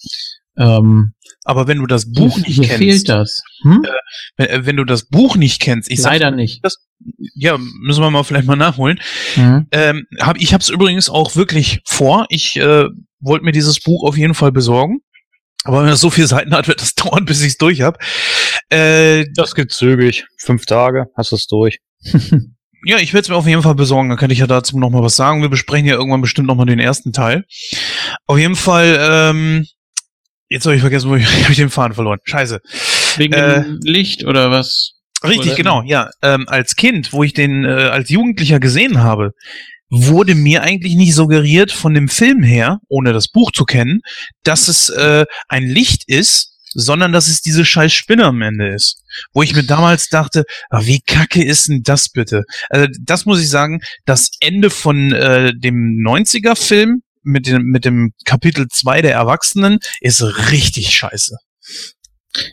Ähm, Aber wenn du das Buch nicht hier kennst, fehlt das. Hm? wenn, äh, wenn du das Buch nicht kennst, ich sag, Leider nicht. ja, müssen wir mal vielleicht mal nachholen. Mhm. Ähm, hab, ich habe es übrigens auch wirklich vor. Ich äh, wollte mir dieses Buch auf jeden Fall besorgen. Aber wenn das so viele Seiten hat, wird das (laughs) dauern, bis ich es durch habe. Äh, Das geht zügig. Fünf Tage, hast du es durch. (laughs) ja, ich werde es mir auf jeden Fall besorgen. Dann kann ich ja dazu noch mal was sagen. Wir besprechen ja irgendwann bestimmt noch mal den ersten Teil. Auf jeden Fall. Ähm, jetzt habe ich vergessen, wo ich, (laughs) hab ich den Faden verloren. Scheiße. Wegen Äh, dem Licht oder was? Richtig, Oder- genau, ja. Ähm, als Kind, wo ich den äh, als Jugendlicher gesehen habe, wurde mir eigentlich nicht suggeriert von dem Film her, ohne das Buch zu kennen, dass es äh, ein Licht ist, sondern dass es diese scheiß Spinne am Ende ist. Wo ich mir damals dachte, ah, wie kacke ist denn das bitte? Also das muss ich sagen, das Ende von äh, dem 90er-Film mit dem, mit dem Kapitel 2 der Erwachsenen ist richtig scheiße.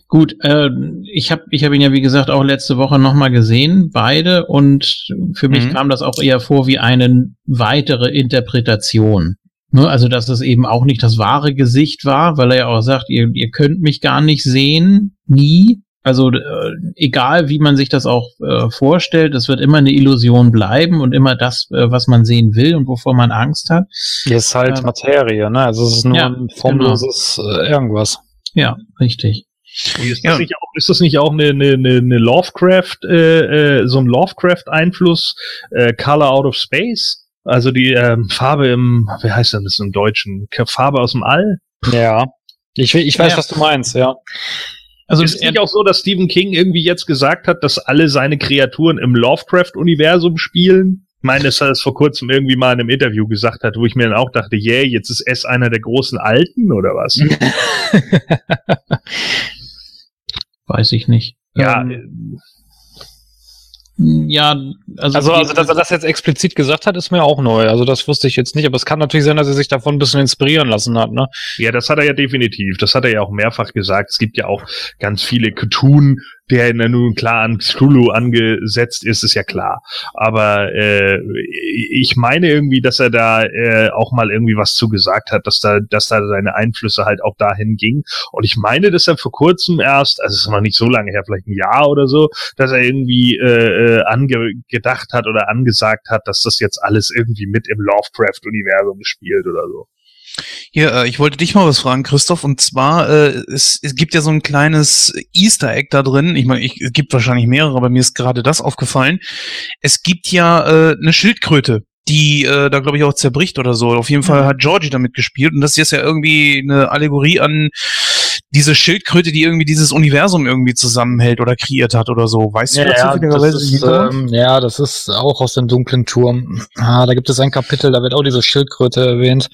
Gut, äh, ich habe ich hab ihn ja wie gesagt auch letzte Woche nochmal gesehen, beide, und für mich Mhm. kam das auch eher vor wie eine weitere Interpretation. Ne, also dass es eben auch nicht das wahre Gesicht war, weil er ja auch sagt, ihr, ihr könnt mich gar nicht sehen, nie. Also äh, egal, wie man sich das auch äh, vorstellt, es wird immer eine Illusion bleiben und immer das, äh, was man sehen will und wovor man Angst hat. Hier ist halt Ähm, Materie, ne? Also es ist nur ja, ein formloses äh, irgendwas. Ja, richtig. Ist, Ja. das nicht auch, ist das nicht auch eine, eine, eine, Lovecraft, äh, äh, so ein Lovecraft-Einfluss, äh, Color Out of Space? Also die ähm, Farbe im, wie heißt denn das im Deutschen? Farbe aus dem All? Ja. Ich, ich weiß, Ja. was du meinst, ja. Also ist es nicht auch so, dass Stephen King irgendwie jetzt gesagt hat, dass alle seine Kreaturen im Lovecraft-Universum spielen? Ich meine, dass er das vor kurzem irgendwie mal in einem Interview gesagt hat, wo ich mir dann auch dachte, yeah, jetzt ist S einer der großen Alten oder was? (laughs) weiß ich nicht. ja, Ähm, Ja, also, Also, also dass er das jetzt explizit gesagt hat, ist mir auch neu. Also das wusste ich jetzt nicht, aber es kann natürlich sein, dass er sich davon ein bisschen inspirieren lassen hat, ne? Ja, das hat er ja definitiv. Das hat er ja auch mehrfach gesagt. Es gibt ja auch ganz viele Cthulhu, der nun klar an Cthulhu angesetzt ist, ist ja klar. Aber äh, ich meine irgendwie, dass er da äh, auch mal irgendwie was zu gesagt hat, dass da, dass da seine Einflüsse halt auch dahin ging. Und ich meine, dass er vor kurzem erst, also es ist noch nicht so lange her, vielleicht ein Jahr oder so, dass er irgendwie äh, äh, angedacht hat oder angesagt hat, dass das jetzt alles irgendwie mit im Lovecraft-Universum spielt oder so. Hier, äh, ich wollte dich mal was fragen, Christoph, und zwar, äh, es, es gibt ja so ein kleines Easter Egg da drin. Ich meine, es gibt wahrscheinlich mehrere, aber mir ist gerade das aufgefallen. Es gibt ja äh, eine Schildkröte, die äh, da, glaube ich, auch zerbricht oder so. Auf jeden Fall hat Georgie damit gespielt und das ist ja irgendwie eine Allegorie an diese Schildkröte, die irgendwie dieses Universum irgendwie zusammenhält oder kreiert hat oder so. Weißt du dazu zufälligerweise das ist, ähm, ja, das ist auch aus dem dunklen Turm. Ah, da gibt es ein Kapitel, da wird auch diese Schildkröte erwähnt.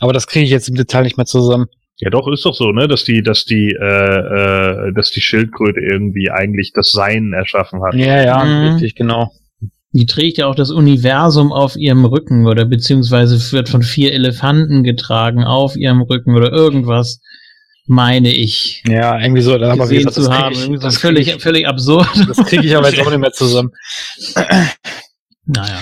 Aber das kriege ich jetzt im Detail nicht mehr zusammen. Ja, doch, ist doch so, ne, dass die, dass die, äh, äh, dass die Schildkröte irgendwie eigentlich das Sein erschaffen hat. Ja, ja, Mhm. richtig, genau. Die trägt ja auch das Universum auf ihrem Rücken oder beziehungsweise wird von vier Elefanten getragen auf ihrem Rücken oder irgendwas, meine ich. Ja, irgendwie so. Aber wie gesehen gesagt, das zu haben. ich- das völlig, krieg ich- völlig absurd. (laughs) Das kriege ich aber jetzt auch nicht mehr zusammen. Naja.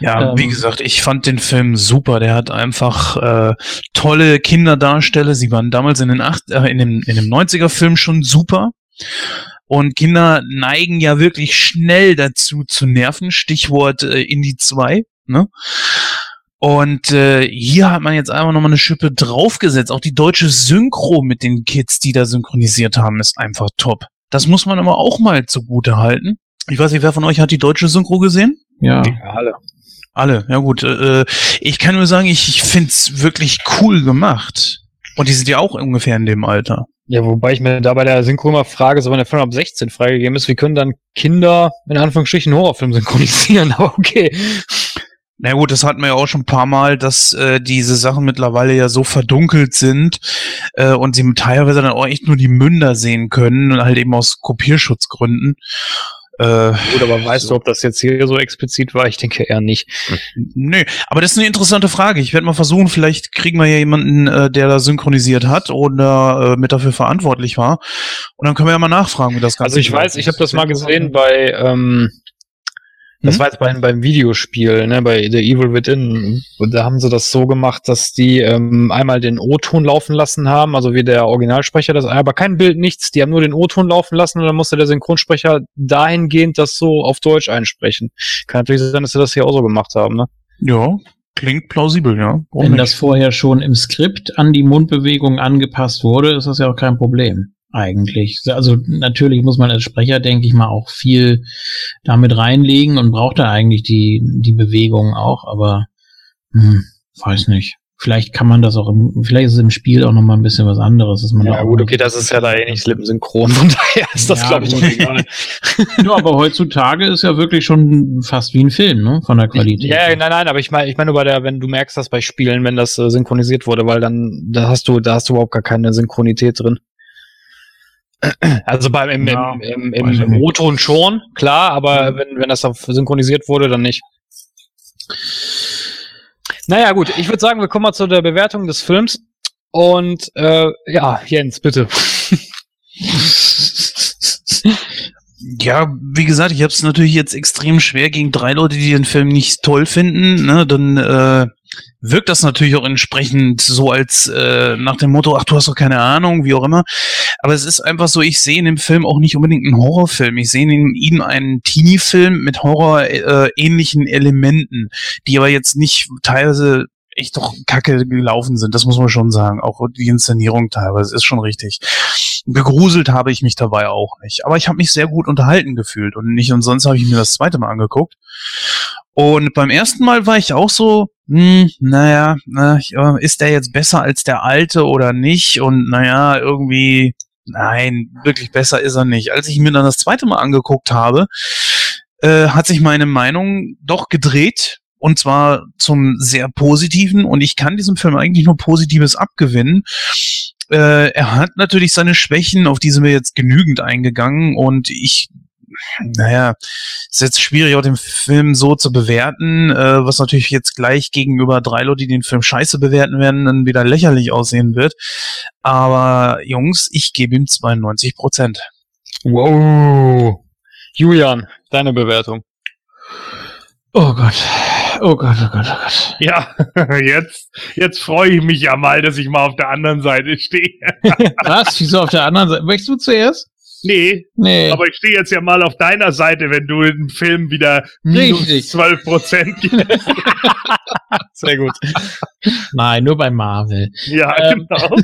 Ja, Ähm, wie gesagt, ich fand den Film super. Der hat einfach äh, tolle Kinderdarsteller. Sie waren damals in den acht, äh, in dem in dem 90er Film schon super. Und Kinder neigen ja wirklich schnell dazu zu nerven. Stichwort äh, Indie 2. Ne? Und äh, hier hat man jetzt einfach nochmal eine Schippe draufgesetzt. Auch die deutsche Synchro mit den Kids, die da synchronisiert haben, ist einfach top. Das muss man aber auch mal zugute halten. Ich weiß nicht, wer von euch hat die deutsche Synchro gesehen? Ja. Ja, alle. Alle, ja gut. Äh, ich kann nur sagen, ich, ich find's wirklich cool gemacht. Und die sind ja auch ungefähr in dem Alter. Ja, wobei ich mir da bei der Synchro immer frage, so wenn der Film ab 16 freigegeben ist, wie können dann Kinder in Anführungsstrichen Horrorfilm synchronisieren? (laughs) Aber okay. Na gut, das hatten wir ja auch schon ein paar Mal, dass äh, diese Sachen mittlerweile ja so verdunkelt sind äh, und sie teilweise dann auch echt nur die Münder sehen können und halt eben aus Kopierschutzgründen. Äh, Gut, aber weißt du, ob das jetzt hier so explizit war? Ich denke eher nicht. Nö, aber das ist eine interessante Frage. Ich werde mal versuchen, vielleicht kriegen wir ja jemanden, äh, der da synchronisiert hat oder äh, mit dafür verantwortlich war. Und dann können wir ja mal nachfragen, wie das Ganze Also ich weiß, ich habe das mal gesehen bei, ähm, das Hm? war jetzt beim, beim Videospiel, ne, bei The Evil Within. Und da haben sie das so gemacht, dass die ähm, einmal den O-Ton laufen lassen haben, also wie der Originalsprecher das, aber kein Bild, nichts. Die haben nur den O-Ton laufen lassen und dann musste der Synchronsprecher dahingehend das so auf Deutsch einsprechen. Kann natürlich sein, dass sie das hier auch so gemacht haben, ne? Ja, klingt plausibel, ja. Warum Wenn nicht? das vorher schon im Skript an die Mundbewegung angepasst wurde, ist das ja auch kein Problem. Eigentlich. Also natürlich muss man als Sprecher, denke ich mal, auch viel damit reinlegen und braucht da eigentlich die, die Bewegung auch, aber hm, weiß nicht. Vielleicht kann man das auch im, vielleicht ist es im Spiel auch nochmal ein bisschen was anderes, dass man da Ja auch gut, okay, das ist ja da eh nicht lippensynchron, von daher ist das, Ja, glaube ich, gut. egal. (laughs) ja, aber heutzutage ist ja wirklich schon fast wie ein Film, ne? Von der Qualität. Ja, nein, nein, aber ich meine, ich meine nur bei der, wenn du merkst das bei Spielen, wenn das äh, synchronisiert wurde, weil dann, da hast du, da hast du überhaupt gar keine Synchronität drin. Also beim im, Ja, im, im, im, im. O-Ton schon, klar, aber wenn, wenn das auf synchronisiert wurde, dann nicht. Naja, gut, ich würde sagen, wir kommen mal zu der Bewertung des Films. Und äh, ja, Jens, bitte. (laughs) Ja, wie gesagt, ich habe es natürlich jetzt extrem schwer gegen drei Leute, die den Film nicht toll finden. Ne? Dann äh, wirkt das natürlich auch entsprechend so als äh, nach dem Motto, ach, du hast doch keine Ahnung, wie auch immer. Aber es ist einfach so, ich sehe in dem Film auch nicht unbedingt einen Horrorfilm. Ich sehe in ihm einen Teenie-Film mit Horror-ähnlichen Elementen, die aber jetzt nicht teilweise echt doch kacke gelaufen sind. Das muss man schon sagen. Auch die Inszenierung teilweise ist schon richtig. Gegruselt habe ich mich dabei auch nicht. Aber ich habe mich sehr gut unterhalten gefühlt und nicht umsonst habe ich mir das zweite Mal angeguckt. Und beim ersten Mal war ich auch so, hm, naja, na, ja, ist der jetzt besser als der alte oder nicht? Und naja, irgendwie, nein, wirklich besser ist er nicht. Als ich mir dann das zweite Mal angeguckt habe, äh, hat sich meine Meinung doch gedreht. Und zwar zum sehr positiven. Und ich kann diesem Film eigentlich nur Positives abgewinnen. Äh, er hat natürlich seine Schwächen, auf die sind wir jetzt genügend eingegangen. Und ich naja, ist jetzt schwierig, auch den Film so zu bewerten, äh, was natürlich jetzt gleich gegenüber drei Leute, die den Film scheiße bewerten werden, dann wieder lächerlich aussehen wird. Aber Jungs, ich gebe ihm 92 Prozent. Wow. Julian, deine Bewertung. Oh Gott. Oh Gott, oh Gott, oh Gott. Ja, (laughs) jetzt, jetzt freue ich mich ja mal, dass ich mal auf der anderen Seite stehe. (laughs) Was? Wieso auf der anderen Seite? Möchtest du zuerst? Nee, Nee. aber ich stehe jetzt ja mal auf deiner Seite, wenn du den Film wieder minus Richtig. 12 Prozent gibst. (laughs) Sehr gut. Nein, nur bei Marvel. Ja, Ähm. genau. (laughs)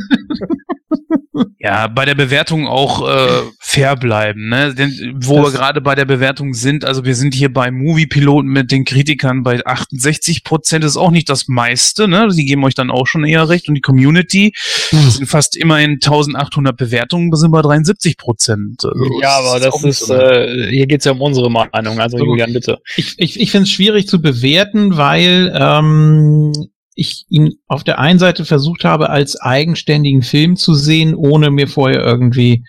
Ja, bei der Bewertung auch äh, fair bleiben, ne? Denn wo Das- wir gerade bei der Bewertung sind, also wir sind hier bei Movie-Piloten mit den Kritikern bei 68 Prozent ist auch nicht das meiste, ne? Die geben euch dann auch schon eher recht und die Community sind fast immerhin 1800 Bewertungen, wir sind bei 73 Prozent. Also, Ja, aber das ist, so äh, hier geht's ja um unsere Meinung. Also So. Julian, bitte. Ich, ich, ich finde es schwierig zu bewerten, weil ähm, ich ihn auf der einen Seite versucht habe, als eigenständigen Film zu sehen, ohne mir vorher irgendwie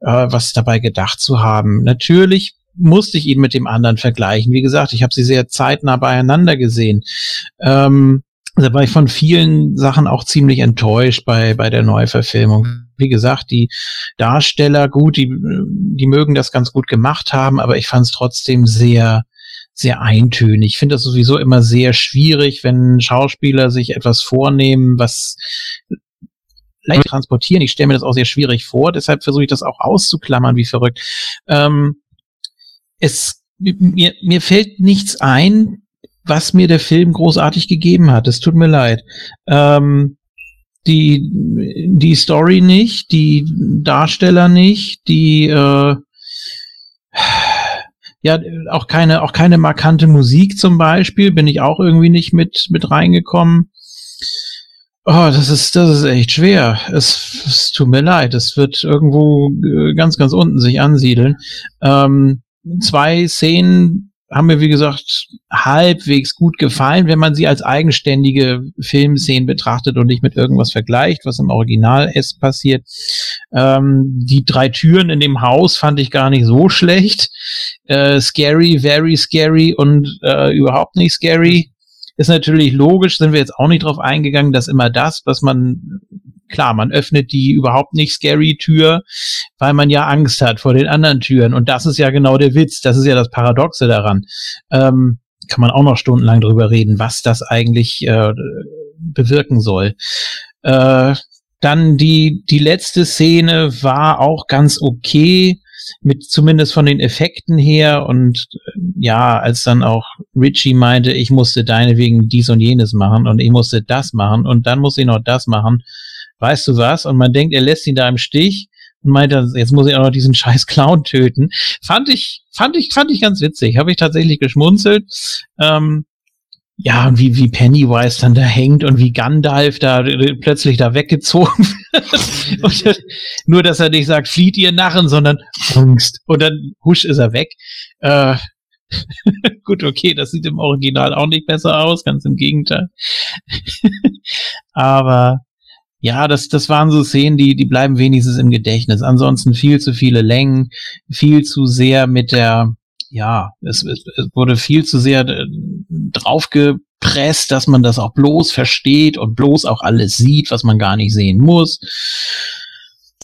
äh, was dabei gedacht zu haben. Natürlich musste ich ihn mit dem anderen vergleichen. Wie gesagt, ich habe sie sehr zeitnah beieinander gesehen. Ähm, da war ich von vielen Sachen auch ziemlich enttäuscht bei, bei der Neuverfilmung. Wie gesagt, die Darsteller, gut, die, die mögen das ganz gut gemacht haben, aber ich fand es trotzdem sehr, sehr eintönig. Ich finde das sowieso immer sehr schwierig, wenn Schauspieler sich etwas vornehmen, was leicht transportieren. Ich stelle mir das auch sehr schwierig vor, deshalb versuche ich das auch auszuklammern, wie verrückt. Ähm, es, mir, mir fällt nichts ein, was mir der Film großartig gegeben hat. Es tut mir leid. Ähm, die, die Story nicht, die Darsteller nicht, die äh, ja auch keine auch keine markante Musik zum Beispiel bin ich auch irgendwie nicht mit mit reingekommen. Oh, das ist das ist echt schwer. Es, es tut mir leid. Es wird irgendwo äh, ganz ganz unten sich ansiedeln. Ähm, zwei Szenen haben mir, wie gesagt, halbwegs gut gefallen, wenn man sie als eigenständige Filmszenen betrachtet und nicht mit irgendwas vergleicht, was im Original S passiert. Ähm, die drei Türen in dem Haus fand ich gar nicht so schlecht. Äh, scary, very scary und äh, überhaupt nicht scary. Ist natürlich logisch, sind wir jetzt auch nicht drauf eingegangen, dass immer das, was man klar, man öffnet die überhaupt nicht scary Tür, weil man ja Angst hat vor den anderen Türen. Und das ist ja genau der Witz. Das ist ja das Paradoxe daran. Ähm, kann man auch noch stundenlang drüber reden, was das eigentlich äh, bewirken soll. Äh, dann die, die letzte Szene war auch ganz okay, mit zumindest von den Effekten her. Und äh, ja, als dann auch Richie meinte, ich musste deine wegen dies und jenes machen und ich musste das machen und dann musste ich noch das machen, weißt du was? Und man denkt, er lässt ihn da im Stich und meint, jetzt muss ich auch noch diesen (laughs) scheiß Clown töten. Fand ich, fand ich, fand ich ganz witzig. Habe ich tatsächlich geschmunzelt. Ähm, ja, und wie, wie Pennywise dann da hängt und wie Gandalf da plötzlich da weggezogen (laughs) wird. und, nur, dass er nicht sagt, flieht ihr Narren, sondern Angst. Und dann husch ist er weg. Äh, (laughs) gut, okay, das sieht im Original auch nicht besser aus, ganz im Gegenteil. Aber ja, das, das waren so Szenen, die, die bleiben wenigstens im Gedächtnis. Ansonsten viel zu viele Längen, viel zu sehr mit der, ja, es, es, wurde viel zu sehr äh, draufgepresst, dass man das auch bloß versteht und bloß auch alles sieht, was man gar nicht sehen muss.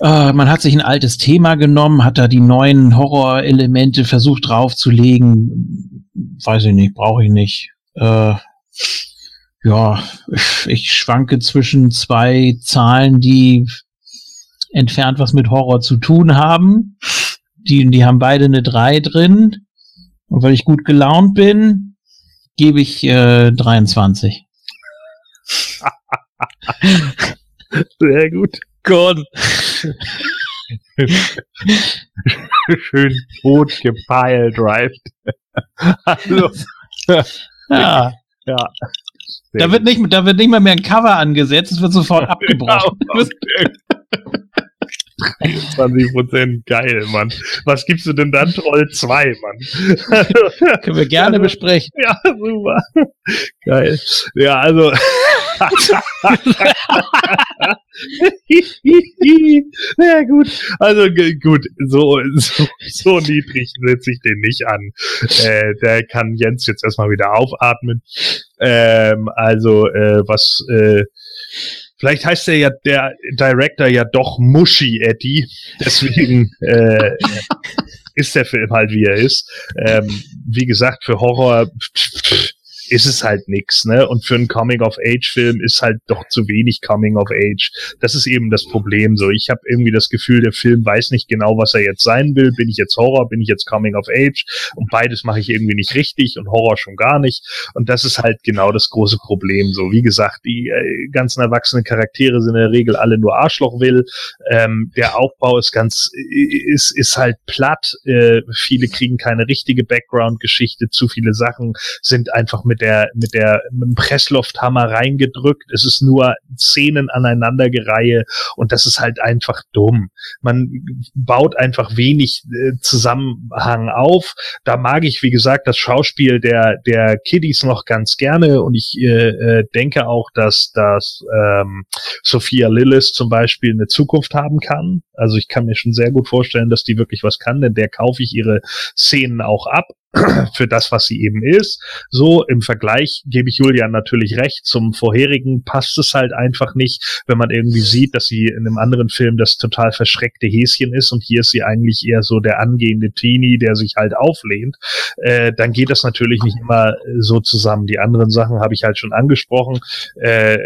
Uh, man hat sich ein altes Thema genommen, hat da die neuen Horrorelemente versucht draufzulegen. Weiß ich nicht, brauche ich nicht. Uh, ja, ich schwanke zwischen zwei Zahlen, die entfernt was mit Horror zu tun haben. Die, die haben beide eine 3 drin. Und weil ich gut gelaunt bin, gebe ich äh, 23. Sehr gut. Gott. Schön tot gepeilt, right? (laughs) also. ja. Ja. Da wird, nicht, da wird nicht mal mehr ein Cover angesetzt, es wird sofort (laughs) abgebrochen. 20 Prozent, geil, Mann. Was gibst du denn dann? Troll 2, Mann. Können wir gerne (laughs) also, besprechen. Ja, super. Geil. Ja, also. Ja, gut. Also gut, so, so, so niedrig setze ich den nicht an. Äh, der kann Jens jetzt erstmal wieder aufatmen. Ähm, also, äh, was äh, Vielleicht heißt der ja der Director ja doch Muschi Eddie. Deswegen (laughs) äh, ist der Film halt wie er ist. Ähm, wie gesagt, für Horror ist es halt nix, ne? Und für einen Coming-of-Age-Film ist halt doch zu wenig Coming-of-Age. Das ist eben das Problem. So, ich habe irgendwie das Gefühl, der Film weiß nicht genau, was er jetzt sein will. Bin ich jetzt Horror? Bin ich jetzt Coming-of-Age? Und beides mache ich irgendwie nicht richtig und Horror schon gar nicht. Und das ist halt genau das große Problem. So, wie gesagt, die äh, ganzen erwachsenen Charaktere sind in der Regel alle nur Arschloch will. Ähm, der Aufbau ist ganz, ist, ist halt platt. Äh, viele kriegen keine richtige Background-Geschichte. Zu viele Sachen sind einfach mit der, mit der, mit dem Presslufthammer reingedrückt. Es ist nur Szenen aneinandergereihe und das ist halt einfach dumm. Man baut einfach wenig äh, Zusammenhang auf. Da mag ich, wie gesagt, das Schauspiel der, der Kiddies noch ganz gerne und ich äh, äh, denke auch, dass, dass ähm, Sophia Lillis zum Beispiel eine Zukunft haben kann. Also ich kann mir schon sehr gut vorstellen, dass die wirklich was kann, denn der kaufe ich ihre Szenen auch ab (clears throat) für das, was sie eben ist. So im Vergleich gebe ich Julian natürlich recht. Zum vorherigen passt es halt einfach nicht, wenn man irgendwie sieht, dass sie in einem anderen Film das total verschreckte Häschen ist und hier ist sie eigentlich eher so der angehende Teenie, der sich halt auflehnt. Äh, dann geht das natürlich nicht immer so zusammen. Die anderen Sachen habe ich halt schon angesprochen. Äh,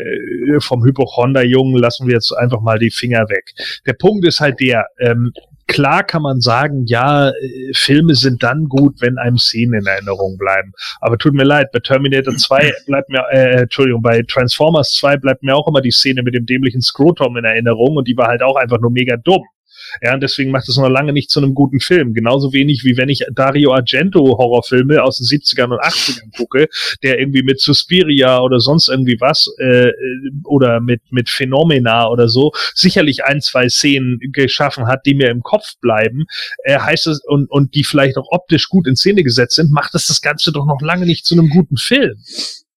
vom Hypochonder-Jungen lassen wir jetzt einfach mal die Finger weg. Der Punkt ist halt der, ähm, klar kann man sagen, ja, äh, Filme sind dann gut, wenn einem Szenen in Erinnerung bleiben. Aber tut mir leid, bei Terminator 2 (clears throat) bleibt mir, äh, Entschuldigung, bei Transformers 2 bleibt mir auch immer die Szene mit dem dämlichen Scrotum in Erinnerung und die war halt auch einfach nur mega dumm. Ja, und deswegen macht es noch lange nicht zu einem guten Film. Genauso wenig wie wenn ich Dario Argento Horrorfilme aus den 70ern und 80ern gucke, der irgendwie mit Suspiria oder sonst irgendwie was äh, oder mit mit Phenomena oder so sicherlich ein, zwei Szenen geschaffen hat, die mir im Kopf bleiben, äh, heißt es und und die vielleicht auch optisch gut in Szene gesetzt sind, macht es das Ganze doch noch lange nicht zu einem guten Film.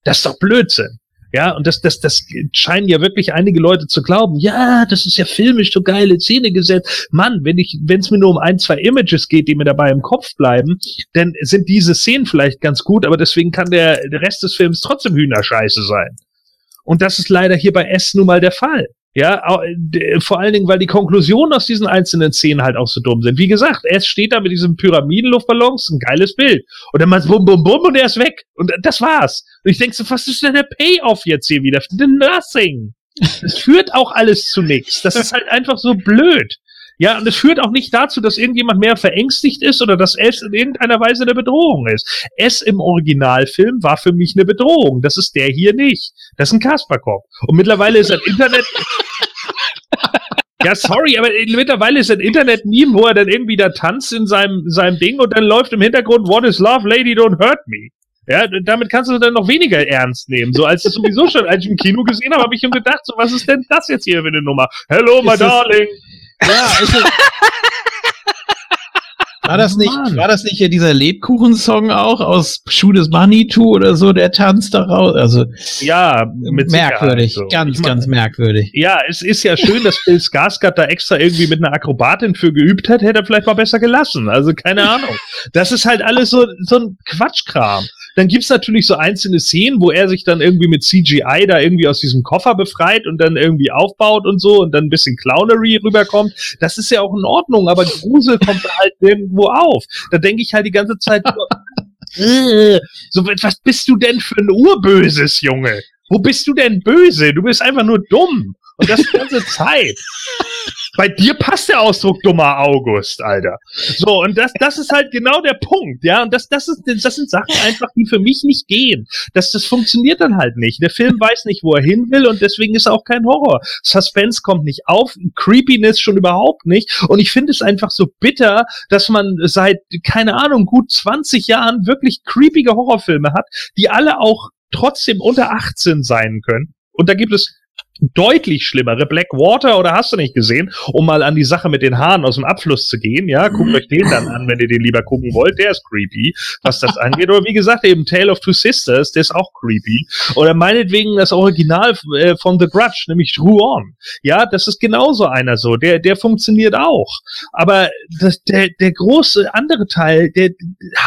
Das ist doch Blödsinn. Ja, und das, das, das scheinen ja wirklich einige Leute zu glauben. Ja, das ist ja filmisch so geile Szene gesetzt. Mann, wenn ich, wenn es mir nur um ein, zwei Images geht, die mir dabei im Kopf bleiben, dann sind diese Szenen vielleicht ganz gut, aber deswegen kann der, der Rest des Films trotzdem Hühnerscheiße sein. Und das ist leider hier bei S nun mal der Fall. Ja, vor allen Dingen, weil die Konklusionen aus diesen einzelnen Szenen halt auch so dumm sind. Wie gesagt, er steht da mit diesem Pyramidenluftballons, ein geiles Bild. Und dann macht's bum, bum, bum und er ist weg. Und das war's. Und ich denke so, was ist denn der Payoff jetzt hier wieder? Nothing. Das führt auch alles zu nichts. Das ist halt einfach so blöd. Ja, und es führt auch nicht dazu, dass irgendjemand mehr verängstigt ist oder dass es in irgendeiner Weise eine Bedrohung ist. Es im Originalfilm war für mich eine Bedrohung. Das ist der hier nicht. Das ist ein Kasperkopf. Und mittlerweile ist ein Internet. Ja, sorry, aber mittlerweile ist ein Internet-Meme, wo er dann irgendwie da tanzt in seinem, seinem Ding und dann läuft im Hintergrund What is love, lady, don't hurt me. Ja, damit kannst du dann noch weniger ernst nehmen. So als ich sowieso schon, als ich im Kino gesehen habe, habe ich ihm gedacht, so was ist denn das jetzt hier für eine Nummer? Hello, my darling. Ja, ist es, (laughs) war das nicht, Mann. war das nicht hier dieser Lebkuchen-Song auch aus is Money to oder so, der tanzt da raus? Also Ja, mit merkwürdig, so. ganz, Ich mein, ganz merkwürdig. Ja, es ist ja schön, dass Bill Skarsgård da extra irgendwie mit einer Akrobatin für geübt hat, hätte er vielleicht mal besser gelassen. Also keine Ahnung. Das ist halt alles so, so ein Quatschkram. Dann gibt's natürlich so einzelne Szenen, wo er sich dann irgendwie mit CGI da irgendwie aus diesem Koffer befreit und dann irgendwie aufbaut und so und dann ein bisschen Clownery rüberkommt. Das ist ja auch in Ordnung, aber Grusel (laughs) kommt da halt irgendwo auf. Da denke ich halt die ganze Zeit (laughs) so, was bist du denn für ein Urböses, Junge? Wo bist du denn böse? Du bist einfach nur dumm. Und das die ganze Zeit. (laughs) Bei dir passt der Ausdruck dummer August, Alter. So, und das, das ist halt genau der Punkt, ja. Und das, das ist, das sind Sachen einfach, die für mich nicht gehen. Das, das funktioniert dann halt nicht. Der Film weiß nicht, wo er hin will und deswegen ist er auch kein Horror. Suspense kommt nicht auf, Creepiness schon überhaupt nicht. Und ich finde es einfach so bitter, dass man seit, keine Ahnung, gut 20 Jahren wirklich creepige Horrorfilme hat, die alle auch trotzdem unter 18 sein können. Und da gibt es deutlich schlimmere. Blackwater oder hast du nicht gesehen, um mal an die Sache mit den Haaren aus dem Abfluss zu gehen. Ja, guckt euch den dann an, wenn ihr den lieber gucken wollt. Der ist creepy, was das angeht. Oder wie gesagt, eben Tale of Two Sisters, der ist auch creepy. Oder meinetwegen das Original äh, von The Grudge, nämlich Ruon. Ja, das ist genauso einer so. Der, der funktioniert auch. Aber das, der, der große andere Teil, der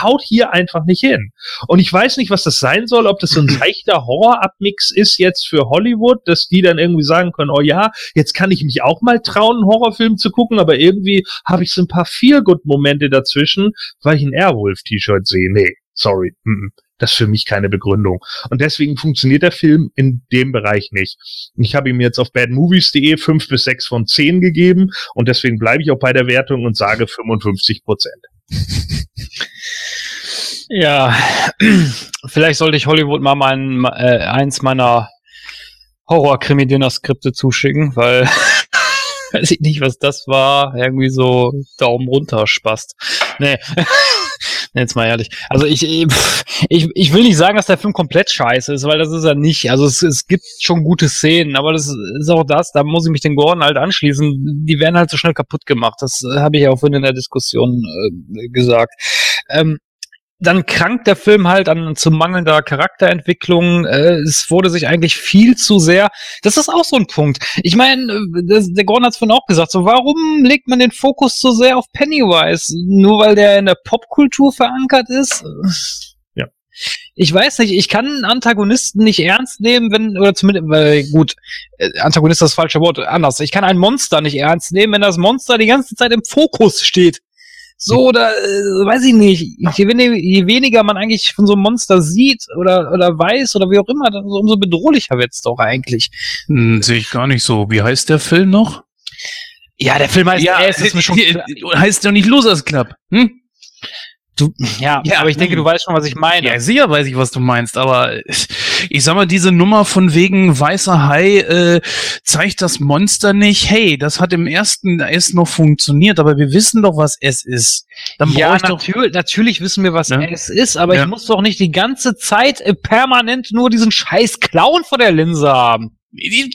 haut hier einfach nicht hin. Und ich weiß nicht, was das sein soll, ob das so ein leichter Horror-Abmix ist jetzt für Hollywood, dass die dann irgendwie sagen können, oh ja, jetzt kann ich mich auch mal trauen, einen Horrorfilm zu gucken, aber irgendwie habe ich so ein paar Feel-Good-Momente dazwischen, weil ich ein Airwolf-T-Shirt sehe. Nee, sorry. mm, mm. Das ist für mich keine Begründung. Und deswegen funktioniert der Film in dem Bereich nicht. Ich habe ihm jetzt auf badmovies.de 5 bis 6 von 10 gegeben und deswegen bleibe ich auch bei der Wertung und sage 55 Prozent. Ja, (clears throat) vielleicht sollte ich Hollywood mal mein, äh, eins meiner Horror-Krimi-Dinner-Skripte zuschicken, weil (laughs) weiß ich nicht, was das war. Irgendwie so Daumen runter spast. Nee. (laughs) Jetzt mal ehrlich. Also ich, ich, ich will nicht sagen, dass der Film komplett scheiße ist, weil das ist er nicht. Also es, es gibt schon gute Szenen, aber das ist auch das, da muss ich mich den Gordon halt anschließen. Die werden halt so schnell kaputt gemacht. Das äh, habe ich ja auch vorhin in der Diskussion äh, gesagt. Ähm, dann krankt der Film halt an zu mangelnder Charakterentwicklung. Äh, es wurde sich eigentlich viel zu sehr. Das ist auch so ein Punkt. Ich meine, äh, der Gordon hat es vorhin auch gesagt. So, warum legt man den Fokus so sehr auf Pennywise? Nur weil der in der Popkultur verankert ist? Ja. Ich weiß nicht, ich kann einen Antagonisten nicht ernst nehmen, wenn, oder zumindest, weil, gut, äh, Antagonist ist das falsche Wort, anders. Ich kann ein Monster nicht ernst nehmen, wenn das Monster die ganze Zeit im Fokus steht. So, oder äh, weiß ich nicht. Je, wen- je weniger man eigentlich von so einem Monster sieht oder, oder weiß oder wie auch immer, dann umso bedrohlicher wird's doch eigentlich. Hm, Sehe ich gar nicht so. Wie heißt der Film noch? Ja, der Film heißt ja, S, ist mir schon heißt doch nicht Losers Club. Hm? du, ja, Ja, aber ich denke, hm. du weißt schon, was ich meine. Ja, sicher weiß ich, was du meinst, aber ich sag mal, diese Nummer von wegen weißer Hai äh, zeigt das Monster nicht. Hey, das hat im ersten S noch funktioniert, aber wir wissen doch, was S ist. Dann ja, ich doch. natürlich, natürlich wissen wir, was Ja. es ist, aber Ja. ich muss doch nicht die ganze Zeit äh, permanent nur diesen scheiß Clown vor der Linse haben.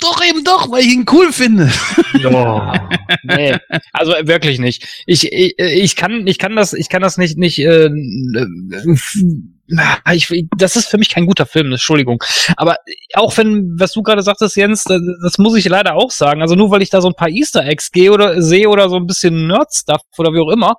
Doch eben doch, weil ich ihn cool finde. (laughs) nee, also äh, wirklich nicht. Ich, ich, äh, ich kann, ich kann das, ich kann das nicht, nicht. Äh, äh, ich, das ist für mich kein guter Film, Entschuldigung. Aber auch wenn, was du gerade sagtest, Jens, das, das muss ich leider auch sagen. Also nur weil ich da so ein paar Easter Eggs gehe oder sehe oder so ein bisschen Nerd-Stuff oder wie auch immer,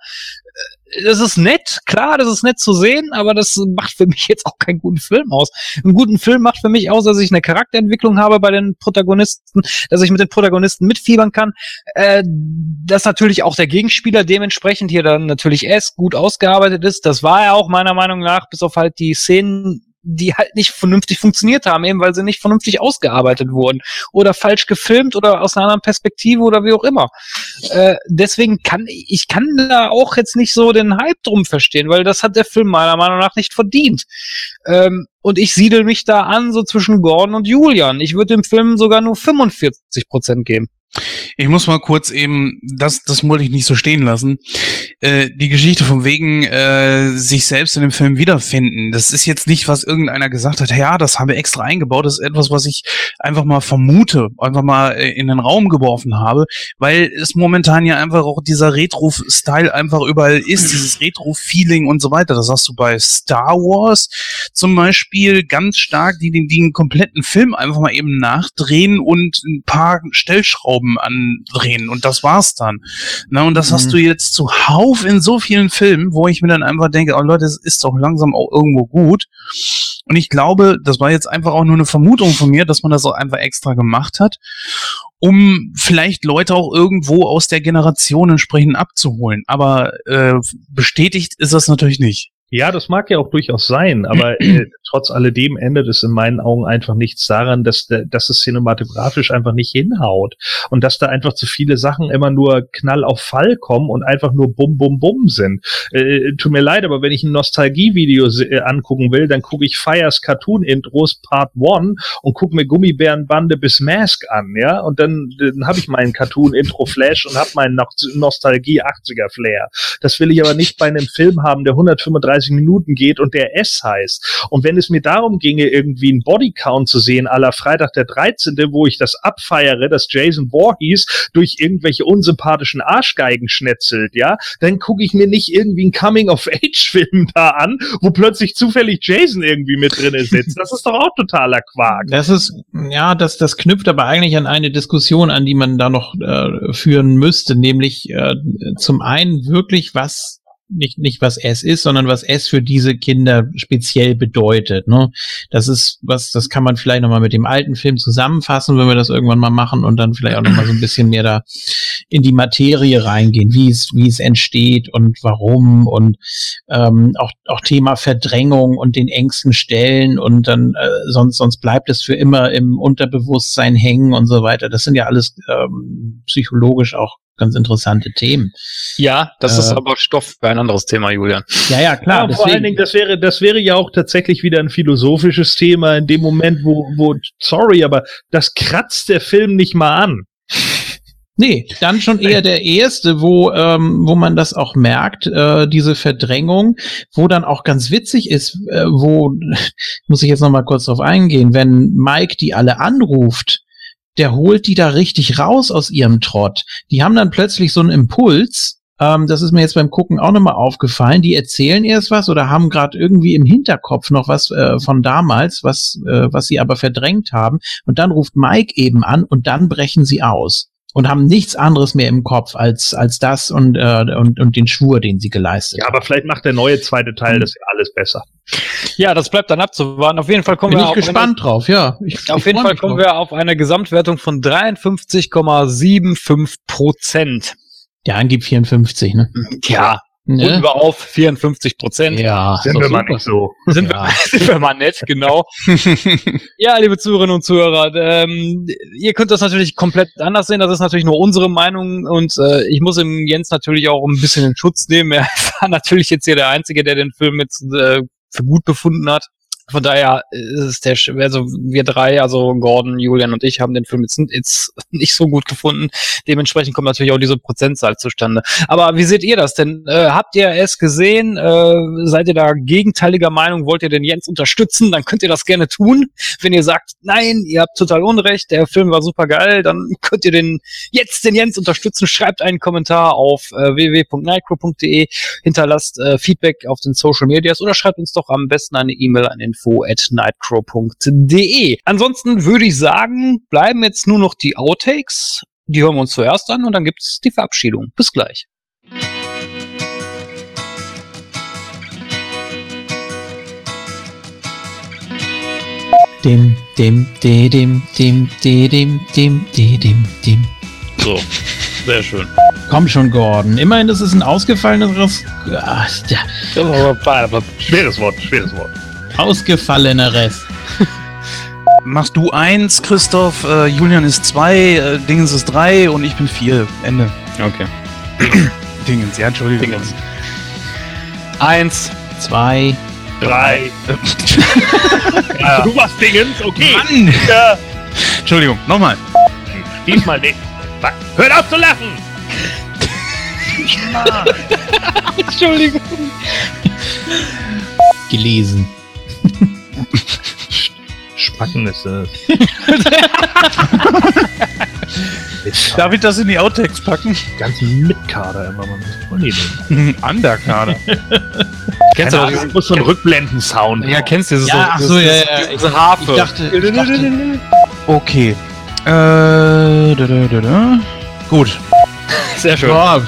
das ist nett, klar, das ist nett zu sehen, aber das macht für mich jetzt auch keinen guten Film aus. Einen guten Film macht für mich aus, dass ich eine Charakterentwicklung habe bei den Protagonisten, dass ich mit den Protagonisten mitfiebern kann, äh, dass natürlich auch der Gegenspieler dementsprechend hier dann natürlich S gut ausgearbeitet ist. Das war er auch meiner Meinung nach, bis auf halt die Szenen, die halt nicht vernünftig funktioniert haben, eben weil sie nicht vernünftig ausgearbeitet wurden oder falsch gefilmt oder aus einer anderen Perspektive oder wie auch immer. Äh, deswegen kann ich kann da auch jetzt nicht so den Hype drum verstehen, weil das hat der Film meiner Meinung nach nicht verdient. Ähm, und ich siedel mich da an, so zwischen Gordon und Julian. Ich würde dem Film sogar nur 45 Prozent geben. Ich muss mal kurz eben, das, das wollte ich nicht so stehen lassen. Äh, die Geschichte von wegen äh, sich selbst in dem Film wiederfinden. Das ist jetzt nicht, was irgendeiner gesagt hat, ja, das habe ich extra eingebaut. Das ist etwas, was ich einfach mal vermute, einfach mal äh, in den Raum geworfen habe, weil es momentan ja einfach auch dieser Retro-Style einfach überall ist, (clears throat) dieses Retro-Feeling und so weiter. Das hast du bei Star Wars zum Beispiel ganz stark, die den, die den kompletten Film einfach mal eben nachdrehen und ein paar Stellschrauben andrehen und das war's dann. Na, und das hast Mhm. du jetzt zuhauf in so vielen Filmen, wo ich mir dann einfach denke, oh Leute, es ist doch langsam auch irgendwo gut. Und ich glaube, das war jetzt einfach auch nur eine Vermutung von mir, dass man das auch einfach extra gemacht hat, um vielleicht Leute auch irgendwo aus der Generation entsprechend abzuholen. Aber äh, bestätigt ist das natürlich nicht. Ja, das mag ja auch durchaus sein, aber (clears throat) äh, trotz alledem ändert es in meinen Augen einfach nichts daran, dass, dass es cinematografisch einfach nicht hinhaut und dass da einfach zu viele Sachen immer nur Knall auf Fall kommen und einfach nur Bum Bum Bum sind. Äh, tut mir leid, aber wenn ich ein Nostalgie-Video äh, angucken will, dann gucke ich Fires Cartoon-Intros Part 1 und gucke mir Gummibärenbande bis Mask an, ja, und dann, dann habe ich meinen Cartoon-Intro-Flash und habe meinen Noch- Nostalgie-80er-Flair. Das will ich aber nicht bei einem Film haben, der 135 Minuten geht und der S heißt. Und wenn es mir darum ginge, irgendwie einen Bodycount zu sehen, aller Freitag der 13., wo ich das abfeiere, dass Jason Voorhees durch irgendwelche unsympathischen Arschgeigen schnetzelt, ja, dann gucke ich mir nicht irgendwie einen Coming-of-Age-Film da an, wo plötzlich zufällig Jason irgendwie mit drinne sitzt. Das ist doch auch totaler Quark. Das ist, ja, das, das knüpft aber eigentlich an eine Diskussion an, die man da noch äh, führen müsste, nämlich äh, zum einen wirklich, was nicht, nicht was S ist, sondern was S für diese Kinder speziell bedeutet. Ne? Das ist was, das kann man vielleicht nochmal mit dem alten Film zusammenfassen, wenn wir das irgendwann mal machen und dann vielleicht auch nochmal so ein bisschen mehr da in die Materie reingehen, wie es, wie es entsteht und warum und ähm, auch, auch Thema Verdrängung und den engsten Stellen und dann äh, sonst, sonst bleibt es für immer im Unterbewusstsein hängen und so weiter. Das sind ja alles ähm, psychologisch auch ganz interessante Themen. Ja, das Äh, ist aber Stoff für ein anderes Thema, Julian. Ja, ja, klar. ja, vor allen Dingen, das wäre, das wäre ja auch tatsächlich wieder ein philosophisches Thema in dem Moment, wo, wo, sorry, aber das kratzt der Film nicht mal an. (laughs) Nee, dann schon eher der erste, wo, ähm, wo man das auch merkt, äh, diese Verdrängung, wo dann auch ganz witzig ist, äh, wo, (laughs) muss ich jetzt noch mal kurz drauf eingehen, wenn Mike die alle anruft, der holt die da richtig raus aus ihrem Trott. Die haben dann plötzlich so einen Impuls, ähm, das ist mir jetzt beim Gucken auch nochmal aufgefallen, die erzählen erst was oder haben gerade irgendwie im Hinterkopf noch was äh, von damals, was, äh, was sie aber verdrängt haben. Und dann ruft Mike eben an und dann brechen sie aus und haben nichts anderes mehr im Kopf als, als das und, äh, und, und den Schwur, den sie geleistet Ja, aber vielleicht macht der neue zweite Teil das ja alles besser. Ja, das bleibt dann abzuwarten. Auf jeden Fall kommen Bin wir ich auf gespannt drauf, ja. Ich, Eine, auf ich jeden Fall kommen drauf. wir auf eine Gesamtwertung von 53,75 Prozent. Ja, angib 54, ne? Ja, ne? runden wir auf 54 Prozent. Ja, Sind wir mal super. nicht so. Sind, Ja. wir, (laughs) sind wir mal nett, genau. (laughs) Ja, liebe Zuhörerinnen und Zuhörer, ähm, ihr könnt das natürlich komplett anders sehen. Das ist natürlich nur unsere Meinung und äh, ich muss dem Jens natürlich auch ein bisschen in Schutz nehmen. Er (laughs) war natürlich jetzt hier der Einzige, der den Film jetzt äh, für gut befunden hat. Von daher ist der, also wir drei, also Gordon, Julian und ich, haben den Film jetzt, (laughs) nicht so gut gefunden. Dementsprechend kommt natürlich auch diese Prozentzahl zustande. Aber wie seht ihr das denn? Äh, habt ihr es gesehen? Äh, seid ihr da gegenteiliger Meinung? Wollt ihr den Jens unterstützen? Dann könnt ihr das gerne tun. Wenn ihr sagt, nein, ihr habt total Unrecht, der Film war super geil, dann (laughs) könnt ihr den jetzt den Jens unterstützen. Schreibt einen Kommentar auf äh, www.nightcrow.de, hinterlasst äh, Feedback auf den Social Medias oder schreibt uns doch am besten eine E-Mail an info at nightcrow.de. Ansonsten würde ich sagen, bleiben jetzt nur noch die Outtakes. Die hören wir uns zuerst an und dann gibt's die Verabschiedung. Bis gleich. Dim, dim, dim, dim, dim, dim, de, dim, dim. So, sehr schön. Komm schon, Gordon. Immerhin ist es ein ausgefalleneres, ah, ja, Schweres Wort, schweres Wort. Ausgefalleneres. (laughs) Machst du eins, Christoph, äh, Julian ist zwei, äh, Dingens ist drei und ich bin vier. Ende. Okay. (clears throat) Dingens, ja, Entschuldigung. Dingens. Eins. Zwei. Drei. Ja. (laughs) Du warst Dingens, okay. Mann! Ja. Entschuldigung, nochmal. Diesmal nicht. Hört auf zu lachen! (laughs) Entschuldigung. Gelesen. Spacken ist es. (laughs) Darf ich das in die Outtakes packen? ganzen Mitkader immer mal. Voll die Idee. Underkader. Kennst du Ahnung, muss so ein Rückblenden-Sound. Ja, kennst du dieses Ja, ach so, ja, ja, diese Harfe. Ich dachte, ich dachte Okay. Äh, da, da, da, da. Gut. Sehr schön. boah,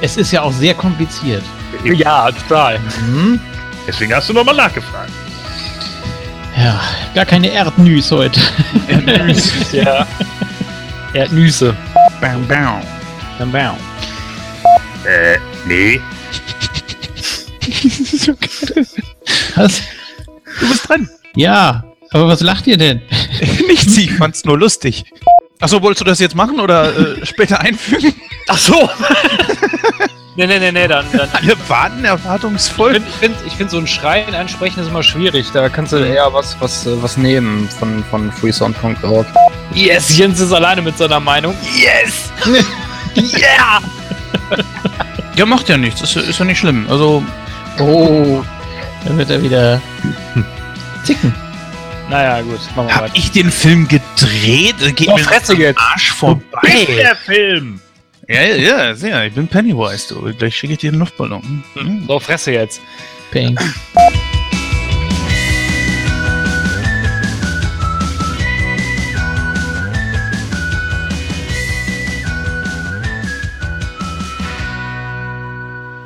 es ist ja auch sehr kompliziert. Ja, total. Mhm. Deswegen hast du nochmal nachgefragt. Ja, gar keine Erdnüs heute. (laughs) ja. Erdnüsse. Bam, bam. Bam, bam. Äh, nee. (laughs) Was? Du bist dran. Ja, aber was lacht ihr denn? (laughs) Nichts, ich fand's nur lustig. Achso, wolltest du das jetzt machen oder äh, später einfügen? Ach so. Nee, nee, nee, nee, dann. dann. (laughs) Alle warten erwartungsvoll. Ich finde, ich find, so ein Schreien ansprechen ist immer schwierig. Da kannst du eher was, was, äh, was nehmen von, von freesound.org. Yes, Jens ist alleine mit seiner Meinung. Yes! (laughs) yeah! (laughs) Ja, macht ja nichts. Ist, ist ja nicht schlimm. Also, Oh, dann wird er wieder zicken. Naja, gut, machen wir hab weiter. ich den Film gedreht? Geht Doch, mir Fresse jetzt. Arsch Ist vorbei. der Film! Ja, ja, ja, sehr. Ich bin Pennywise, du. Gleich schicke ich dir den Luftballon. Hm. So, Fresse jetzt. Peng.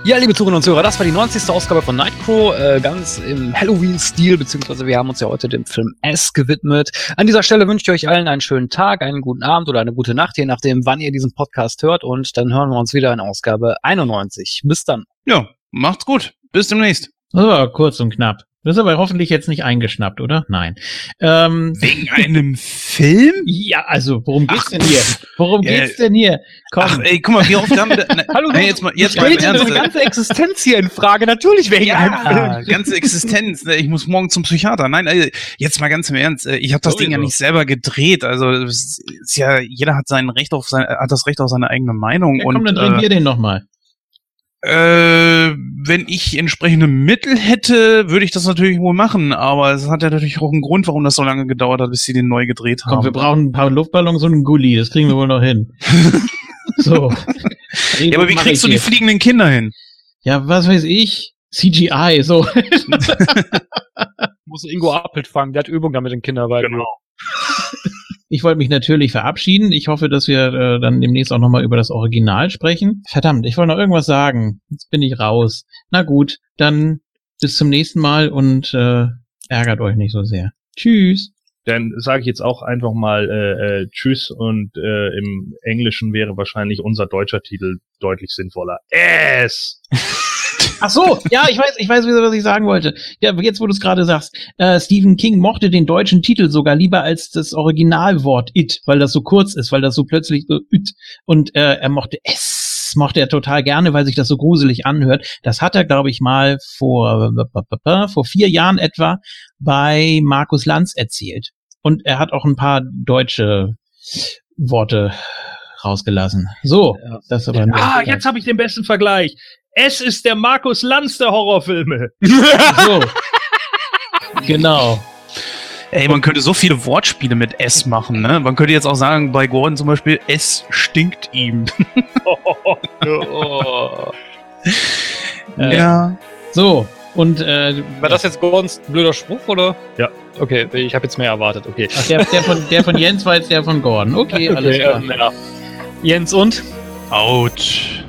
Ja, liebe Zuhörerinnen und Zuhörer, das war die 90. Ausgabe von Nightcrow, äh, ganz im Halloween-Stil, beziehungsweise wir haben uns ja heute dem Film S gewidmet. An dieser Stelle wünsche ich euch allen einen schönen Tag, einen guten Abend oder eine gute Nacht, je nachdem, wann ihr diesen Podcast hört und dann hören wir uns wieder in Ausgabe 91. Bis dann. Ja, macht's gut. Bis demnächst. War kurz und knapp. Das ist aber hoffentlich jetzt nicht eingeschnappt, oder? Nein. Ähm, Wegen einem Film? ja, also, worum geht's Ach, denn hier? Worum Ja. geht's denn hier? Komm. Ach, ey, guck mal, wie oft haben wir... (laughs) Ne, Hallo, nee, jetzt mal, jetzt mal im Stellt Ernst. unsere ganze Existenz hier in Frage, natürlich wegen einem Film. Ja, ganze Existenz. ne, Ich muss morgen zum Psychiater. Nein, äh, jetzt mal ganz im Ernst. äh, Ich habe das Ding ja nicht selber gedreht. Also ist ja, jeder hat sein Recht auf sein, hat das Recht auf seine eigene Meinung. Ja, komm, und dann drehen äh, wir den nochmal. Äh, wenn ich entsprechende Mittel hätte, würde ich das natürlich wohl machen. Aber es hat ja natürlich auch einen Grund, warum das so lange gedauert hat, bis sie den neu gedreht haben. Komm, wir brauchen ein paar Luftballons und einen Gulli. Das kriegen wir wohl noch hin. (laughs) so. ja, aber wie kriegst du die jetzt. fliegenden Kinder hin? Ja, was weiß ich? CGI, so. (laughs) Muss Ingo Appelt fangen, der hat Übung damit in Kinderwagen. Genau. Ich wollte mich natürlich verabschieden. Ich hoffe, dass wir äh, dann demnächst auch nochmal über das Original sprechen. Verdammt, ich wollte noch irgendwas sagen. Jetzt bin ich raus. Na gut, dann bis zum nächsten Mal und äh, ärgert euch nicht so sehr. Tschüss. Dann sage ich jetzt auch einfach mal äh, äh, Tschüss und äh, im Englischen wäre wahrscheinlich unser deutscher Titel deutlich sinnvoller. S. (laughs) Ach so, ja, ich weiß, ich weiß was ich sagen wollte. Ja, jetzt, wo du es gerade sagst, äh, Stephen King mochte den deutschen Titel sogar lieber als das Originalwort it, weil das so kurz ist, weil das so plötzlich so it und äh, er mochte es mochte er total gerne, weil sich das so gruselig anhört. Das hat er, glaube ich, mal vor, vor vier Jahren etwa bei Markus Lanz erzählt. Und er hat auch ein paar deutsche Worte rausgelassen. So, Ja. das aber Ah, jetzt habe ich den besten Vergleich. Es ist der Markus Lanz der Horrorfilme. (laughs) So. genau. Ey, man könnte so viele Wortspiele mit S machen, ne? Man könnte jetzt auch sagen, bei Gordon zum Beispiel, es stinkt ihm. (laughs) Äh, ja. So, und äh, War das jetzt Gordons blöder Spruch, oder? Ja. Okay, ich habe jetzt mehr erwartet, okay. ach, der, der, von, der von Jens war jetzt der von Gordon. Okay, (laughs) alles okay klar. ähm, ja. Jens und Autsch.